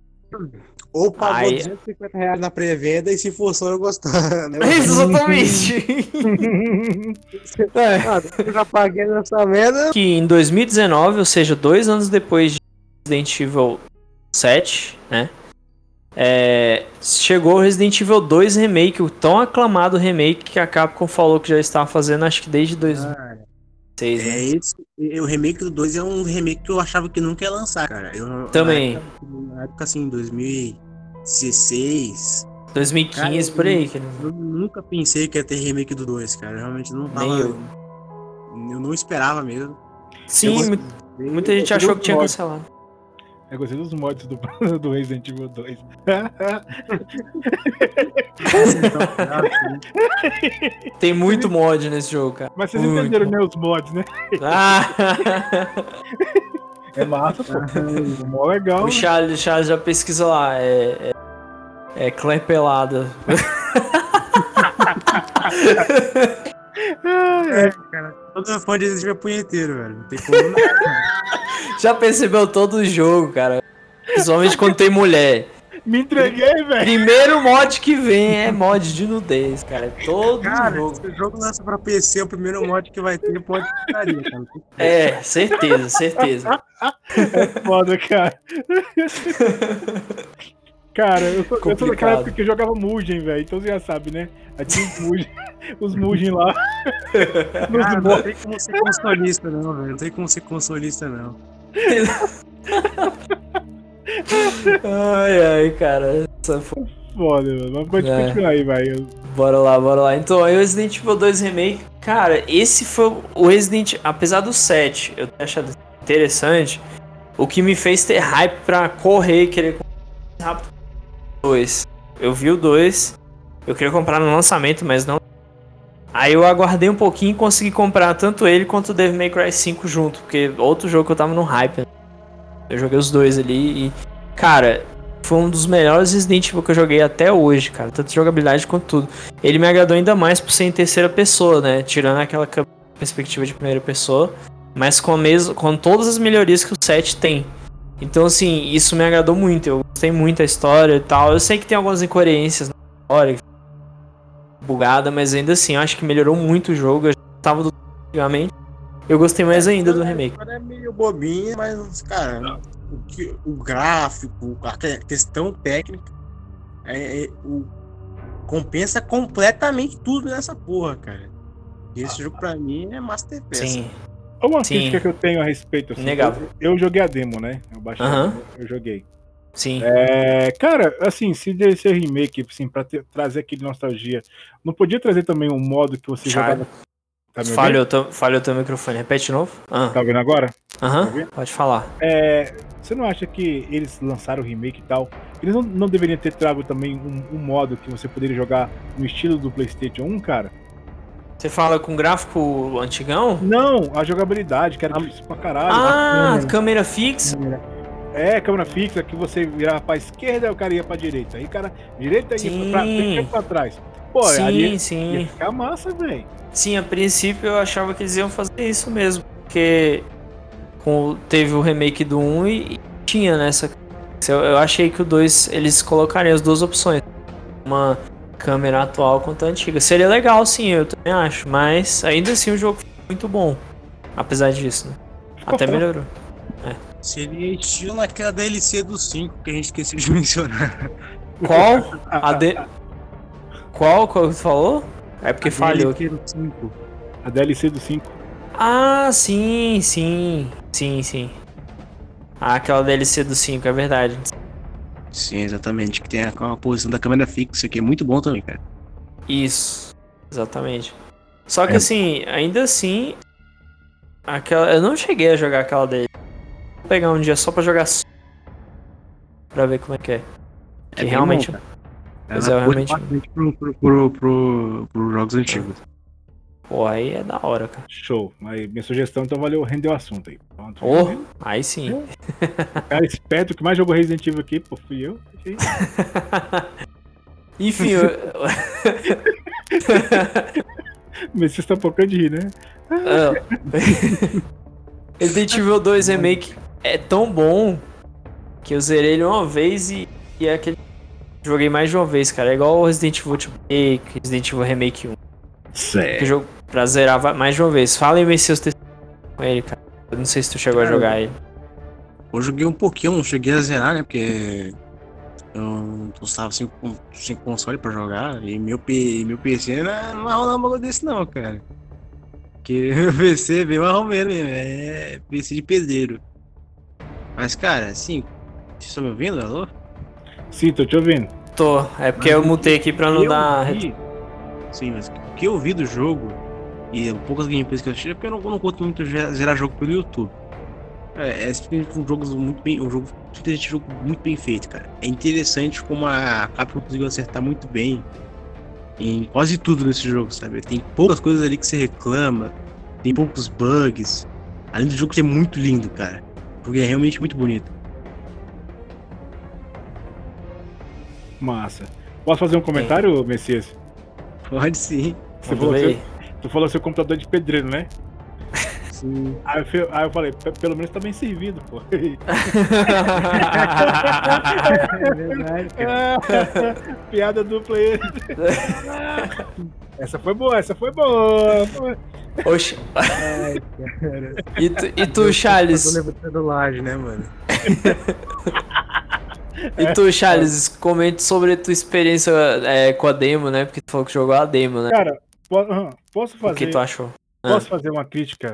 Speaker 2: Ou pagou aí... 250 reais na pré-venda e se for só eu gostar, <laughs> né? <laughs>
Speaker 1: Exatamente! <laughs>
Speaker 2: é. Ah, eu já paguei nessa merda.
Speaker 1: Que em 2019, ou seja, dois anos depois de Resident Evil 7, né? É, chegou o Resident Evil 2 Remake, o tão aclamado remake que a Capcom falou que já estava fazendo, acho que desde 2006.
Speaker 2: Ah, né? É esse, o remake do 2 é um remake que eu achava que nunca ia lançar, cara. Eu,
Speaker 1: Também.
Speaker 2: Na época, na época assim, 2016.
Speaker 1: 2015, cara, por aí.
Speaker 2: Eu, eu, nunca pensei que ia ter remake do 2, cara. Eu realmente não tava. Eu. eu. não esperava mesmo.
Speaker 1: Sim, muita gente achou que tinha cancelado.
Speaker 3: Eu gostei dos mods do, <laughs> do Resident Evil 2. <laughs>
Speaker 1: Tem muito mod nesse jogo, cara.
Speaker 3: Mas vocês muito. entenderam, né? Os mods, né? Ah. <laughs> É massa, pô. É mó legal.
Speaker 1: O Charles, né? Charles já pesquisa lá. É, é, é clã pelada.
Speaker 2: é, cara. Todo fã de Resident Evil é punheteiro, velho. Não tem como. <laughs>
Speaker 1: Já percebeu todo o jogo, cara. Principalmente quando tem mulher.
Speaker 3: Me entreguei, velho.
Speaker 1: Primeiro mod que vem é mod de nudez, cara. Todo
Speaker 2: cara,
Speaker 1: jogo.
Speaker 2: Se o jogo lança pra PC, o primeiro mod que vai ter pode putaria, cara.
Speaker 1: É, certeza, certeza. <laughs>
Speaker 3: É foda, cara. <laughs> Cara, eu sou, eu sou daquela época que eu jogava Mugen, velho. Então você já sabe, né? Aí tinha os Mugen, <laughs> os Mugen lá. <laughs>
Speaker 2: Ah, não tem como ser consolista, não, velho. Não tem como ser consolista, não.
Speaker 1: ai, ai, cara. Essa
Speaker 3: foi foda, mano. Mas pode é. continuar aí, vai.
Speaker 1: Bora lá, bora lá. Então, aí o Resident Evil 2 Remake, cara, esse foi o Resident, apesar do 7, eu ter achado interessante, o que me fez ter hype pra correr e querer rápido 2. Eu vi o 2. Eu queria comprar no lançamento, mas não. Aí eu aguardei um pouquinho e consegui comprar tanto ele quanto o Devil May Cry 5 junto, porque outro jogo que eu tava no hype. Né? Eu joguei os dois ali e. Cara, foi um dos melhores Resident Evil que eu joguei até hoje, cara. Tanto jogabilidade quanto tudo. Ele me agradou ainda mais por ser em terceira pessoa, né? Tirando aquela perspectiva de primeira pessoa. Mas com, mesmo, com todas as melhorias que o 7 tem. Então, assim, isso me agradou muito. Eu gostei muito da história e tal. Eu sei que tem algumas incoerências na história, bugada, mas ainda assim, eu acho que melhorou muito o jogo. Eu já tava do antigamente. Eu gostei mais ainda do remake.
Speaker 2: É meio bobinha, mas, cara, o, que, o gráfico, a questão técnica, é, é, o, compensa completamente tudo nessa porra, cara. Esse jogo pra mim é masterpiece. Sim.
Speaker 3: Uma Sim. crítica que eu tenho a respeito. Assim. Eu, eu, joguei a demo, né? Eu baixei, uh -huh. eu joguei.
Speaker 1: Sim.
Speaker 3: É, cara, assim, se desse remake, assim, pra ter, trazer aquele nostalgia, não podia trazer também um modo que você jogava.
Speaker 1: Tá falhou, teu, falhou teu microfone. Repete de novo.
Speaker 3: Ah. Tá vendo agora?
Speaker 1: Aham, tá pode falar.
Speaker 3: É, você não acha que eles lançaram o remake e tal? Eles não, não deveriam ter trago também um, um modo que você poderia jogar no estilo do PlayStation 1, cara?
Speaker 1: Você fala com gráfico antigão?
Speaker 3: Não, a jogabilidade, que era difícil pra caralho.
Speaker 1: Ah, câmera, câmera fixa?
Speaker 3: É, câmera fixa, que você virava pra esquerda e o cara ia pra direita. Aí, cara, direita ia pra, frente, pra trás. Pô,
Speaker 1: sim, ali sim.
Speaker 3: ia ficar massa, velho.
Speaker 1: Sim, a princípio eu achava que eles iam fazer isso mesmo. Porque com, teve o remake do 1 e, e tinha nessa. Eu, eu achei que o 2 eles colocariam as duas opções. Uma câmera atual quanto a antiga. Seria legal sim, eu também acho, mas ainda assim o jogo foi muito bom. Apesar disso, né? Até <laughs> melhorou.
Speaker 2: Seria estilo naquela DLC do 5 que a gente esqueceu de <laughs> mencionar.
Speaker 1: Qual? <laughs> A de... Qual? Qual que você falou? É porque falhou.
Speaker 2: DLC do 5.
Speaker 3: A DLC do 5.
Speaker 1: Ah, sim, sim. Sim, sim. Ah, aquela DLC do 5, é verdade.
Speaker 2: Sim, exatamente. Que tem a, a posição da câmera fixa, que é muito bom também, cara.
Speaker 1: Isso, exatamente. Só que
Speaker 2: É.
Speaker 1: assim, ainda assim, aquela, eu não cheguei a jogar aquela dele. Vou pegar um dia só pra jogar. Pra ver como é que é. Que
Speaker 2: bem
Speaker 1: realmente.
Speaker 2: bom,
Speaker 1: Mas é realmente-
Speaker 2: pro, pro, pro, pro, pro jogos antigos.
Speaker 1: Pô, aí é da hora, cara.
Speaker 3: Show. Mas minha sugestão, então, valeu, rendeu o assunto aí. Pronto.
Speaker 1: Oh, aí sim.
Speaker 3: O cara esperto que mais jogou Resident Evil aqui, pô, fui eu. <laughs>
Speaker 1: Enfim, eu... <laughs>
Speaker 3: Mas vocês estão pouco de rir, né?
Speaker 1: Ah. <laughs> Resident Evil 2 Remake é tão bom que eu zerei ele uma vez e, e é aquele. Joguei mais de uma vez, cara. É igual o Resident Evil Remake, Resident Evil Remake 1. Que
Speaker 3: Sério.
Speaker 1: jogo pra zerar mais de uma vez. Fala aí, seus testemunhos com ele, cara. Eu não sei se tu chegou a
Speaker 2: Cara,
Speaker 1: jogar ele.
Speaker 2: Eu joguei um pouquinho, não cheguei a zerar, né? Porque eu não estava sem, com- sem console pra jogar. E meu, meu PC não, não vai rolar um bagulho desse, não, cara. Porque <laughs> meu PC é bem marromeiro mesmo. É PC de pedreiro. Mas, cara, assim. Vocês estão me ouvindo? Alô?
Speaker 3: Sim, tô te ouvindo.
Speaker 1: Tô, é porque
Speaker 2: Mas
Speaker 1: eu mutei aqui pra não
Speaker 2: Eu
Speaker 1: dar.
Speaker 2: vi- Sim, mas o que eu vi do jogo e poucas gameplays que eu assisti é porque eu não, eu não curto muito zerar jogo pelo YouTube. É, é simplesmente um jogo muito bem. Um jogo, simplesmente um jogo muito bem feito, cara. É interessante como a Capcom conseguiu acertar muito bem em quase tudo nesse jogo, sabe? Tem poucas coisas ali que você reclama, tem poucos bugs. Além do jogo é muito lindo, cara. Porque é realmente muito bonito.
Speaker 3: Massa. Posso fazer um comentário, Messias?
Speaker 2: Pode sim.
Speaker 3: Você falou, seu, tu falou seu computador de pedreiro, né? <laughs>
Speaker 2: Sim.
Speaker 3: Aí eu, aí eu falei, "Pe- pelo menos tá bem servido, pô.
Speaker 2: É <laughs> verdade, <laughs>
Speaker 3: Piada dupla aí. essa foi boa, essa foi boa.
Speaker 1: Oxi.
Speaker 2: Ai, cara.
Speaker 1: E tu, e tu Charles?
Speaker 2: Tô levantando laje, né, mano?
Speaker 1: E tu, Charles, comente sobre a tua experiência é, com a demo, né? Porque tu falou que jogou a demo, né?
Speaker 3: Cara, posso
Speaker 1: O
Speaker 3: fazer,
Speaker 1: que tu achou?
Speaker 3: posso fazer uma crítica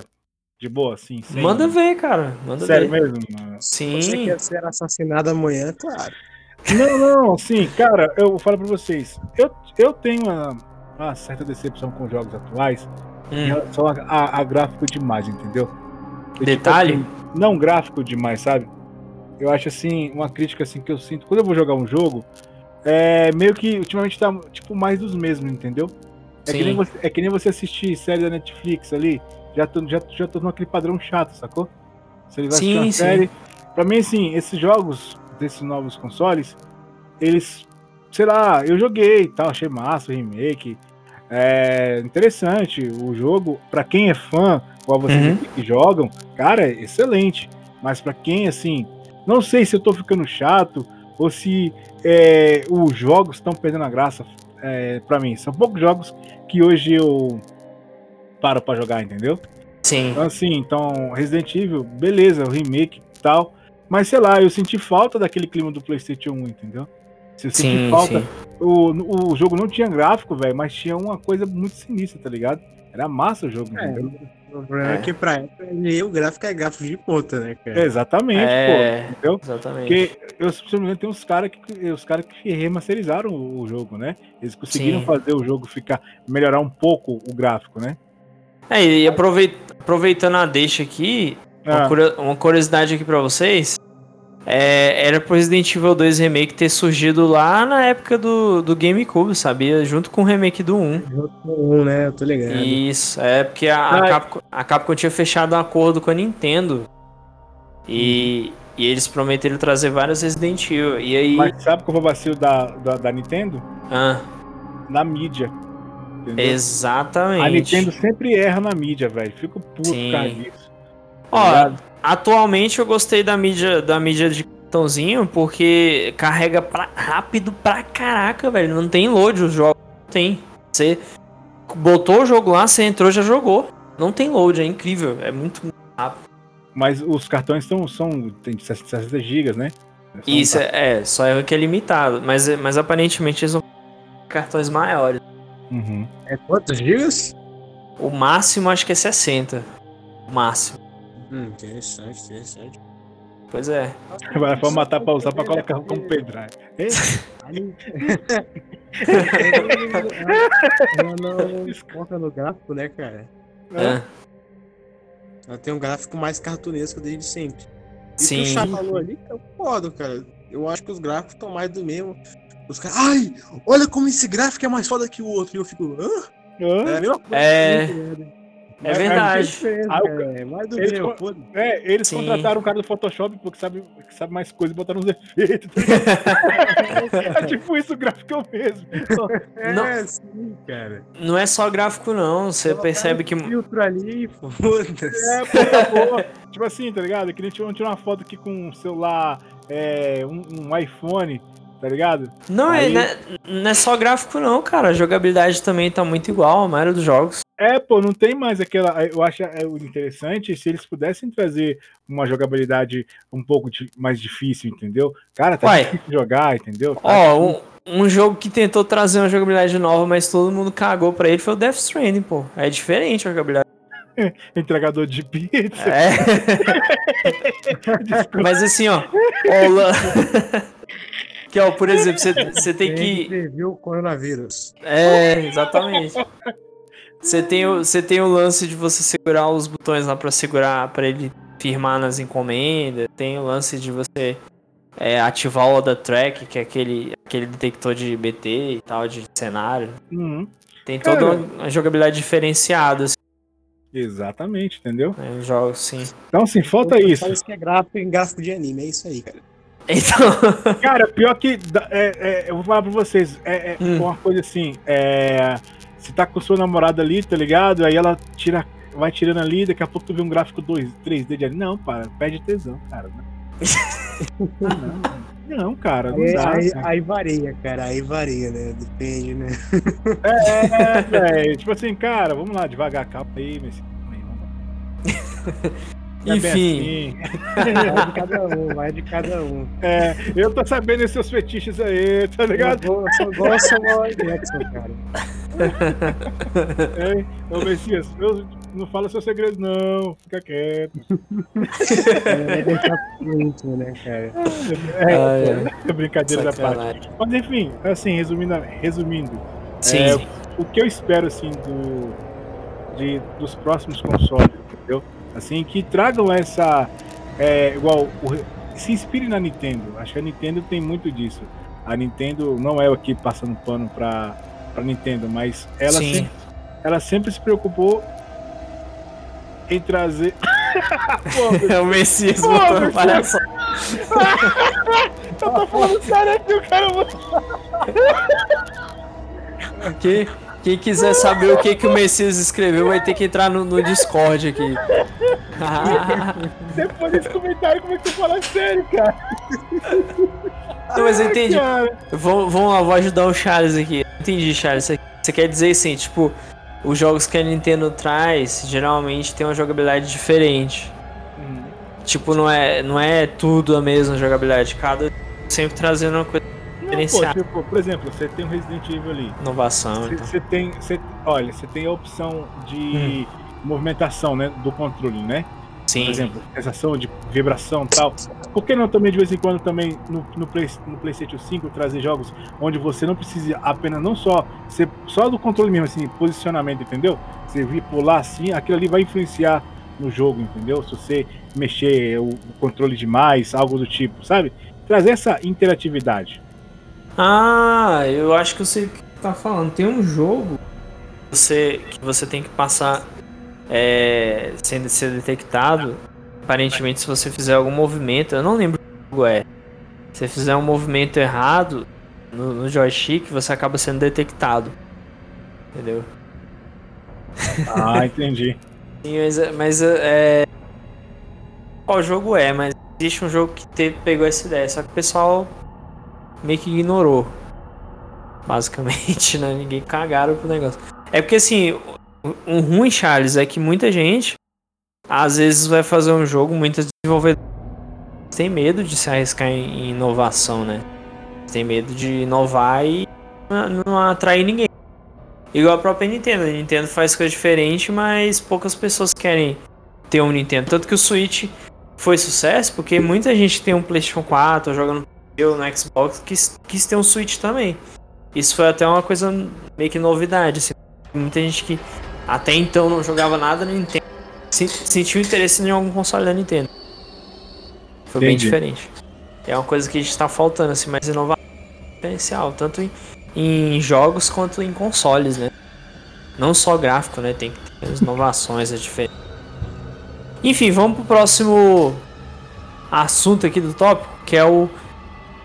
Speaker 3: de boa, assim? sem-
Speaker 1: Manda ver, cara. Manda
Speaker 3: Sério
Speaker 1: ver.
Speaker 3: mesmo? mano?
Speaker 1: Sim.
Speaker 2: Você quer ser assassinado amanhã, claro.
Speaker 3: Não, não, assim, cara, eu falo pra vocês. Eu, eu tenho uma, uma certa decepção com os jogos atuais em
Speaker 1: Hum,
Speaker 3: relação a, a- a gráfico demais, entendeu? E, tipo
Speaker 1: Detalhe?
Speaker 3: assim, não gráfico demais, sabe? Eu acho assim, uma crítica assim que eu sinto. Quando eu vou jogar um jogo, é meio que ultimamente tá tipo mais dos mesmos, entendeu? É que, você, é que nem você assistir série da Netflix ali, já tô, já, já tô naquele padrão chato, sacou? Você vai assistir
Speaker 1: Sim,
Speaker 3: uma
Speaker 1: sim.
Speaker 3: série. Pra mim, assim, esses jogos desses novos consoles, eles, sei lá, eu joguei e tal, achei massa o remake. É interessante o jogo. Pra quem é fã, igual vocês
Speaker 1: Uhum.
Speaker 3: que jogam, cara, é excelente. Mas pra quem, assim, não sei se eu tô ficando chato ou se é, os jogos estão perdendo a graça é, para mim. São poucos jogos que hoje eu paro pra jogar, entendeu?
Speaker 1: Sim.
Speaker 3: Então, assim, então, Resident Evil, beleza, o remake e tal. Mas sei lá, eu senti falta daquele clima do PlayStation 1, entendeu? Se eu senti
Speaker 1: Sim,
Speaker 3: falta.
Speaker 1: sim.
Speaker 3: O, o jogo não tinha gráfico, velho, mas tinha uma coisa muito sinistra, tá ligado? Era massa o jogo,
Speaker 2: É,
Speaker 3: entendeu?
Speaker 2: O problema é,
Speaker 1: É.
Speaker 2: que pra época o gráfico é gráfico de ponta, né, cara?
Speaker 3: Exatamente,
Speaker 1: É.
Speaker 3: pô. Entendeu?
Speaker 1: Exatamente.
Speaker 3: Porque eu, se não me engano, tem uns caras que, os cara que remasterizaram o, o jogo, né? Eles conseguiram
Speaker 1: Sim.
Speaker 3: fazer o jogo ficar. melhorar um pouco o gráfico, né?
Speaker 1: É, e aproveit- aproveitando a deixa aqui, uma,
Speaker 3: Ah,
Speaker 1: uma curiosidade aqui pra vocês. É, era pro Resident Evil 2 Remake ter surgido lá na época do, do GameCube, sabia? Junto com o remake do 1.
Speaker 2: Um, né? Eu tô ligado.
Speaker 1: Isso, é porque a, a, Capcom, a Capcom tinha fechado um acordo com a Nintendo. E, e eles prometeram trazer vários Resident Evil. E aí.
Speaker 3: mas sabe qual foi o vacilo da, da, da Nintendo?
Speaker 1: Ah,
Speaker 3: Na mídia. Entendeu?
Speaker 1: exatamente.
Speaker 3: A Nintendo sempre erra na mídia, velho. Fico puto por causa disso.
Speaker 1: Ó,
Speaker 3: ligado?
Speaker 1: atualmente eu gostei da mídia, da mídia de cartãozinho porque carrega pra- rápido pra caraca, velho. Não tem load os jogos. Não tem. Você botou o jogo lá, você entrou já jogou. Não tem load, é incrível. É muito.
Speaker 3: Mas os cartões são, são tem 60 GB, né?
Speaker 1: São Isso, é, só é que é limitado. Mas, mas aparentemente eles são cartões maiores.
Speaker 2: Uhum. É quantos gigas?
Speaker 1: O máximo acho que é 60. O máximo.
Speaker 2: Hum, interessante, interessante.
Speaker 1: Pois é. <laughs>
Speaker 3: Agora vamos matar pra usar pra colocar como pendrive.
Speaker 2: Ela não foca no gráfico, né, cara? É. Ela tem um gráfico mais cartunesco desde sempre. E Sim. o que o Chá falou ali, eu concordo, cara. Eu acho que os gráficos estão mais do mesmo. Os caras, ai, olha como esse gráfico é mais foda que o outro. E eu fico, hã?
Speaker 1: É a mesma coisa. É. É verdade.
Speaker 3: Ah, é, mais do eles, meu, é, eles contrataram um cara do Photoshop porque sabe, sabe mais coisas e botaram uns efeitos. <laughs> é tipo isso, o gráfico é o mesmo.
Speaker 1: É, não, sim, cara. Não é só gráfico, não. Você percebe que.
Speaker 2: filtro ali, foda-se.
Speaker 3: É, pô, Tipo assim, tá ligado? Que nem tirar uma foto aqui com um celular, é, um, um iPhone tá ligado?
Speaker 1: Não, é, Aí... é, não, é, só gráfico não, cara. A jogabilidade também tá muito igual a maioria dos jogos.
Speaker 3: É, pô, não tem mais aquela. Eu acho é, o interessante se eles pudessem trazer uma jogabilidade um pouco de, mais difícil, entendeu? Cara, tá Uai. difícil jogar, entendeu? Tá
Speaker 1: Ó, um, um, jogo que tentou trazer uma jogabilidade nova, mas todo mundo cagou pra ele foi o Death Stranding, pô. É diferente a jogabilidade. <laughs>
Speaker 3: Entregador de pizza.
Speaker 1: É. <laughs> mas assim, ó. ó <laughs> Que, ó, por exemplo, você tem que.
Speaker 2: Previu o coronavírus.
Speaker 1: É, exatamente. Você tem, o, você tem o lance de você segurar os botões lá para segurar, para ele firmar nas encomendas. Tem o lance de você é, ativar o Oda Track, que é aquele, aquele detector de BT e tal, de cenário.
Speaker 3: Uhum.
Speaker 1: Tem toda Cara, uma jogabilidade diferenciada. Assim.
Speaker 3: Exatamente, entendeu?
Speaker 1: É, jogo, sim.
Speaker 3: Então, assim, falta isso.
Speaker 2: Parece que é gráfico em gráfico de anime, é isso aí, cara.
Speaker 1: Então. <laughs>
Speaker 3: Cara, pior que. É, é, eu vou falar pra vocês. É, é hum. uma coisa assim. É, você tá com sua namorada ali, tá ligado? Aí ela tira, vai tirando ali, daqui a pouco tu vê um gráfico 2, 3D de ali. Não, para, perde tesão, cara. não, <laughs> não, cara. Não
Speaker 2: aí, dá, aí, aí, varia, cara. Aí varia, né? Depende, né? <laughs>
Speaker 3: É, é, Tipo assim, cara, vamos lá, devagar, calma aí, mas.
Speaker 1: É Enfim.
Speaker 2: Assim. vai <laughs> de cada um, vai de cada um.
Speaker 3: É, eu tô sabendo esses seus fetiches aí, tá ligado?
Speaker 2: Eu, sou igual o Samuel Jackson, cara. <laughs>
Speaker 3: É, ô Messias, eu não fala seu segredo, não. Fica quieto.
Speaker 2: É, deixar muito, né, cara?
Speaker 3: É, ah, é. brincadeira da parte. Mas enfim, assim, resumindo, resumindo
Speaker 1: Sim.
Speaker 3: É, o que eu espero, assim, do, de, dos próximos consoles, entendeu? Assim, que tragam essa. É, igual. O, se inspire na Nintendo. Acho que a Nintendo tem muito disso. A Nintendo não é aqui passando pano pra, pra Nintendo, mas ela sempre, ela sempre se preocupou em trazer. <laughs>
Speaker 1: É o Messias botando palhaçada. <laughs>
Speaker 3: Eu tô falando sério aqui, o cara.
Speaker 1: Que? Quem quiser saber o que, que o Messias escreveu vai ter que entrar no, no Discord aqui.
Speaker 3: Depois desse comentário, como é que tu fala sério, cara?
Speaker 1: Não, mas eu entendi. Vamos, vamos lá, vou ajudar o Charles aqui. Entendi, Charles. Você quer dizer assim, tipo, os jogos que a Nintendo traz geralmente tem uma jogabilidade diferente. Hum. Tipo, não é, não é tudo a mesma jogabilidade. Cada sempre trazendo uma coisa
Speaker 3: diferenciar. Pô, tipo, por exemplo, você tem um Resident Evil ali.
Speaker 1: Inovação.
Speaker 3: Você, então. você tem. Você, olha, você tem a opção de hum. movimentação né, do controle, né?
Speaker 1: Sim.
Speaker 3: Por exemplo, sensação de vibração e tal. Por que não também de vez em quando também no, no, Play, no PlayStation 5 trazer jogos onde você não precisa apenas não só ser só do controle mesmo, assim, posicionamento, entendeu? Você vir pular assim, aquilo ali vai influenciar no jogo, entendeu? Se você mexer o, o controle demais, algo do tipo, sabe? Trazer essa interatividade.
Speaker 1: Ah, eu acho que eu sei o que tá falando. Tem um jogo que você, que você tem que passar é, sendo ser detectado. Aparentemente, se você fizer algum movimento, eu não lembro que jogo é. Se você fizer um movimento errado no, no joystick, você acaba sendo detectado. Entendeu?
Speaker 3: Ah, entendi. <laughs>
Speaker 1: Sim, mas, mas é. Qual jogo é? Mas existe um jogo que teve, pegou essa ideia. Só que o pessoal meio que ignorou. Basicamente, <laughs> né? Ninguém cagaram pro negócio. É porque assim, um ruim, Charles, é que muita gente às vezes vai fazer um jogo, muitos desenvolvedores têm medo de se arriscar em inovação, né? Tem medo de inovar e não atrair ninguém. Igual a própria Nintendo. A Nintendo faz coisa diferente, mas poucas pessoas querem ter um Nintendo. Tanto que o Switch foi sucesso, porque muita gente tem um PlayStation 4, jogando no Xbox, quis, quis ter um Switch também. Isso foi até uma coisa meio que novidade. Assim. Muita gente que até então não jogava nada no Nintendo sentiu interesse em algum console da Nintendo. Foi Entendi. bem diferente. É uma coisa que a gente está faltando, assim, mais inovação diferencial, tanto em, em, jogos quanto em consoles, né? Não só gráfico, né? Tem que ter as inovações, é diferente. Enfim, vamos pro próximo assunto aqui do tópico, que é o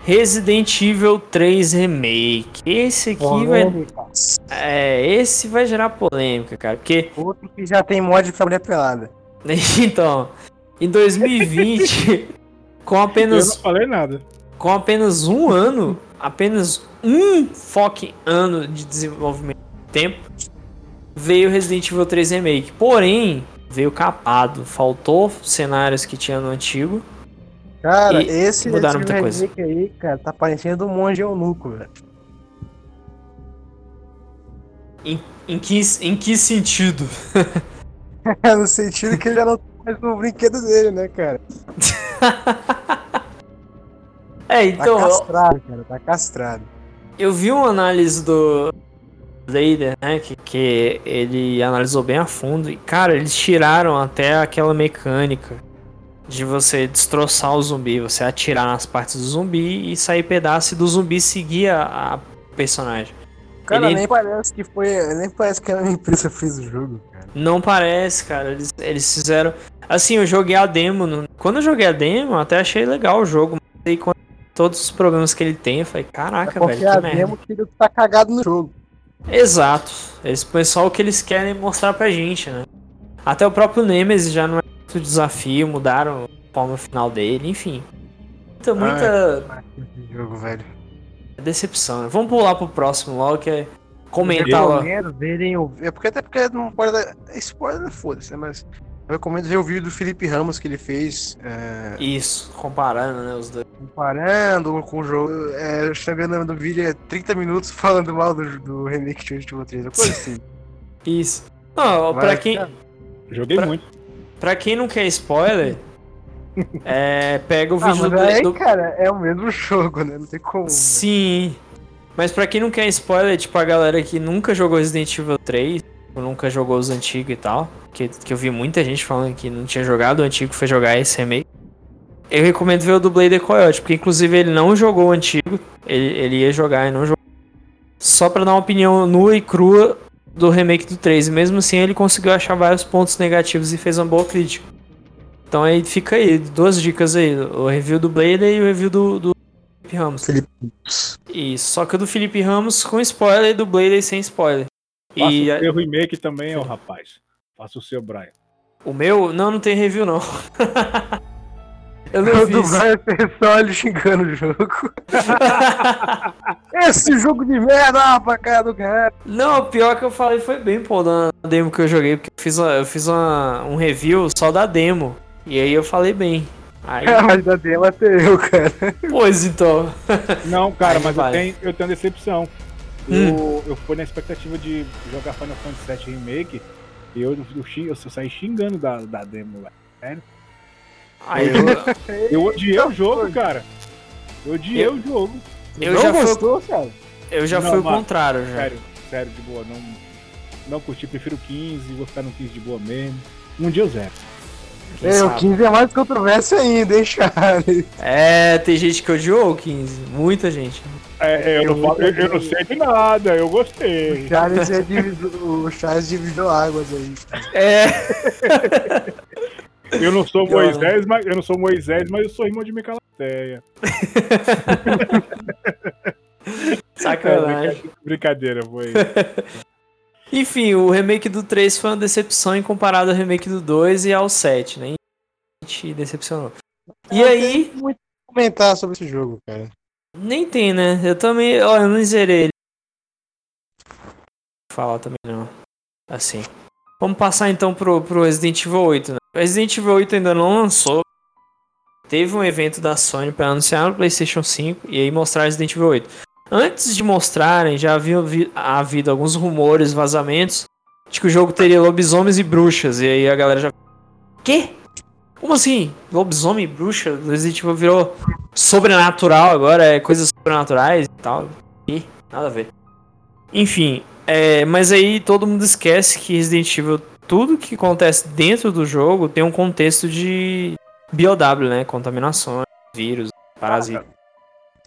Speaker 1: Resident Evil 3 Remake. Esse aqui polêmica. vai. É, esse vai gerar polêmica, cara. Porque.
Speaker 2: Outro que já tem mod pra mulher pelada. <laughs>
Speaker 1: então, em 2020, <laughs> com apenas.
Speaker 3: Eu não falei nada.
Speaker 1: Com apenas um ano, apenas um foque ano de desenvolvimento tempo, veio Resident Evil 3 Remake. Porém, veio capado. Faltou cenários que tinha no antigo
Speaker 2: Cara, e esse, mudaram esse muita coisa. aí, cara, tá parecendo um monge eunuco, velho.
Speaker 1: Em, em, que, em que sentido? <laughs>
Speaker 2: no sentido que ele já não tá mais no brinquedo dele, né, cara? <laughs>
Speaker 1: é, então.
Speaker 2: Tá castrado, cara, tá castrado.
Speaker 1: Eu vi uma análise do Vader, né, que, que ele analisou bem a fundo. E, cara, eles tiraram até aquela mecânica de você destroçar o zumbi, você atirar nas partes do zumbi e sair pedaço e do zumbi seguir a, a personagem.
Speaker 2: Cara, Ele... nem parece que foi. Nem parece que a minha empresa <laughs> fez o jogo, cara.
Speaker 1: Não parece, cara. Eles, eles fizeram. Assim, eu joguei a demo. No... Quando eu joguei a demo, eu até achei legal o jogo. Mas aí, quando... todos os problemas que ele tem, eu falei, caraca, é velho. Que
Speaker 2: a
Speaker 1: merda.
Speaker 2: demo que ele tá cagado no jogo.
Speaker 1: Exato. Eles põem só o que eles querem mostrar pra gente, né? Até o próprio Nemesis já não é muito desafio, mudaram a forma final dele, enfim. Muita, muita.
Speaker 2: Ai, jogo, velho.
Speaker 1: Decepção, né? Vamos pular pro próximo logo, que é comentar lá.
Speaker 2: verem o. É porque até porque não pode dar. Spoiler, foda-se, né? Mas eu recomendo ver o vídeo do Felipe Ramos que ele fez. É...
Speaker 1: Isso, comparando, né? Os dois.
Speaker 2: Comparando com o jogo. É, chegando no vídeo é 30 minutos <laughs> falando mal do, do remake de Resident Evil 3, coisa assim.
Speaker 1: Isso. Não, Mas, pra quem.
Speaker 3: Joguei
Speaker 1: pra...
Speaker 3: muito.
Speaker 1: Pra quem não quer spoiler, <laughs> é, pega o
Speaker 2: ah,
Speaker 1: vídeo
Speaker 2: do, aí, do... cara, é o mesmo jogo, né? Não tem como. Né?
Speaker 1: Sim. Né? Mas pra quem não quer spoiler, tipo a galera que nunca jogou Resident Evil 3, nunca jogou os antigos e tal, que, que eu vi muita gente falando que não tinha jogado o antigo, foi jogar esse remake. Eu recomendo ver o do Blade Coyote, porque inclusive ele não jogou o antigo, ele, ele ia jogar e não jogou. Só pra dar uma opinião nua e crua do remake do 3. E mesmo assim ele conseguiu achar vários pontos negativos e fez uma boa crítica. Então aí fica aí, duas dicas aí. O review do Blader e o review do, do Felipe Ramos.
Speaker 2: Felipe.
Speaker 1: Isso, só que o do Felipe Ramos com spoiler e do Blader sem spoiler.
Speaker 3: Faça e o seu remake também, ó, rapaz. Faça o seu, Brian.
Speaker 1: O meu? Não, não tem review não. <laughs>
Speaker 2: Eu não vi. Vai ser só ele xingando o jogo. <laughs> Esse jogo de merda pra cara do cara.
Speaker 1: Não, o pior que eu falei foi bem, pô, na demo que eu joguei, porque eu fiz, uma, eu fiz uma, um review só da demo. E aí eu falei bem. Aí...
Speaker 2: Ah, <laughs> mas da demo até eu, cara.
Speaker 1: Pois então. <laughs>
Speaker 3: Não, cara, aí mas vale. eu, tenho, eu tenho decepção. Hum. Eu, eu fui na expectativa de jogar Final Fantasy VII Remake e eu, eu, eu, eu saí xingando da, da demo, velho. Aí eu, eu odiei o jogo, cara. Eu odiei eu, o jogo.
Speaker 1: Eu não já gostou, fui, cara? Eu já não, fui o contrário, já.
Speaker 3: Sério, sério, de boa. Não, não curti, prefiro 15, vou ficar no 15 de boa mesmo. Um dia eu zero.
Speaker 2: é, o 15 é mais controverso ainda, hein, Charles?
Speaker 1: É, tem gente que odiou o 15. Muita gente.
Speaker 3: É, eu, eu, não, eu, eu, não sei de nada, eu gostei.
Speaker 2: O Charles, é dividiu, o Charles dividiu águas aí.
Speaker 1: É. <laughs>
Speaker 3: Eu não sou <laughs> Moisés, mas eu não sou Moisés, mas eu sou irmão de Micalateia. <laughs>
Speaker 1: Sacanagem.
Speaker 3: É, brincadeira, foi. <laughs>
Speaker 1: Enfim, o remake do 3 foi uma decepção em comparado ao remake do 2 e ao 7, né? A gente decepcionou. E
Speaker 2: eu
Speaker 1: aí.
Speaker 2: muito comentar sobre esse jogo, cara.
Speaker 1: Nem tem, né? Eu também. Ó, eu não zerei ele. Falar também não. Assim. Vamos passar então pro, pro Resident Evil 8, né? Resident Evil 8 ainda não lançou. Teve um evento da Sony para anunciar no PlayStation 5 e aí mostrar Resident Evil 8. Antes de mostrarem, já havia havido alguns rumores, vazamentos de que o jogo teria lobisomens e bruxas. E aí a galera já. Quê? Como assim? Lobisomem e bruxa? Resident Evil virou sobrenatural agora, é coisas sobrenaturais e tal. E nada a ver. Enfim, é, mas aí todo mundo esquece que Resident Evil, tudo que acontece dentro do jogo tem um contexto de BOW, né? Contaminação, vírus, parasita.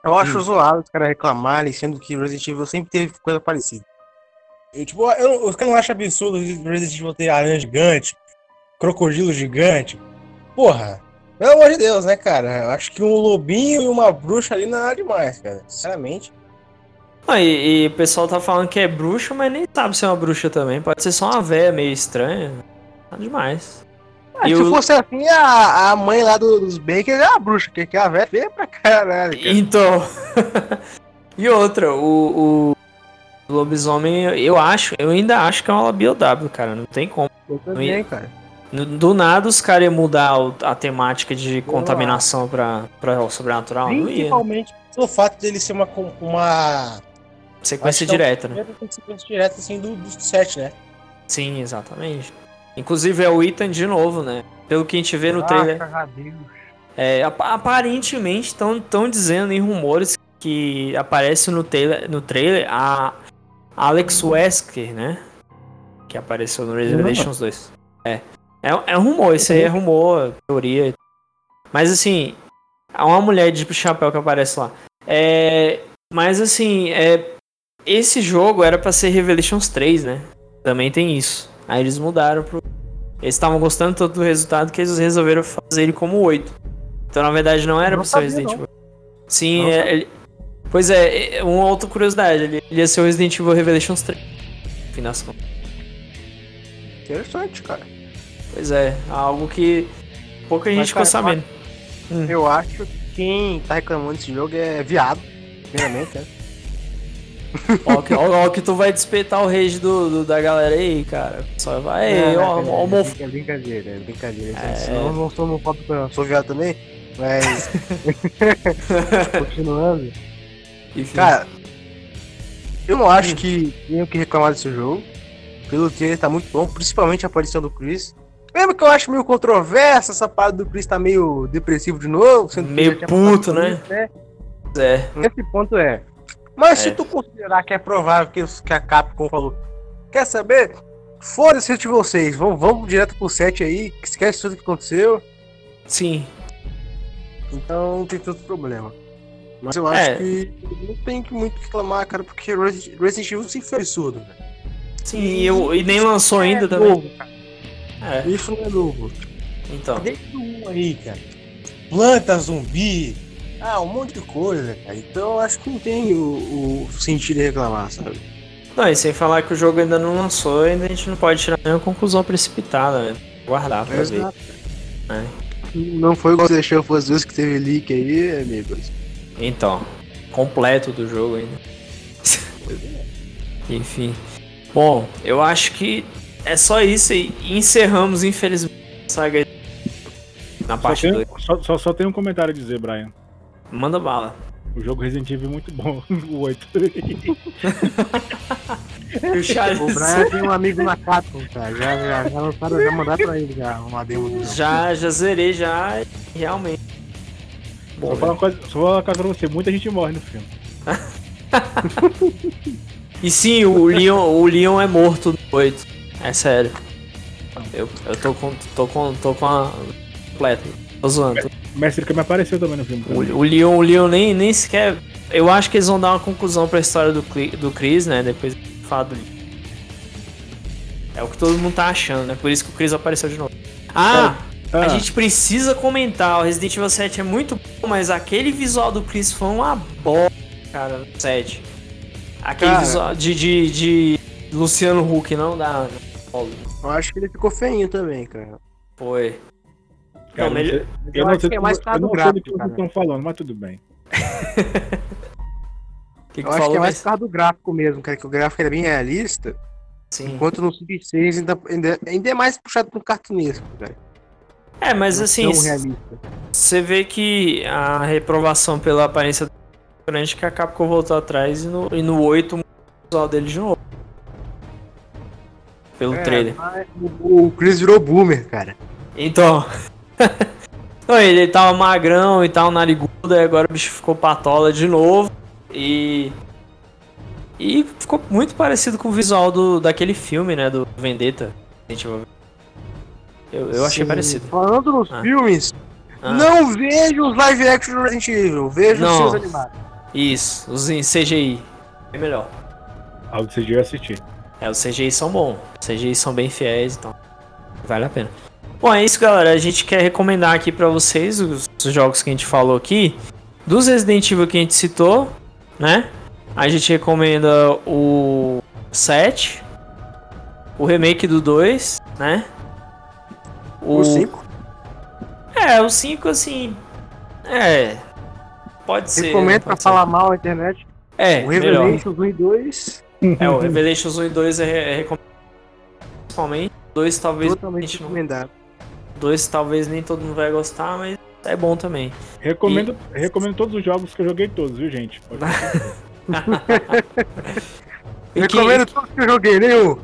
Speaker 2: Eu acho hum. zoado os caras reclamarem, sendo que Resident Evil sempre teve coisa parecida. Eu, tipo, eu, os caras não acham absurdo Resident Evil ter aranha gigante, crocodilo gigante. Porra, pelo amor de Deus, né, cara? Eu acho que um lobinho e uma bruxa ali não é nada demais, cara. Sinceramente.
Speaker 1: Ah, e, e, o pessoal tá falando que é bruxa, mas nem sabe se é uma bruxa também. Pode ser só uma véia meio estranha. Nada demais.
Speaker 2: Ah, se eu... fosse assim, a, a mãe lá do, dos Baker é a bruxa, que é a véia feia pra caralho. Cara.
Speaker 1: Então. <laughs> e outra, o, o lobisomem, eu acho, eu ainda acho que é uma BioW, cara. Não tem como.
Speaker 2: Eu também, cara.
Speaker 1: Do nada os caras iam mudar a temática de contaminação o sobrenatural.
Speaker 2: Principalmente pelo fato dele ser uma, uma
Speaker 1: Sequência direta,
Speaker 2: né? Sequência direta, assim, do, do set, né?
Speaker 1: Sim, exatamente. Inclusive é o Ethan de novo, né? Pelo que a gente vê no ah, trailer. É, aparentemente estão dizendo em rumores que aparece no trailer, no trailer a Alex Wesker, né? Que apareceu no Revelations 2. É. É, é um rumor, isso aí é rumor, teoria. Mas assim, há uma mulher de chapéu que aparece lá. É, mas assim, é, esse jogo era para ser Revelations 3, né? Também tem isso. Aí eles mudaram pro. Eles estavam gostando tanto do resultado que eles resolveram fazer ele como 8. Então na verdade não era não pra ser o Resident Evil. Sim, é, ele... Pois é, é, uma outra curiosidade, ele ia ser o Resident Evil Revelations 3. No fim
Speaker 2: Interessante, cara.
Speaker 1: Pois é, algo que pouca gente ficou sabendo.
Speaker 2: Eu acho que quem tá reclamando desse jogo é viado, primeiramente, né?
Speaker 1: Ó, que, ó, ó, que tu vai despetar o rage do, do, da galera aí, cara. Só vai, é, ó, ó,
Speaker 2: é, é brincadeira, é brincadeira. É... Eu não sou homofóbico, não. Sou viado também, mas. <laughs> Continuando. Enfim. Cara, eu não acho que tenho que reclamar desse jogo. Pelo que ele tá muito bom, principalmente a aparição do Chris. Mesmo que eu acho meio controverso, essa parte do Chris tá meio depressivo de novo.
Speaker 1: meio puto, né?
Speaker 2: né? É. Esse ponto é. Mas é. se tu considerar que é provável que, que a Capcom falou, quer saber? Foda-se de vocês, vamos, vamos direto pro 7 aí, que esquece tudo que aconteceu.
Speaker 1: Sim.
Speaker 2: Então não tem tanto problema. Mas eu acho é. que não tem que muito reclamar, cara, porque Resident Evil sim foi absurdo, velho.
Speaker 1: Sim, e, eu, e nem lançou ainda é também.
Speaker 2: Novo, é. Isso não é novo.
Speaker 1: Então.
Speaker 2: Desde o 1 aí, cara. Planta zumbi, ah, um monte de coisa, cara. Então eu acho que não tem o, o sentido de reclamar, sabe?
Speaker 1: Não, e sem falar que o jogo ainda não lançou, ainda a gente não pode tirar nenhuma conclusão precipitada, né? Guardar pra Exato. ver. É.
Speaker 2: Não foi igual você deixou as vezes que teve leak aí, amigos.
Speaker 1: Então, completo do jogo ainda. <laughs> Enfim. Bom, eu acho que é só isso aí. Encerramos, infelizmente, a saga na parte 2.
Speaker 3: Só, só, só, tem um comentário a dizer, Brian.
Speaker 1: Manda bala.
Speaker 3: O jogo Resident Evil é muito bom, <laughs> o 8. <laughs>
Speaker 2: o, Charles... o Brian tem um amigo na Capcom, cara. Já, já, já lançaram, já mandaram pra ele já uma demo
Speaker 1: Já, já zerei, já, realmente.
Speaker 3: Bom, só, falar uma coisa, só falar uma coisa pra você, muita gente morre no filme. <laughs>
Speaker 1: e sim, o Leon, o Leon é morto no 8. É sério. Eu, eu tô com. tô com. tô com a. completa. Tô zoando.
Speaker 3: O Mestre Kami apareceu também no filme.
Speaker 1: O, o, Leon, o Leon nem, nem sequer. Eu acho que eles vão dar uma conclusão pra história do, do Chris, né? Depois de falar do É o que todo mundo tá achando, né? Por isso que o Chris apareceu de novo. Ah! ah. A gente precisa comentar. O Resident Evil 7 é muito bom, mas aquele visual do Chris foi uma bosta, cara, no 7. Aquele cara, visual de, de, de Luciano Huck, não dá.
Speaker 2: Eu acho que ele ficou feinho também, cara.
Speaker 1: Foi.
Speaker 3: Cara, não, melhor... eu, eu, não sei, é mais eu não sei do que vocês estão falando, mas tudo bem. <laughs>
Speaker 2: que que eu acho que é mais por causa do gráfico mesmo, cara, que o gráfico é bem realista. Sim. Enquanto no Sub 6 ainda, ainda, ainda é mais puxado pro cartunesco, velho.
Speaker 1: É, mas assim, você vê que a reprovação pela aparência grande que a Capcom voltou atrás e no, e no 8 o visual dele de novo. Pelo é, trailer.
Speaker 2: O Chris virou boomer, cara.
Speaker 1: Então. <laughs> ele tava magrão e tal, narigudo, e agora o bicho ficou patola de novo. E. E ficou muito parecido com o visual do, daquele filme, né? Do Vendetta. Eu, eu achei parecido.
Speaker 2: Falando nos ah. filmes, ah. não vejo os live action do Resident Evil, vejo não. os seus animados.
Speaker 1: Isso, os em CGI. É melhor.
Speaker 3: Ah, o CGI eu assisti.
Speaker 1: É, os CGI são bons. Os CGI são bem fiéis, então. Vale a pena. Bom, é isso, galera. A gente quer recomendar aqui para vocês os, os, jogos que a gente falou aqui. Dos Resident Evil que a gente citou, né? A gente recomenda o 7, o remake do 2, né?
Speaker 2: O 5?
Speaker 1: É, o 5, assim. É. Pode ser.
Speaker 2: Recomendo pra ser. falar mal a internet.
Speaker 1: É,
Speaker 2: o Revelations 1 e 2.
Speaker 1: É, o Revelations 1 e 2 é, é recomendado. Principalmente. 2 talvez.
Speaker 2: Totalmente recomendado.
Speaker 1: 2 talvez nem todo mundo vai gostar, mas é bom também.
Speaker 3: Recomendo, e... recomendo todos os jogos que eu joguei todos, viu, gente? <laughs>
Speaker 2: recomendo que... todos que eu joguei, nenhum.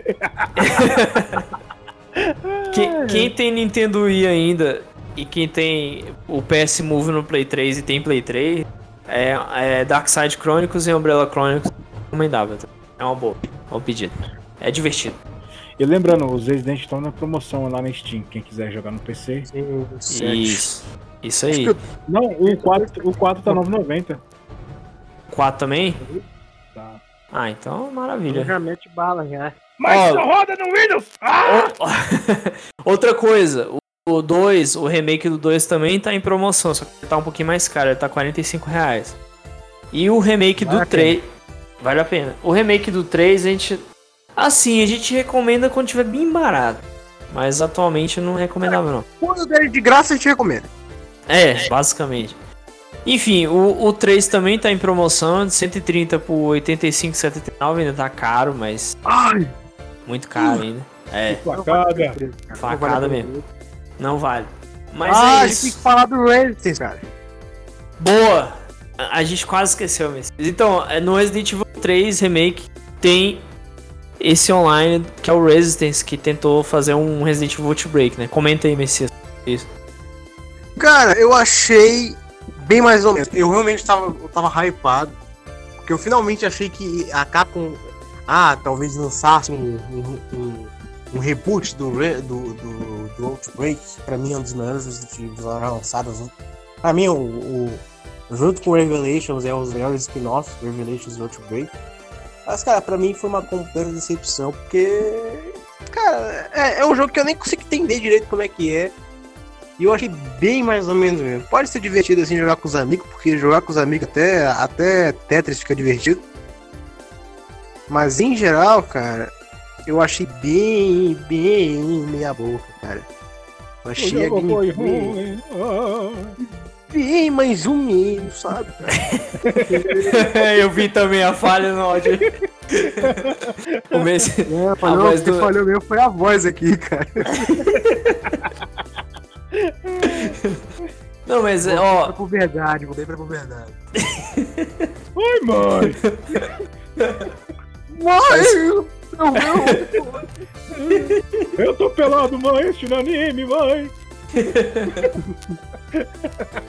Speaker 2: <laughs>
Speaker 1: quem, quem tem Nintendo Wii ainda e quem tem o PS Move no Play 3 e tem Play 3, é, é Dark Side Chronicles e Umbrella Chronicles recomendável. É uma boa, é um pedido. É divertido.
Speaker 3: E lembrando, os Resident estão na promoção lá na Steam, quem quiser jogar no PC.
Speaker 1: Isso. Isso aí.
Speaker 3: Eu... Não, o 4, o 4 tá 9,90.
Speaker 1: 4 também? Tá. Ah, então maravilha.
Speaker 2: Já mete bala já.
Speaker 3: Mas só roda no Windows! Ah! <laughs>
Speaker 1: Outra coisa, o 2, o remake do 2 também tá em promoção, só que tá um pouquinho mais caro, ele tá 45 reais. E o remake vale do 3. Vale a pena. O remake do 3 a gente Assim, a gente recomenda quando tiver bem barato. Mas atualmente não recomendava não.
Speaker 2: Quando der de graça a gente recomenda.
Speaker 1: É, basicamente. Enfim, o, o 3 também tá em promoção, de 130 por 85,79, ainda tá caro, mas.
Speaker 2: Ai!
Speaker 1: Muito caro ainda. É.
Speaker 3: Facada.
Speaker 1: Facada mesmo. Não vale. Mas
Speaker 2: ah,
Speaker 1: é
Speaker 2: a gente tem que falar do Resistance, cara.
Speaker 1: Boa! A gente quase esqueceu, mesmo. Então, é, no Resident Evil 3 Remake tem esse online que é o Resistance, que tentou fazer um Resident Evil Outbreak, né? Comenta aí, Messias. Isso.
Speaker 2: Cara, eu achei bem mais ou menos. Eu realmente tava, eu tava hypado. Porque eu finalmente achei que a Capcom. Ah, talvez lançasse um, um, um, um reboot do, do, do, do Outbreak. Pra mim é um dos melhores Resident Evil lançados. Pra mim, o, o, junto com Revelations, é os melhores spin-offs, Revelations e Outbreak. Mas, cara, pra mim foi uma completa decepção, porque. Cara, é, é, um jogo que eu nem consigo entender direito como é que é. E eu achei bem mais ou menos mesmo. Pode ser divertido assim jogar com os amigos, porque jogar com os amigos até, até Tetris fica divertido. Mas em geral, cara, eu achei bem, bem meia boca, cara. Eu achei a gameplay bem mais ou menos, sabe? <laughs>
Speaker 1: eu vi também a falha no áudio.
Speaker 2: Comece... É, falhou, a voz do... falhou mesmo foi a voz aqui, cara.
Speaker 1: Não, mas
Speaker 2: vou
Speaker 1: ó.
Speaker 2: Pra verdade, vou pra verdade.
Speaker 3: Oi, mãe!
Speaker 2: mãe! Não, não!
Speaker 3: Eu tô pelado, mãe, este anime, mãe! <laughs>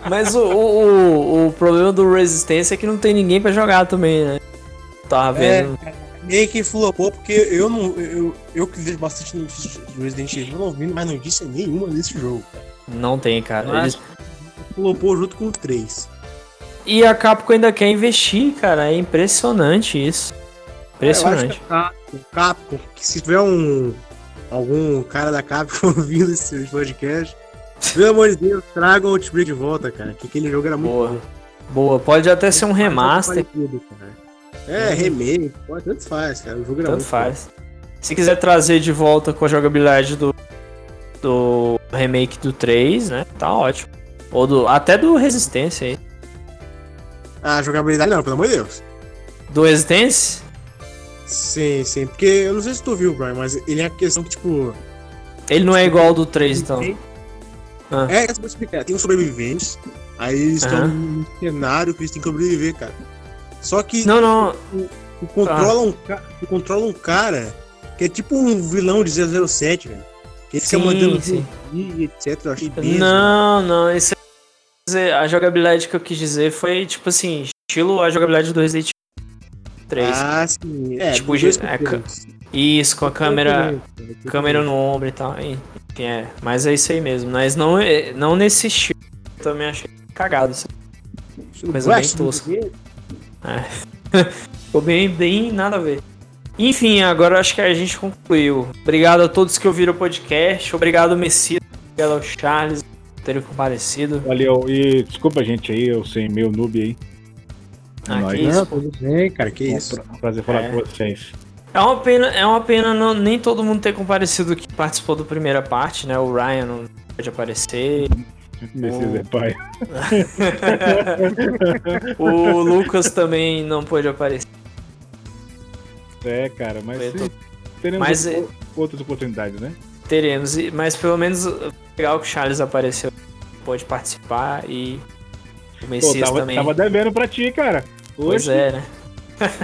Speaker 1: Mas o, o, o, problema do Resistência é que não tem ninguém pra jogar também, né? Tava é, vendo. É,
Speaker 2: meio que flopou, porque eu não. Eu, eu que vejo bastante notícias do Resident Evil, não vi mais notícia nenhuma desse jogo.
Speaker 1: Não tem, cara. Mas Eles...
Speaker 2: flopou junto com o 3.
Speaker 1: E a Capcom ainda quer investir, cara. É impressionante isso. Impressionante.
Speaker 2: É, eu Capcom, que se tiver um. Algum cara da Capcom <laughs> ouvindo esse podcast, pelo amor de Deus, traga o Outbreak de volta, cara. Que aquele jogo era muito
Speaker 1: Boa. bom. Boa, pode até ser um remaster.
Speaker 2: é, remake, pode, tanto faz, cara. O jogo era
Speaker 1: tanto faz. Bom. Se quiser trazer de volta com a jogabilidade do, do remake do 3, né? Tá ótimo. Ou do, até do Resistência aí.
Speaker 2: Ah, jogabilidade não, pelo amor de Deus.
Speaker 1: Do Resistência?
Speaker 2: Sim, sim. Porque eu não sei se tu viu, Brian, mas ele é a questão que, tipo.
Speaker 1: Ele não é igual ao do 3, então.
Speaker 2: Ah. É, explicar. Tem os sobreviventes, aí eles estão num cenário que eles têm que sobreviver, cara. Só que.
Speaker 1: Não, não.
Speaker 2: Tu, tu controla, ah. um, controla um cara que é tipo um vilão de 007, velho. Que ele fica mandando sim. etc. Eu achei
Speaker 1: Não, não. Isso é... A jogabilidade que eu quis dizer foi, tipo assim, estilo a jogabilidade do Resident 3.
Speaker 2: Ah, sim. É,
Speaker 1: tipo, é, isso, com a câmera, câmera no ombro e tal. Enfim, é. Mas é isso aí mesmo. Mas não, é, não nesse estilo. Eu também achei cagado. Assim. Coisa bem tosca. É. <laughs> Ficou bem, bem nada a ver. Enfim, agora acho que a gente concluiu. Obrigado a todos que ouviram o podcast. Obrigado, Messias. Obrigado ao Charles por terem comparecido.
Speaker 3: Valeu. E desculpa, gente, aí, eu sei meu noob aí.
Speaker 2: É ah, que isso. tudo bem, cara, que isso.
Speaker 3: Um prazer falar é. com vocês.
Speaker 1: É uma pena, é uma pena não, nem todo mundo ter comparecido que participou da primeira parte, né? O Ryan não pode aparecer.
Speaker 3: Precisa é pai.
Speaker 1: o Lucas também não pôde aparecer.
Speaker 3: É, cara, mas tô... teremos mas, é- outras oportunidades, né?
Speaker 1: Teremos, mas pelo menos legal que o Charles apareceu, pode participar e
Speaker 3: o Messias Pô, tava, também. Tava devendo pra ti, cara.
Speaker 1: Pois é, né?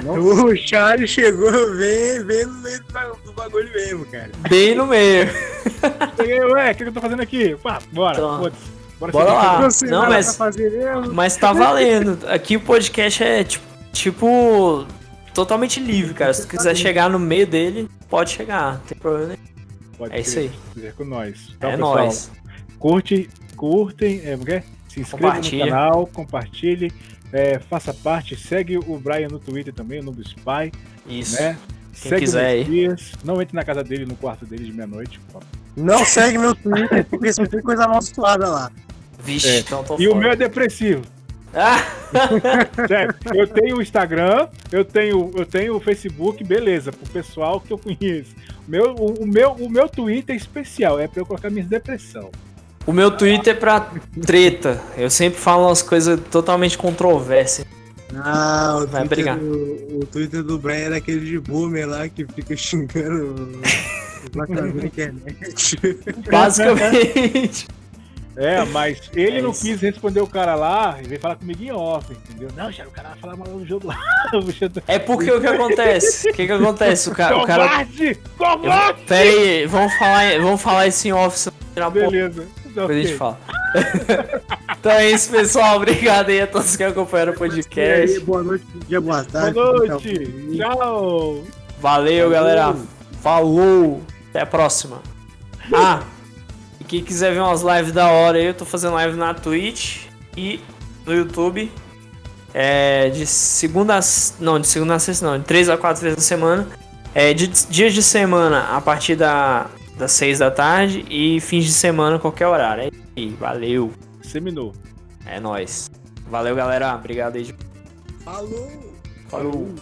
Speaker 2: O Charles chegou bem, bem no meio do bagulho mesmo, cara.
Speaker 1: Bem no meio.
Speaker 3: Cheguei, ué, o que eu tô fazendo aqui? Pá, bora.
Speaker 1: Então, bora, bora lá. Não, mas, mas tá valendo. Aqui o podcast é tipo, tipo totalmente livre, cara. Se tu quiser chegar no meio dele, pode chegar, não tem problema nenhum. Pode é isso aí.
Speaker 3: Quiser com nós.
Speaker 1: Então, é pessoal, nós.
Speaker 3: Curte, curtem, é, é? se inscreva no canal, compartilhe, é, faça parte, segue o Brian no Twitter também, no Spy.
Speaker 1: Isso. Né? Quem segue quiser aí.
Speaker 3: Não entre na casa dele, no quarto dele de meia-noite.
Speaker 2: Não segue meu Twitter, porque você tem coisa amaldiçoada lá.
Speaker 1: Vixe, é. então tô
Speaker 3: E fora. o meu é depressivo. Ah. <laughs> eu tenho o Instagram, eu tenho, eu tenho o Facebook, beleza, pro pessoal que eu conheço. Meu, o, o meu, o meu Twitter é especial, é pra eu colocar minha depressão.
Speaker 1: O meu Twitter é pra treta. Eu sempre falo umas coisas totalmente controversas.
Speaker 2: Ah, o Vai Twitter, brigar. Do, o Twitter do Brian era aquele de boomer lá que fica xingando na internet.
Speaker 1: Basicamente.
Speaker 3: É, mas ele é não quis responder o cara lá e veio falar comigo em off, entendeu? Não, já o cara vai falar mal no jogo lá. <laughs>
Speaker 1: É porque o que acontece? O que que acontece? O cara.
Speaker 3: Covarde!
Speaker 1: O cara... Covarde! Pera aí, vamos falar, vamos falar isso em off.
Speaker 3: Beleza.
Speaker 1: Depois okay. a gente fala. <laughs> então é isso, pessoal. Obrigado aí a todos que acompanharam o podcast.
Speaker 2: Boa noite, bom dia, boa tarde.
Speaker 3: Boa noite. Tchau.
Speaker 1: Valeu, Falou. galera. Falou. Até a próxima. Ah, e quem quiser ver umas lives da hora aí, eu tô fazendo live na Twitch e no YouTube. É, de segunda a, não, de segunda a sexta não, de 3 a 4 vezes na semana. É, de dias de semana a partir da das 6 da tarde e fins de semana qualquer horário. É aí, valeu.
Speaker 3: Seminou.
Speaker 1: É nóis. Valeu, galera. Obrigado aí.
Speaker 2: Falou.
Speaker 1: Falou.